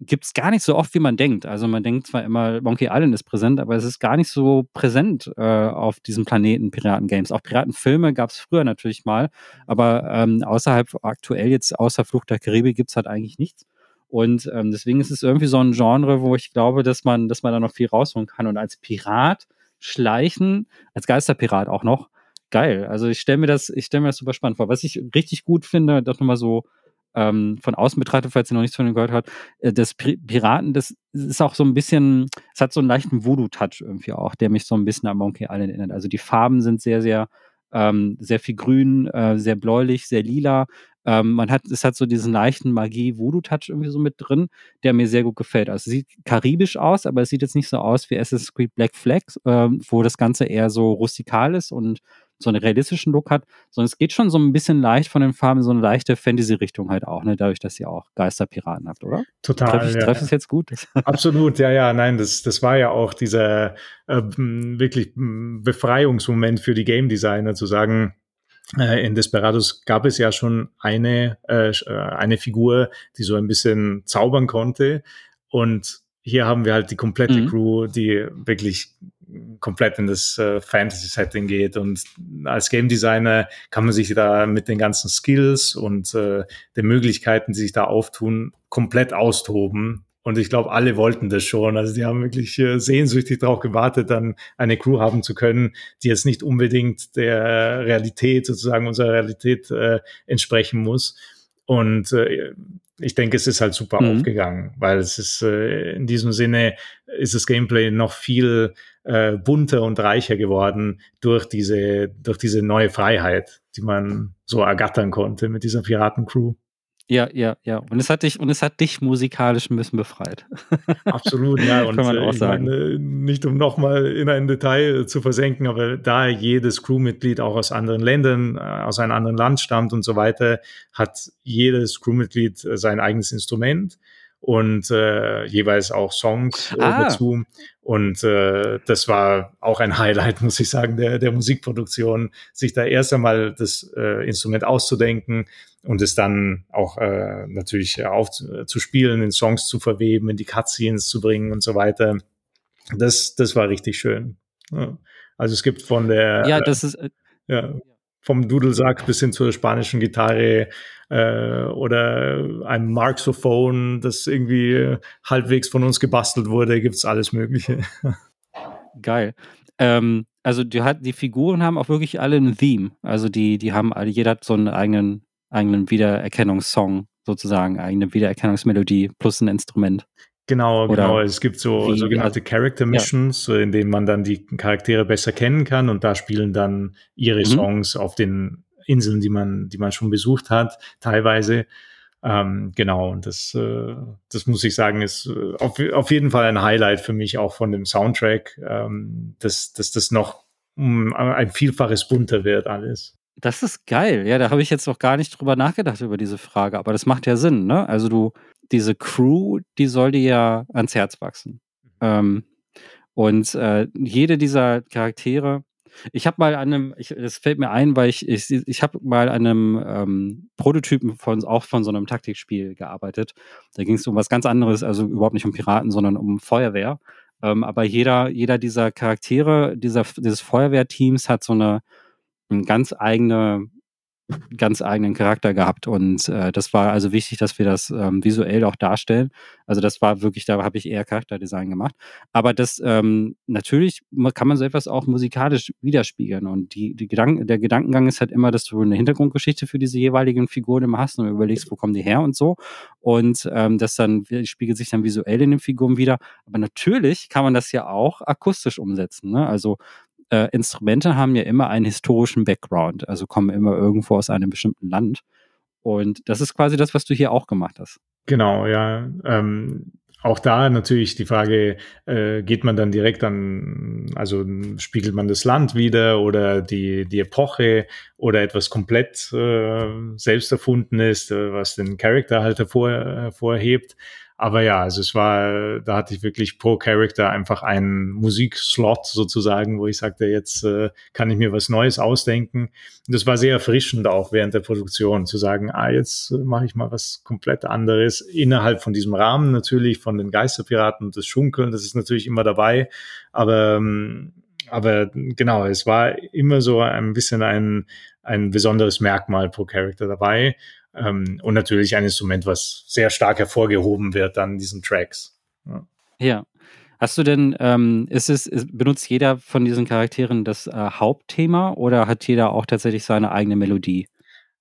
gibt es gar nicht so oft, wie man denkt. Also man denkt zwar immer, Monkey Island ist präsent, aber es ist gar nicht so präsent äh, auf diesem Planeten Piraten-Games. Auch Piratenfilme gab es früher natürlich mal, aber ähm, außerhalb aktuell jetzt außer Flucht der Karibik gibt es halt eigentlich nichts. Und ähm, deswegen ist es irgendwie so ein Genre, wo ich glaube, dass man, dass man da noch viel rausholen kann. Und als Pirat schleichen, als Geisterpirat auch noch, geil. Also ich stelle mir das, ich stelle mir das super spannend vor. Was ich richtig gut finde, das nochmal so ähm, von außen betrachtet, falls ihr noch nichts von dem gehört habt, äh, das Piraten, das ist auch so ein bisschen, es hat so einen leichten Voodoo-Touch irgendwie auch, der mich so ein bisschen an Monkey Island erinnert. Also die Farben sind sehr, sehr, ähm, sehr viel grün, äh, sehr bläulich, sehr lila. Ähm, man hat, es hat so diesen leichten Magie-Voodoo-Touch irgendwie so mit drin, der mir sehr gut gefällt. Also es sieht karibisch aus, aber es sieht jetzt nicht so aus wie Assassin's Creed Black Flag, ähm, wo das Ganze eher so rustikal ist und so einen realistischen Look hat, sondern es geht schon so ein bisschen leicht von den Farben, so eine leichte Fantasy-Richtung halt auch, ne, dadurch, dass ihr auch Geisterpiraten habt, oder? Total. Treffe ich, ja. treff es jetzt gut? [LAUGHS] Absolut, ja, ja, nein, das, das war ja auch dieser äh, wirklich Befreiungsmoment für die Game Designer, zu sagen, in Desperados gab es ja schon eine, äh, äh, eine Figur, die so ein bisschen zaubern konnte. Und hier haben wir halt die komplette mhm. Crew, die wirklich komplett in das äh, Fantasy-Setting geht. Und als Game Designer kann man sich da mit den ganzen Skills und äh, den Möglichkeiten, die sich da auftun, komplett austoben und ich glaube, alle wollten das schon. Also die haben wirklich äh, sehnsüchtig darauf gewartet, dann eine Crew haben zu können, die jetzt nicht unbedingt der Realität, sozusagen unserer Realität äh, entsprechen muss. Und äh, ich denke, es ist halt super mhm. aufgegangen, weil es ist äh, in diesem Sinne ist das Gameplay noch viel äh, bunter und reicher geworden durch diese durch diese neue Freiheit, die man so ergattern konnte mit dieser Piratencrew. Ja, ja, ja. Und es hat dich, und es hat dich musikalisch ein bisschen befreit. [LAUGHS] Absolut, ja. Und Kann man auch äh, sagen. Meine, nicht um nochmal in ein Detail zu versenken, aber da jedes Crewmitglied auch aus anderen Ländern, äh, aus einem anderen Land stammt und so weiter, hat jedes Crewmitglied äh, sein eigenes Instrument und äh, jeweils auch Songs äh, ah. dazu. Und äh, das war auch ein [LAUGHS] Highlight, muss ich sagen, der, der Musikproduktion, sich da erst einmal das äh, Instrument auszudenken und es dann auch äh, natürlich aufzuspielen, in Songs zu verweben, in die Cutscenes zu bringen und so weiter. Das, das war richtig schön. Ja. Also es gibt von der ja, das ist äh, ja, vom Dudelsack bis hin zur spanischen Gitarre äh, oder einem Marxophon, das irgendwie halbwegs von uns gebastelt wurde, gibt's alles Mögliche. Geil. Ähm, also die, die Figuren haben auch wirklich alle ein Theme. Also die, die haben alle, jeder hat so einen eigenen, eigenen Wiedererkennungssong sozusagen, eigene Wiedererkennungsmelodie plus ein Instrument. Genau, Oder genau. Es gibt so wie, sogenannte Character Missions, ja. in denen man dann die Charaktere besser kennen kann und da spielen dann ihre mhm. Songs auf den Inseln, die man, die man schon besucht hat, teilweise. Ähm, genau, und das, äh, das muss ich sagen, ist äh, auf, auf jeden Fall ein Highlight für mich auch von dem Soundtrack, ähm, dass, dass das noch um, ein Vielfaches bunter wird alles. Das ist geil. Ja, da habe ich jetzt noch gar nicht drüber nachgedacht über diese Frage, aber das macht ja Sinn, ne? Also du, diese Crew, die soll dir ja ans Herz wachsen. Mhm. Ähm, und äh, jede dieser Charaktere, ich habe mal an einem, ich, das fällt mir ein, weil ich, ich, ich habe mal an einem ähm, Prototypen von, auch von so einem Taktikspiel gearbeitet. Da ging es um was ganz anderes, also überhaupt nicht um Piraten, sondern um Feuerwehr. Ähm, aber jeder, jeder dieser Charaktere, dieser, dieses Feuerwehrteams hat so eine, eine ganz eigene ganz eigenen Charakter gehabt. Und äh, das war also wichtig, dass wir das ähm, visuell auch darstellen. Also das war wirklich, da habe ich eher Charakterdesign gemacht. Aber das ähm, natürlich kann man so etwas auch musikalisch widerspiegeln. Und die, die Gedanken, der Gedankengang ist halt immer, dass du eine Hintergrundgeschichte für diese jeweiligen Figuren immer hast und überlegst, wo kommen die her und so. Und ähm, das dann spiegelt sich dann visuell in den Figuren wieder. Aber natürlich kann man das ja auch akustisch umsetzen. Ne? Also äh, Instrumente haben ja immer einen historischen Background, also kommen immer irgendwo aus einem bestimmten Land. Und das ist quasi das, was du hier auch gemacht hast. Genau, ja. Ähm, auch da natürlich die Frage, äh, geht man dann direkt an, also spiegelt man das Land wieder oder die, die Epoche oder etwas komplett äh, selbst erfunden ist, äh, was den Charakter halt hervor, hervorhebt. Aber ja, also es war, da hatte ich wirklich pro Character einfach einen Musikslot sozusagen, wo ich sagte, jetzt äh, kann ich mir was Neues ausdenken. Und das war sehr erfrischend auch während der Produktion zu sagen, ah, jetzt äh, mache ich mal was komplett anderes innerhalb von diesem Rahmen natürlich von den Geisterpiraten und das Schunkeln, das ist natürlich immer dabei. Aber ähm, aber genau, es war immer so ein bisschen ein, ein besonderes Merkmal pro Character dabei. Ähm, und natürlich ein Instrument, was sehr stark hervorgehoben wird an diesen Tracks. Ja. ja. Hast du denn, ähm, ist es, ist, benutzt jeder von diesen Charakteren das äh, Hauptthema oder hat jeder auch tatsächlich seine eigene Melodie?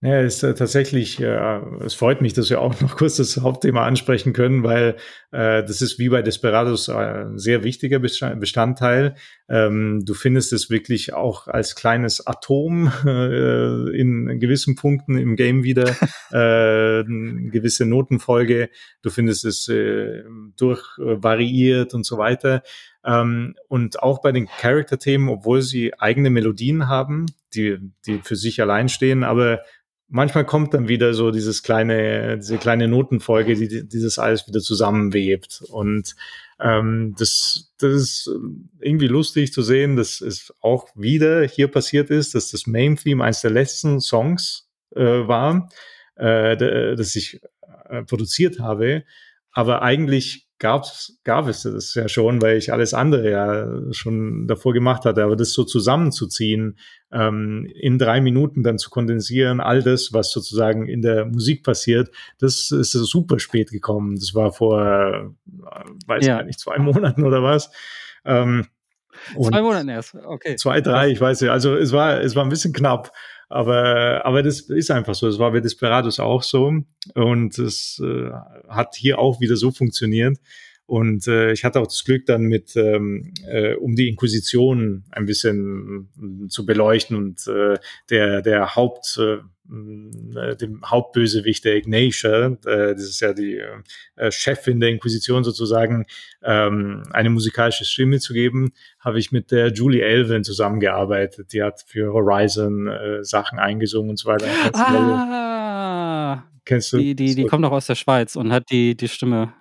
Ja, ist äh, tatsächlich, äh, es freut mich, dass wir auch noch [LAUGHS] kurz das Hauptthema ansprechen können, weil äh, das ist wie bei Desperados äh, ein sehr wichtiger Bestandteil. Ähm, du findest es wirklich auch als kleines Atom [LAUGHS] äh, in gewissen Punkten im Game wieder, [LAUGHS] äh, gewisse Notenfolge. Du findest es äh, durchvariiert und so weiter. Ähm, und auch bei den Charakter-Themen, obwohl sie eigene Melodien haben, die, die für sich allein stehen, aber manchmal kommt dann wieder so dieses kleine, diese kleine Notenfolge, die dieses alles wieder zusammenwebt. Und ähm, das, das ist irgendwie lustig zu sehen, dass es auch wieder hier passiert ist, dass das Main Theme eines der letzten Songs äh, war, äh, das ich äh, produziert habe. Aber eigentlich gab's, gab es das ja schon, weil ich alles andere ja schon davor gemacht hatte. Aber das so zusammenzuziehen, ähm, in drei Minuten dann zu kondensieren, all das, was sozusagen in der Musik passiert, das ist super spät gekommen. Das war vor, äh, weiß ja. gar nicht, zwei Monaten oder was. Ähm, zwei Monaten erst, okay. Zwei, drei, ich weiß nicht. Also es war, es war ein bisschen knapp. Aber, aber das ist einfach so. Es war bei Desperados auch so. Und es äh, hat hier auch wieder so funktioniert. Und äh, ich hatte auch das Glück dann mit, ähm, äh, um die Inquisition ein bisschen äh, zu beleuchten und äh, der, der Haupt, äh, äh, dem Hauptbösewicht der Ignatia, äh, das ist ja die äh, Chefin der Inquisition sozusagen, ähm, eine musikalische Stimme zu geben, habe ich mit der Julie Elvin zusammengearbeitet. Die hat für Horizon äh, Sachen eingesungen und so weiter. Ah, Kennst du? Die, die, die kommt noch aus der Schweiz und hat die, die Stimme.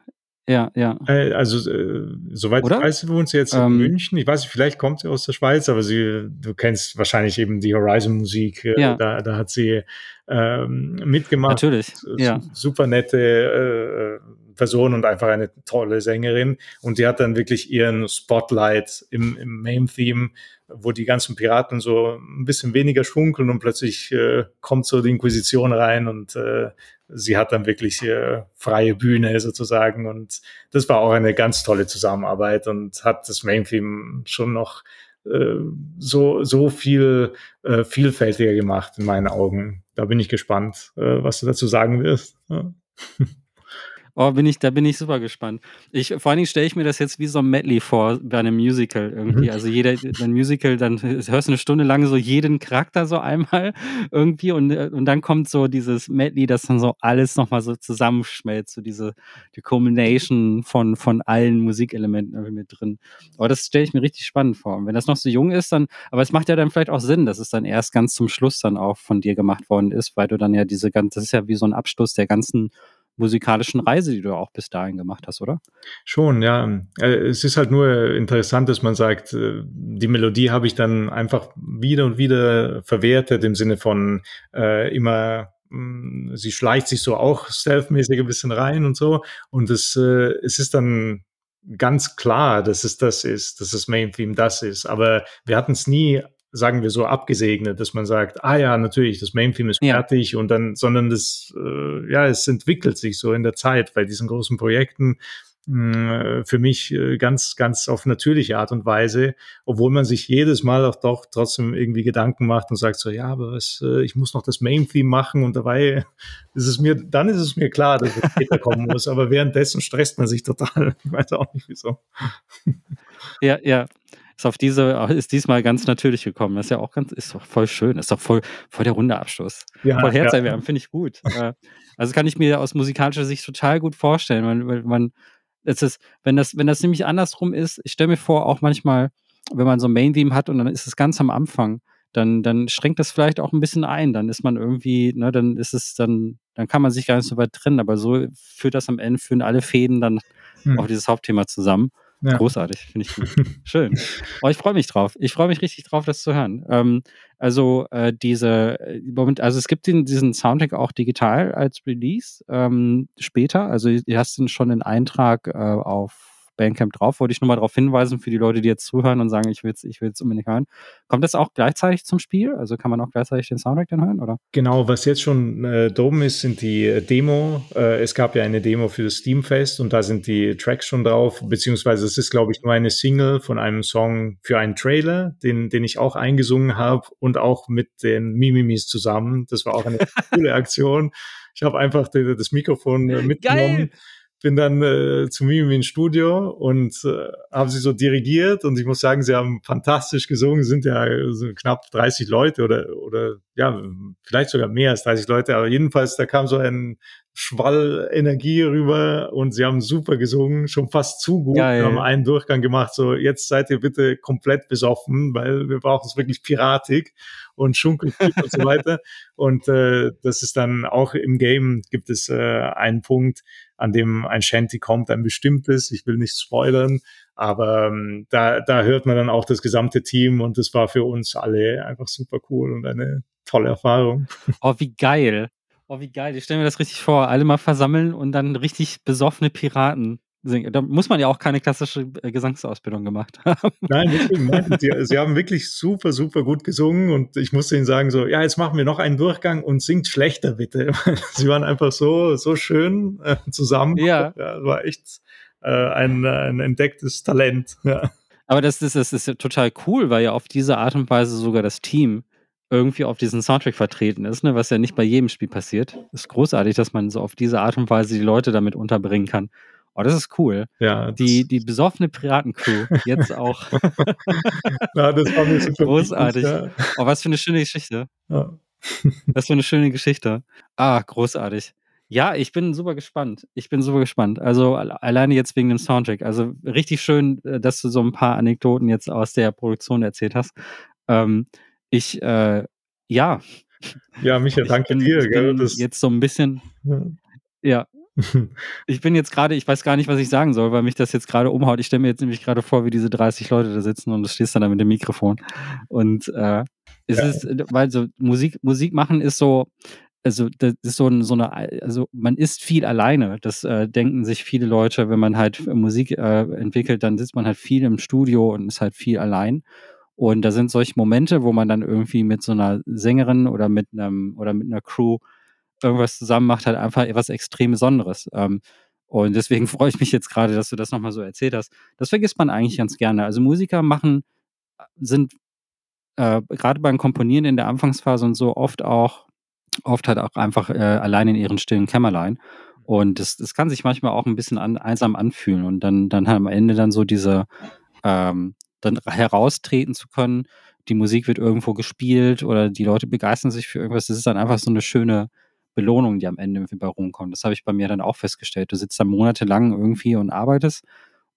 Ja, ja. Äh, also, äh, soweit Oder? ich weiß, wohnt sie jetzt in ähm, München. Ich weiß nicht, vielleicht kommt sie aus der Schweiz, aber sie, du kennst wahrscheinlich eben die Horizon-Musik. Äh, ja. Da, da hat sie ähm, mitgemacht. Natürlich. Ja. Super nette äh, Person und einfach eine tolle Sängerin. Und die hat dann wirklich ihren Spotlight im, im Main-Theme, wo die ganzen Piraten so ein bisschen weniger schwunkeln und plötzlich äh, kommt so die Inquisition rein und äh, sie hat dann wirklich äh, freie Bühne sozusagen und das war auch eine ganz tolle Zusammenarbeit und hat das Main Theme schon noch äh, so so viel äh, vielfältiger gemacht in meinen Augen. Da bin ich gespannt, äh, was du dazu sagen wirst. Ja. [LAUGHS] Oh, bin ich, da bin ich super gespannt. Ich, vor allen Dingen stelle ich mir das jetzt wie so ein Medley vor bei einem Musical irgendwie. Mhm. Also jeder, ein Musical, dann hörst du eine Stunde lang so jeden Charakter so einmal irgendwie und, und dann kommt so dieses Medley, das dann so alles nochmal so zusammenschmelzt, so diese, die Combination von, von allen Musikelementen irgendwie mit drin. Aber das stelle ich mir richtig spannend vor. Und wenn das noch so jung ist, dann, aber es macht ja dann vielleicht auch Sinn, dass es dann erst ganz zum Schluss dann auch von dir gemacht worden ist, weil du dann ja diese ganze, das ist ja wie so ein Abschluss der ganzen musikalischen Reise, die du auch bis dahin gemacht hast, oder? Schon, ja. Äh, es ist halt nur interessant, dass man sagt, äh, die Melodie habe ich dann einfach wieder und wieder verwertet im Sinne von äh, immer mm, sie schleicht sich so auch stealthmäßig ein bisschen rein und so. Und es, äh, es ist dann ganz klar, dass es das ist, dass das Main Theme das ist. Aber wir hatten es nie sagen wir so, abgesegnet, dass man sagt, ah ja, natürlich, das Main-Theme ist ja. fertig und dann, sondern das, äh, ja, es entwickelt sich so in der Zeit bei diesen großen Projekten hm, für mich äh, ganz, ganz auf natürliche Art und Weise, obwohl man sich jedes Mal auch doch trotzdem irgendwie Gedanken macht und sagt so, ja, aber was, äh, ich muss noch das Main-Theme machen und dabei ist es mir, dann ist es mir klar, dass es später kommen [LAUGHS] muss, aber währenddessen stresst man sich total. [LAUGHS] Ich weiß auch nicht wieso. Ja, ja ist auf diese, ist diesmal ganz natürlich gekommen. Das ist ja auch ganz, ist doch voll schön. ist doch voll, voll der runde Abschluss. Ja, voll Herzerwärmen, ja. finde ich gut. Äh, also kann ich mir aus musikalischer Sicht total gut vorstellen, weil man, es ist, wenn das, wenn das nämlich andersrum ist, ich stelle mir vor, auch manchmal, wenn man so ein Main-Theme hat und dann ist es ganz am Anfang, dann, dann schränkt das vielleicht auch ein bisschen ein. Dann ist man irgendwie, ne, dann ist es, dann, dann kann man sich gar nicht so weit trennen. Aber so führt das am Ende, führen alle Fäden dann hm. auf dieses Hauptthema zusammen. Ja. Großartig, finde ich gut. [LAUGHS] Schön. Oh, ich freue mich drauf. Ich freue mich richtig drauf, das zu hören. Ähm, also äh, diese, äh, Moment, also es gibt den, diesen Soundtrack auch digital als Release ähm, später. Also du hast den schon einen Eintrag äh, auf Bandcamp drauf. Wollte ich nur mal darauf hinweisen für die Leute, die jetzt zuhören und sagen, ich will es ich will's unbedingt hören. Kommt das auch gleichzeitig zum Spiel? Also kann man auch gleichzeitig den Soundtrack dann hören, oder? Genau, was jetzt schon äh, droben ist, sind die äh, Demo. Äh, es gab ja eine Demo für das Steamfest und da sind die Tracks schon drauf, beziehungsweise es ist, glaube ich, nur eine Single von einem Song für einen Trailer, den, den ich auch eingesungen habe und auch mit den Mimimis zusammen. Das war auch eine [LAUGHS] coole Aktion. Ich habe einfach das Mikrofon äh, mitgenommen. Geil bin dann äh, zu Mimi ins Studio und äh, habe sie so dirigiert und ich muss sagen, sie haben fantastisch gesungen, sind ja so knapp 30 Leute oder oder ja, vielleicht sogar mehr als 30 Leute, aber jedenfalls da kam so ein Schwall Energie rüber und sie haben super gesungen, schon fast zu gut. Geil. Wir haben einen Durchgang gemacht, so jetzt seid ihr bitte komplett besoffen, weil wir brauchen es wirklich piratig und Schunkel und so weiter. Und äh, das ist dann auch im Game gibt es äh, einen Punkt, an dem ein Shanty kommt, ein bestimmtes. Ich will nicht spoilern, aber ähm, da, da hört man dann auch das gesamte Team und das war für uns alle einfach super cool und eine tolle Erfahrung. Oh, wie geil. Oh, wie geil. Ich stelle mir das richtig vor. Alle mal versammeln und dann richtig besoffene Piraten singen. Da muss man ja auch keine klassische äh, Gesangsausbildung gemacht haben. Nein, deswegen, nein. Sie, sie, haben wirklich super, super gut gesungen und ich musste ihnen sagen so, ja, jetzt machen wir noch einen Durchgang und singt schlechter bitte. [LAUGHS] sie waren einfach so, so schön äh, zusammen. Ja. ja. War echt äh, ein, ein entdecktes Talent. Ja. Aber das, das, das ist total cool, weil ja auf diese Art und Weise sogar das Team irgendwie auf diesen Soundtrack vertreten ist, ne, was ja nicht bei jedem Spiel passiert. Ist großartig, dass man so auf diese Art und Weise die Leute damit unterbringen kann. Oh, das ist cool. Ja. Die, die besoffene Piratencrew jetzt auch. [LAUGHS] ja, das war mir super Großartig. Ja. Oh, was für eine schöne Geschichte. Ja. was für eine schöne Geschichte. Ah, großartig. Ja, ich bin super gespannt. Ich bin super gespannt. Also alleine jetzt wegen dem Soundtrack. Also richtig schön, äh, dass du so ein paar Anekdoten jetzt aus der Produktion erzählt hast. Ähm, ich, äh, ja. Ja, Micha, danke dir. Bin jetzt so ein bisschen, ja, [LAUGHS] ich bin jetzt gerade, ich weiß gar nicht, was ich sagen soll, weil mich das jetzt gerade umhaut. Ich stelle mir jetzt nämlich gerade vor, wie diese 30 Leute da sitzen und du stehst dann da mit dem Mikrofon. Und äh, es ja. ist, weil so Musik, Musik machen ist so, also das ist so, so eine, also man ist viel alleine. Das äh, denken sich viele Leute, wenn man halt Musik äh, entwickelt, dann sitzt man halt viel im Studio und ist halt viel allein. Und da sind solche Momente, wo man dann irgendwie mit so einer Sängerin oder mit einem oder mit einer Crew irgendwas zusammen macht, halt einfach etwas extrem Besonderes. Ähm, und deswegen [LAUGHS] freue ich mich jetzt gerade, dass du das nochmal so erzählt hast. Das vergisst man eigentlich ganz gerne. Also Musiker machen, äh, sind äh, gerade beim Komponieren in der Anfangsphase und so oft auch, oft halt auch einfach äh, allein in ihren stillen Kämmerlein. Und das, das kann sich manchmal auch ein bisschen an, einsam anfühlen und dann, dann am Ende dann so diese, ähm, dann heraustreten zu können. Die Musik wird irgendwo gespielt oder die Leute begeistern sich für irgendwas. Das ist dann einfach so eine schöne, Belohnung, die am Ende irgendwie bei rumkommt. Das habe ich bei mir dann auch festgestellt. Du sitzt da monatelang irgendwie und arbeitest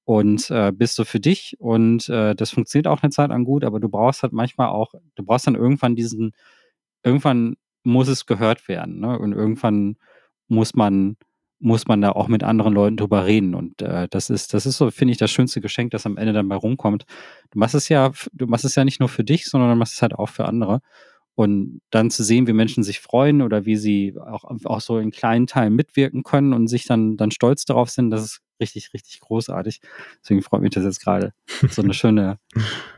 und äh, bist so für dich und äh, das funktioniert auch eine Zeit lang gut, aber du brauchst halt manchmal auch, du brauchst dann irgendwann diesen, irgendwann muss es gehört werden, ne? Und irgendwann muss man, muss man da auch mit anderen Leuten drüber reden. Und äh, das ist, das ist so, finde ich, das schönste Geschenk, das am Ende dann bei rumkommt. Du machst es ja, du machst es ja nicht nur für dich, sondern du machst es halt auch für andere. Und dann zu sehen, wie Menschen sich freuen oder wie sie auch, auch so in kleinen Teilen mitwirken können und sich dann, dann stolz darauf sind, das ist richtig, richtig großartig. Deswegen freut mich das jetzt gerade. So eine [LAUGHS] schöne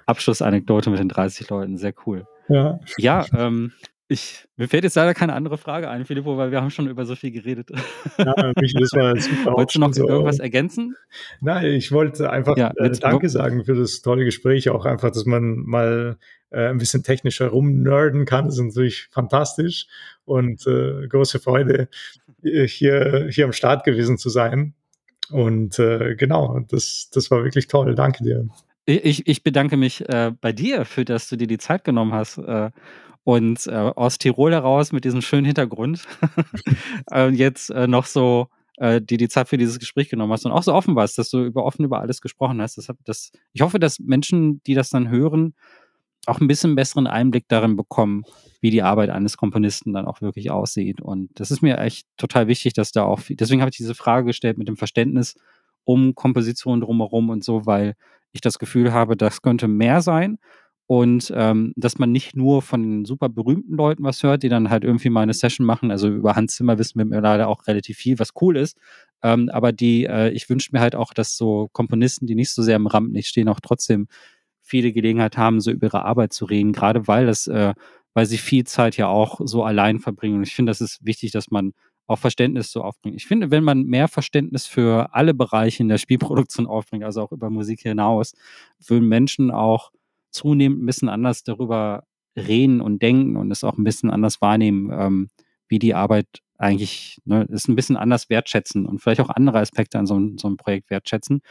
Abschlussanekdote mit den 30 Leuten. Sehr cool. Ja, ja ähm, ich, mir fällt jetzt leider keine andere Frage ein, Filippo, weil wir haben schon über so viel geredet. Ja, mich, das war super. [LAUGHS] Wolltest du noch so irgendwas ergänzen? Nein, ich wollte einfach ja, äh, Danke sagen für das tolle Gespräch. Auch einfach, dass man mal äh, ein bisschen technischer rumnerden kann. Das ist natürlich fantastisch und äh, große Freude, hier, hier am Start gewesen zu sein. Und äh, genau, das, das war wirklich toll. Danke dir. Ich, ich bedanke mich äh, bei dir, für dass du dir die Zeit genommen hast. Und äh, aus Tirol heraus mit diesem schönen Hintergrund [LAUGHS] äh, jetzt äh, noch so äh, dir die Zeit für dieses Gespräch genommen hast und auch so offen warst, dass du über offen über alles gesprochen hast. Das, das, ich hoffe, dass Menschen, die das dann hören, auch ein bisschen besseren Einblick darin bekommen, wie die Arbeit eines Komponisten dann auch wirklich aussieht. Und das ist mir echt total wichtig, dass da auch, deswegen habe ich diese Frage gestellt mit dem Verständnis um Komposition drumherum und so, weil ich das Gefühl habe, das könnte mehr sein und ähm, dass man nicht nur von den super berühmten Leuten was hört, die dann halt irgendwie mal eine Session machen. Also über Hans Zimmer wissen wir leider auch relativ viel, was cool ist. Ähm, aber die, äh, ich wünsche mir halt auch, dass so Komponisten, die nicht so sehr im Rampenlicht stehen, auch trotzdem viele Gelegenheit haben, so über ihre Arbeit zu reden, gerade weil das, äh, weil sie viel Zeit ja auch so allein verbringen. Und ich finde, das ist wichtig, dass man auch Verständnis so aufbringt. Ich finde, wenn man mehr Verständnis für alle Bereiche in der Spielproduktion aufbringt, also auch über Musik hinaus, würden Menschen auch zunehmend ein bisschen anders darüber reden und denken und es auch ein bisschen anders wahrnehmen, ähm, wie die Arbeit eigentlich ne, ist ein bisschen anders wertschätzen und vielleicht auch andere Aspekte an so, so einem Projekt wertschätzen.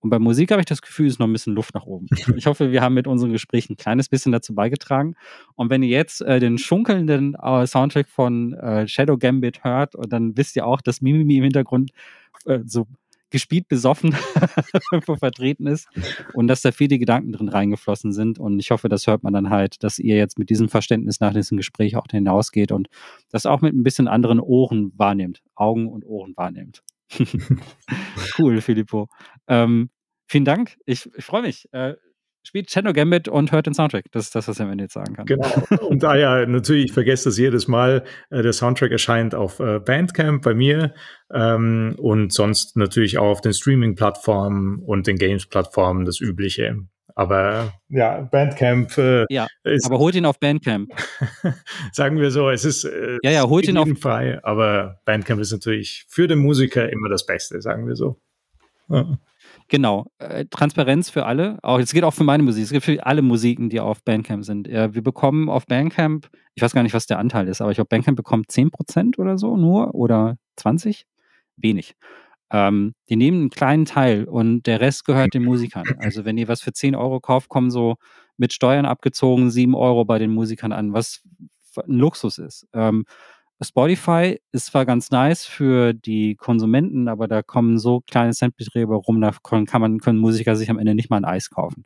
Und bei Musik habe ich das Gefühl, es ist noch ein bisschen Luft nach oben. [LAUGHS] Ich hoffe, wir haben mit unseren Gesprächen ein kleines bisschen dazu beigetragen. Und wenn ihr jetzt äh, den schunkelnden äh, Soundtrack von äh, Shadow Gambit hört, dann wisst ihr auch, dass Mimimi im Hintergrund äh, so gespielt besoffen [LAUGHS] vertreten ist und dass da viele Gedanken drin reingeflossen sind. Und ich hoffe, das hört man dann halt, dass ihr jetzt mit diesem Verständnis nach diesem Gespräch auch hinausgeht und das auch mit ein bisschen anderen Ohren wahrnehmt, Augen und Ohren wahrnehmt. [LAUGHS] cool, Filippo. Ähm, vielen Dank. Ich, ich freue mich. Äh, spielt Channel Gambit und hört den Soundtrack. Das ist das, was ich am Ende jetzt sagen kann. Genau. Und da ja, natürlich, ich vergesse das jedes Mal. Äh, der Soundtrack erscheint auf äh, Bandcamp bei mir ähm, und sonst natürlich auch auf den Streaming-Plattformen und den Games-Plattformen das Übliche. Aber ja, Bandcamp. Äh, ja, ist, aber holt ihn auf Bandcamp. [LAUGHS] sagen wir so, es ist äh, ja, ja, holt ihn auf frei, aber Bandcamp ist natürlich für den Musiker immer das Beste, sagen wir so. Ja. Genau. Äh, Transparenz für alle. Auch, es geht auch für meine Musik. Es gibt für alle Musiken, die auf Bandcamp sind. Äh, wir bekommen auf Bandcamp, ich weiß gar nicht, was der Anteil ist, aber ich glaube, Bandcamp bekommt 10% oder so nur oder 20? Wenig. Ähm, die nehmen einen kleinen Teil und der Rest gehört den Musikern. Also wenn ihr was für 10 Euro kauft, kommen so mit Steuern abgezogen 7 Euro bei den Musikern an, was ein Luxus ist. Ähm, Spotify ist zwar ganz nice für die Konsumenten, aber da kommen so kleine Centbeträge rum, da kann man, können Musiker sich am Ende nicht mal ein Eis kaufen.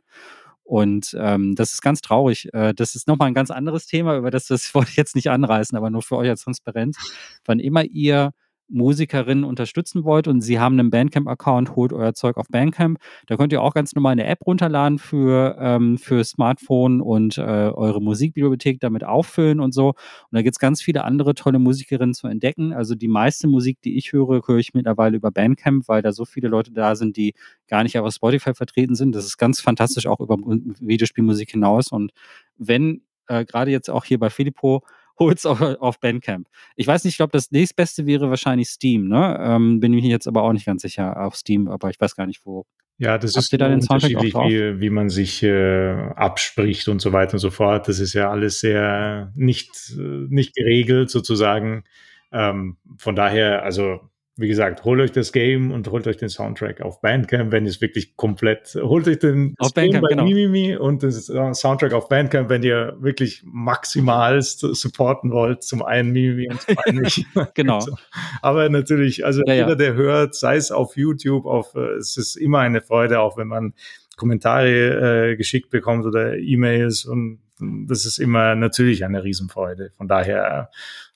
Und ähm, das ist ganz traurig. Äh, das ist nochmal ein ganz anderes Thema, über das, das [LAUGHS] wollte ich jetzt nicht anreißen, aber nur für euch als Transparenz. Wann immer ihr Musikerinnen unterstützen wollt und sie haben einen Bandcamp-Account, holt euer Zeug auf Bandcamp. Da könnt ihr auch ganz normal eine App runterladen für, ähm, für Smartphone und äh, eure Musikbibliothek damit auffüllen und so. Und da gibt es ganz viele andere tolle Musikerinnen zu entdecken. Also die meiste Musik, die ich höre, höre ich mittlerweile über Bandcamp, weil da so viele Leute da sind, die gar nicht auf Spotify vertreten sind. Das ist ganz fantastisch auch über Videospielmusik hinaus. Und wenn äh, gerade jetzt auch hier bei Filippo hol's auf, auf Bandcamp. Ich weiß nicht, ich glaube, das nächstbeste wäre wahrscheinlich Steam, ne? Ähm, bin ich jetzt aber auch nicht ganz sicher auf Steam, aber ich weiß gar nicht, wo. Ja, das Habt ist da unterschiedlich, wie, wie man sich äh, abspricht und so weiter und so fort. Das ist ja alles sehr nicht, nicht geregelt sozusagen. Ähm, von daher, also wie gesagt, holt euch das Game und holt euch den Soundtrack auf Bandcamp, wenn ihr es wirklich komplett, holt euch den auf Game Bandcamp, bei genau. Mimimi und den Soundtrack auf Bandcamp, wenn ihr wirklich maximalst supporten wollt, zum einen Mimimi und zum einen mich. [LAUGHS] genau. [LAUGHS] Aber natürlich, also ja, jeder, ja. der hört, sei es auf YouTube, auf, äh, es ist immer eine Freude, auch wenn man Kommentare äh, geschickt bekommt oder E-Mails und das ist immer natürlich eine Riesenfreude. Von daher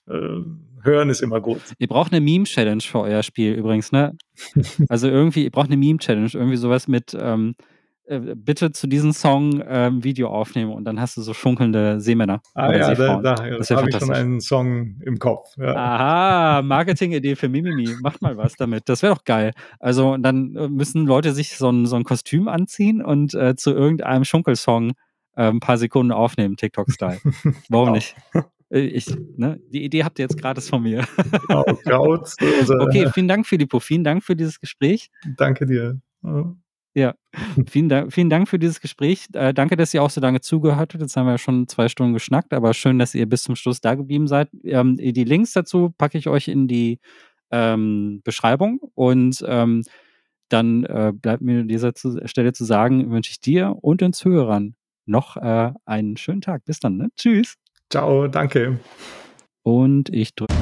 äh, hören ist immer gut. Ihr braucht eine Meme-Challenge für euer Spiel übrigens, ne? [LAUGHS] also irgendwie, ihr braucht eine Meme-Challenge, irgendwie sowas mit, ähm, äh, bitte zu diesem Song ähm, Video aufnehmen und dann hast du so schunkelnde Seemänner. Ah ja, da, da habe ich schon einen Song im Kopf. Ja. Aha, Marketing-Idee für Mimimi. Macht mal was damit. Das wäre doch geil. Also dann äh, müssen Leute sich so ein, so ein Kostüm anziehen und äh, zu irgendeinem Schunkelsong äh, ein paar Sekunden aufnehmen, TikTok-Style. [LAUGHS] Warum nicht? [LAUGHS] Äh, ich, ne, die Idee habt ihr jetzt gratis von mir. Genau, [LAUGHS] okay, vielen Dank, Filippo. Vielen Dank für dieses Gespräch. Danke dir. Ja, vielen Dank, vielen Dank für dieses Gespräch. Äh, danke, dass ihr auch so lange zugehört habt. Jetzt haben wir ja schon zwei Stunden geschnackt, aber schön, dass ihr bis zum Schluss da geblieben seid. Ähm, die Links dazu packe ich euch in die ähm, Beschreibung und ähm, dann äh, bleibt mir an dieser Stelle zu sagen, wünsche ich dir und den Zuhörern noch äh, einen schönen Tag. Bis dann. Ne? Tschüss. Ciao, danke. Und ich drücke.